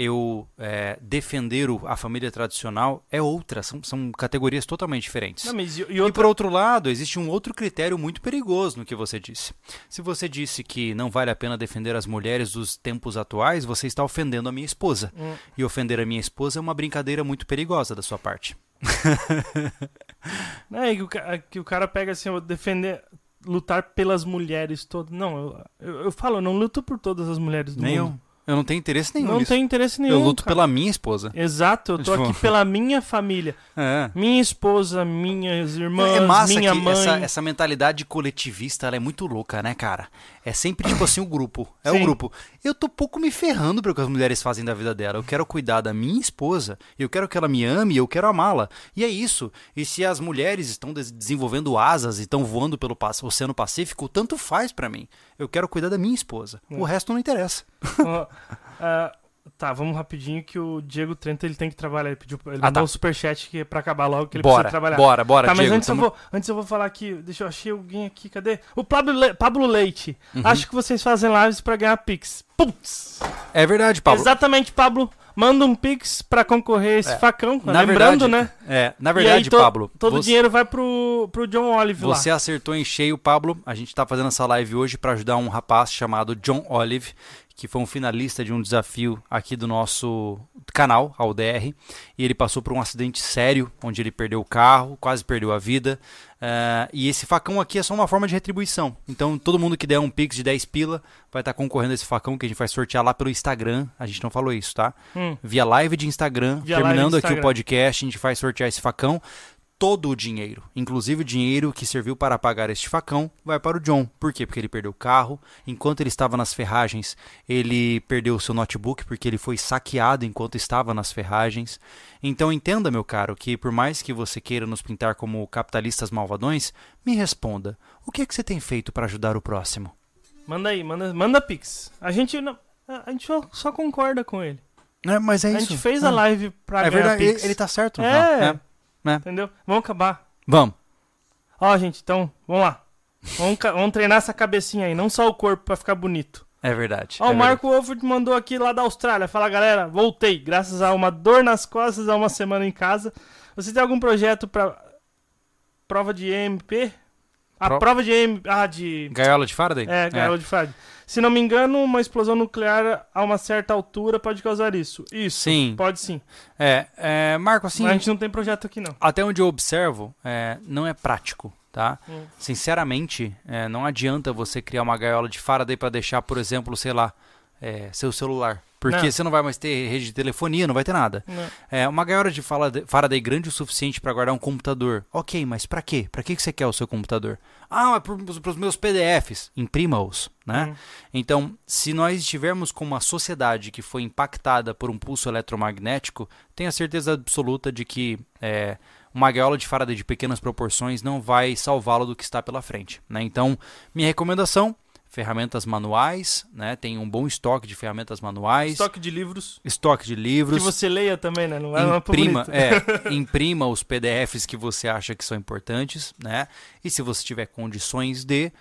Eu é, defender o- a família tradicional é outra. São, são categorias totalmente diferentes. Não, e, e E outra... por outro lado, existe um outro critério muito perigoso no que você disse. Se você disse que não vale a pena defender as mulheres dos tempos atuais, você está ofendendo a minha esposa. Hum. E ofender a minha esposa é uma brincadeira muito perigosa da sua parte. Não, é que o, ca- que o cara pega assim, eu defender, lutar pelas mulheres todas. Não, eu, eu, eu falo, eu não luto por todas as mulheres do Nem mundo. Eu não tenho interesse nenhum Não nisso. tenho interesse nenhum. eu luto cara. pela minha esposa. Exato, eu tô Tipo- aqui pela minha família. É. Minha esposa, minhas irmãs, é massa minha que mãe. essa, essa mentalidade coletivista ela é muito louca, né, cara? É sempre tipo assim o grupo. É o grupo. Eu tô pouco me ferrando pro que as mulheres fazem da vida dela. Eu quero cuidar da minha esposa, eu quero que ela me ame, eu quero amá-la. E é isso. E se as mulheres estão des- desenvolvendo asas e estão voando pelo Oceano Pacífico, tanto faz pra mim. Eu quero cuidar da minha esposa. É. O resto não interessa. Ó, ah, tá, vamos rapidinho que o Diego Trento ele tem que trabalhar. Ele pediu ele Ah, mandou tá. um superchat que é pra acabar logo, que ele bora, precisa trabalhar. bora, bora, Tá, Diego. mas antes, tamo- eu vou, antes eu vou falar aqui. Deixa eu achei alguém aqui, cadê? O Pablo, Le- Pablo Leite. Uhum. Acho que vocês fazem lives pra ganhar Pix. Putz! É verdade, Pablo. Exatamente, Pablo. Manda um Pix pra concorrer a esse É, facão. Na Lembrando, verdade, né? É, na verdade, to- Pablo. Todo o você- dinheiro vai pro, pro John Olive Você lá. acertou em cheio, Pablo. A gente tá fazendo essa live hoje para ajudar um rapaz chamado John Olive, que foi um finalista de um desafio aqui do nosso canal, a UDR. E ele passou por um acidente sério, onde ele perdeu o carro, quase perdeu a vida. Eh, e esse facão aqui é só uma forma de retribuição. Então, todo mundo que der um pix de 10 pila vai estar concorrendo a esse facão que a gente vai sortear lá pelo Instagram. A gente não falou isso, tá? Hum. Via live de Instagram. Via live terminando de aqui o Instagram. podcast, a gente vai sortear esse facão todo o dinheiro, inclusive o dinheiro que serviu para pagar este facão, vai para o John. Por quê? Porque ele perdeu o carro. Enquanto ele estava nas ferragens, ele perdeu o seu notebook porque ele foi saqueado enquanto estava nas ferragens. Então entenda, meu caro, que por mais que você queira nos pintar como capitalistas malvadões, me responda: o que é que você tem feito para ajudar o próximo? Manda aí, manda, manda Pix. A gente, não, a gente só, concorda com ele. É, mas é a isso. gente fez É. a live pra É ganhar verdade, Pix. ele, ele tá certo. É. não, né? Entendeu? Vamos acabar. Vamos. Ó, gente, então, vamos lá. Vamos, vamos treinar essa cabecinha aí, não só o corpo pra ficar bonito. É verdade. Ó, é o Marco Wolford mandou aqui lá da Austrália. Fala, galera, voltei. Graças a uma dor nas costas há uma semana em casa. Você tem algum projeto pra prova de EMP? A Pro- prova de. Ah, de. Gaiola de Faraday? É, gaiola de Faraday. Se não me engano, uma explosão nuclear a uma certa altura pode causar isso. Isso. Sim. Pode sim. É, é, Marco, assim, Mas a gente não tem projeto aqui, não. até onde eu observo, é, não é prático, tá? Hum. Sinceramente, é, não adianta você criar uma gaiola de Faraday para deixar, por exemplo, sei lá, é, seu celular. Porque Não. você não vai mais ter rede de telefonia, não vai ter nada. Não. É, uma gaiola de Faraday Faraday grande o suficiente para guardar um computador. Ok, mas para quê? Para que que você quer o seu computador? Ah, é para os meus PDFs. Imprima-os, né? Hum. Então, se nós estivermos com uma sociedade que foi impactada por um pulso eletromagnético, tenha certeza absoluta de que é, uma gaiola de Faraday de pequenas proporções não vai salvá-lo do que está pela frente. Né? Então, minha recomendação: ferramentas manuais, né? tem um bom estoque de ferramentas manuais, Estoque de livros. estoque de livros. Que você leia também, né? Não é uma Imprima, é, imprima os PDFs que você acha que são importantes, né? E se você tiver condições de,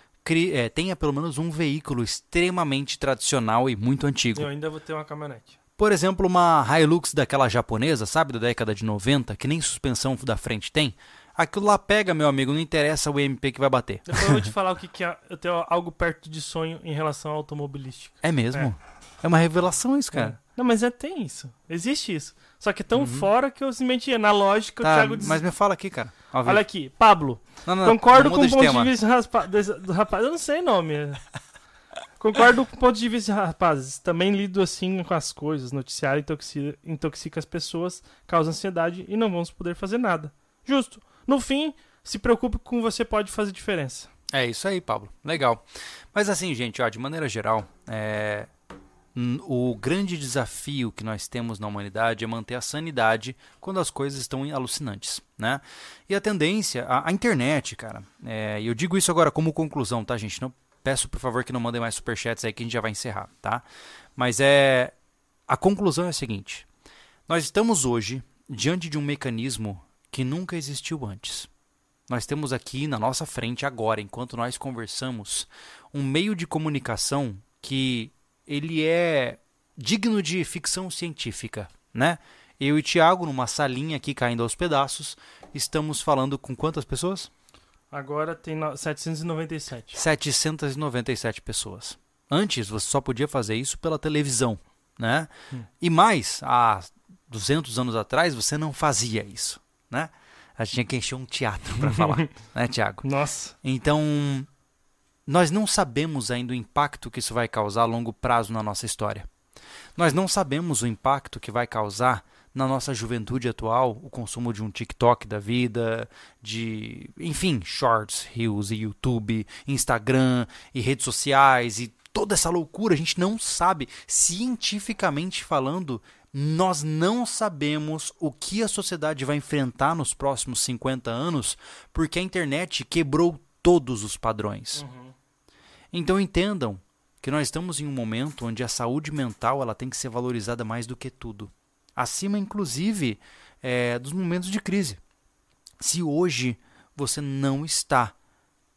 é, tenha pelo menos um veículo extremamente tradicional e muito antigo. Eu ainda vou ter uma caminhonete. Por exemplo, uma Hilux daquela japonesa, sabe, da década de 90, que nem suspensão da frente tem. Aquilo lá pega, meu amigo, não interessa o MP que vai bater. Depois eu vou te falar o que, que é. Eu tenho algo perto de sonho em relação à automobilística. É mesmo? É, uma revelação isso, cara. Não, mas é, tem isso. Existe isso. Só que é tão fora que eu simplesmente na lógica o Uhum. Tá, Thiago diz. mas me fala aqui, cara. Olha aqui, Pablo. Não, não, concordo não com o ponto tema. de vista raspa- do rapaz. Eu não sei nome. Concordo com o ponto de vista, rapazes. Também lido assim com as coisas. Noticiário intoxica, intoxica as pessoas, causa ansiedade e não vamos poder fazer nada. Justo. No fim, se preocupe com você pode fazer diferença. É isso aí, Pablo. Legal. Mas assim, gente, ó, de maneira geral, é, O grande desafio que nós temos na humanidade é manter a sanidade quando as coisas estão alucinantes, né? E a tendência, a, a internet, cara, é, e eu digo isso agora como conclusão, tá, gente? Não, peço, por favor, que não mandem mais superchats aí que a gente já vai encerrar, tá? Mas é... A conclusão é a seguinte. Nós estamos hoje diante de um mecanismo que nunca existiu antes. Nós temos aqui na nossa frente agora, enquanto nós conversamos, um meio de comunicação que ele é digno de ficção científica, né? Eu e Thiago, numa salinha aqui caindo aos pedaços, estamos falando com quantas pessoas? Agora tem no- 797. 797 pessoas. Antes você só podia fazer isso pela televisão, né? Hum. E mais, há 200 anos atrás você não fazia isso, né? A gente tinha que encher um teatro para falar, né, Thiago? Nossa. Então, nós não sabemos ainda o impacto que isso vai causar a longo prazo na nossa história. Nós não sabemos o impacto que vai causar na nossa juventude atual o consumo de um TikTok da vida, de, enfim, shorts, reels e YouTube, Instagram e redes sociais e toda essa loucura. A gente não sabe, cientificamente falando, nós não sabemos o que a sociedade vai enfrentar nos próximos 50 anos, porque a internet quebrou todos os padrões. Então entendam que nós estamos em um momento onde a saúde mental ela tem que ser valorizada mais do que tudo, acima inclusive eh, dos momentos de crise. Se hoje você não está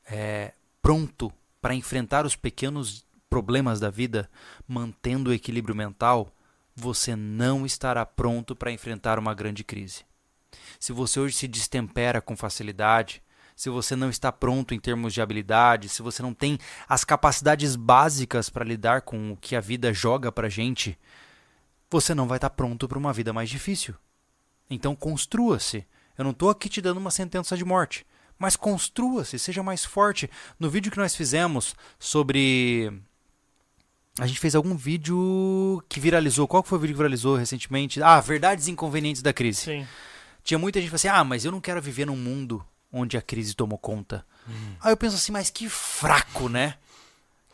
eh, pronto para enfrentar os pequenos problemas da vida, mantendo o equilíbrio mental, você não estará pronto para enfrentar uma grande crise. Se você hoje se destempera com facilidade, se você não está pronto em termos de habilidade, se você não tem as capacidades básicas para lidar com o que a vida joga para gente, você não vai estar pronto para uma vida mais difícil. Então construa-se. Eu não estou aqui te dando uma sentença de morte, mas construa-se, seja mais forte. No vídeo que nós fizemos sobre a gente fez algum vídeo que viralizou. Qual foi o vídeo que viralizou recentemente? Ah, verdades inconvenientes da crise. Sim. Tinha muita gente que falou assim: ah, mas eu não quero viver num mundo onde a crise tomou conta. Aí eu penso assim, mas que fraco, né?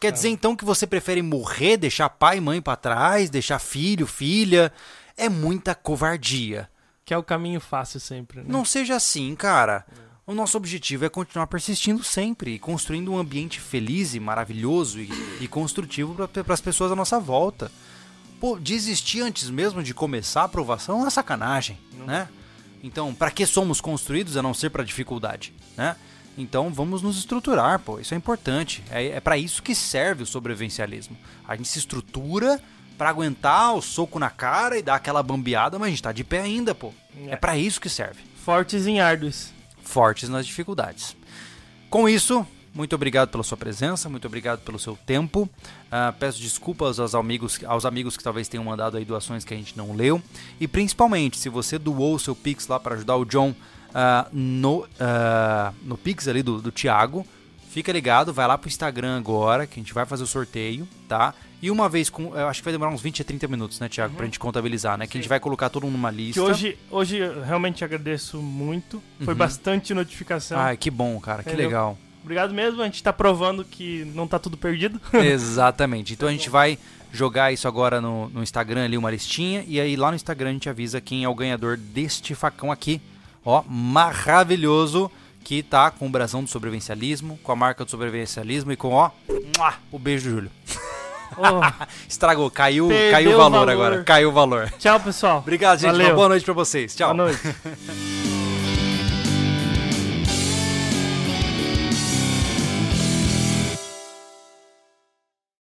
Quer dizer então que você prefere morrer, deixar pai e mãe pra trás, deixar filho, filha? É muita covardia. Que é o caminho fácil sempre, né? Não seja assim, cara. O nosso objetivo é continuar persistindo sempre e construindo um ambiente feliz e maravilhoso e, e construtivo para as pessoas à nossa volta. Pô, desistir antes mesmo de começar a aprovação é uma sacanagem, né? Então, para que somos construídos a não ser para dificuldade, né? Então, vamos nos estruturar, pô. Isso é importante. É, é para isso que serve o sobrevivencialismo. A gente se estrutura para aguentar o soco na cara e dar aquela bambeada, mas a gente tá de pé ainda, pô. É, É. para isso que serve Fortes em árduos. Fortes nas dificuldades. Com isso, muito obrigado pela sua presença, muito obrigado pelo seu tempo. Ah, peço desculpas aos amigos, aos amigos que talvez tenham mandado aí doações que a gente não leu. E principalmente, se você doou o seu Pix lá para ajudar o John ah, no, ah, no Pix ali do, do Thiago, fica ligado, vai lá pro Instagram agora, que a gente vai fazer o sorteio, tá? E uma vez com. Eu acho que vai demorar uns 20 a 30 minutos, né, Thiago? Pra gente contabilizar, né? Que a gente vai colocar todo mundo numa lista. Que hoje, hoje eu realmente agradeço muito. Foi Uhum. bastante notificação. Ai, que bom, cara, que Entendeu? legal. Obrigado mesmo, a gente tá provando que não tá tudo perdido. Exatamente. Então a gente vai jogar isso agora no, no Instagram ali, uma listinha. E aí lá no Instagram a gente avisa quem é o ganhador deste facão aqui. Ó, maravilhoso. Que tá com o brasão do sobrevivencialismo, com a marca do sobrevivencialismo e com, ó, o beijo do Júlio. Oh, Estragou, caiu, Perdeu caiu o o valor, valor. agora. Caiu o valor. tchau, pessoal. Obrigado, gente. Valeu. Uma boa noite pra vocês. Tchau. Boa noite.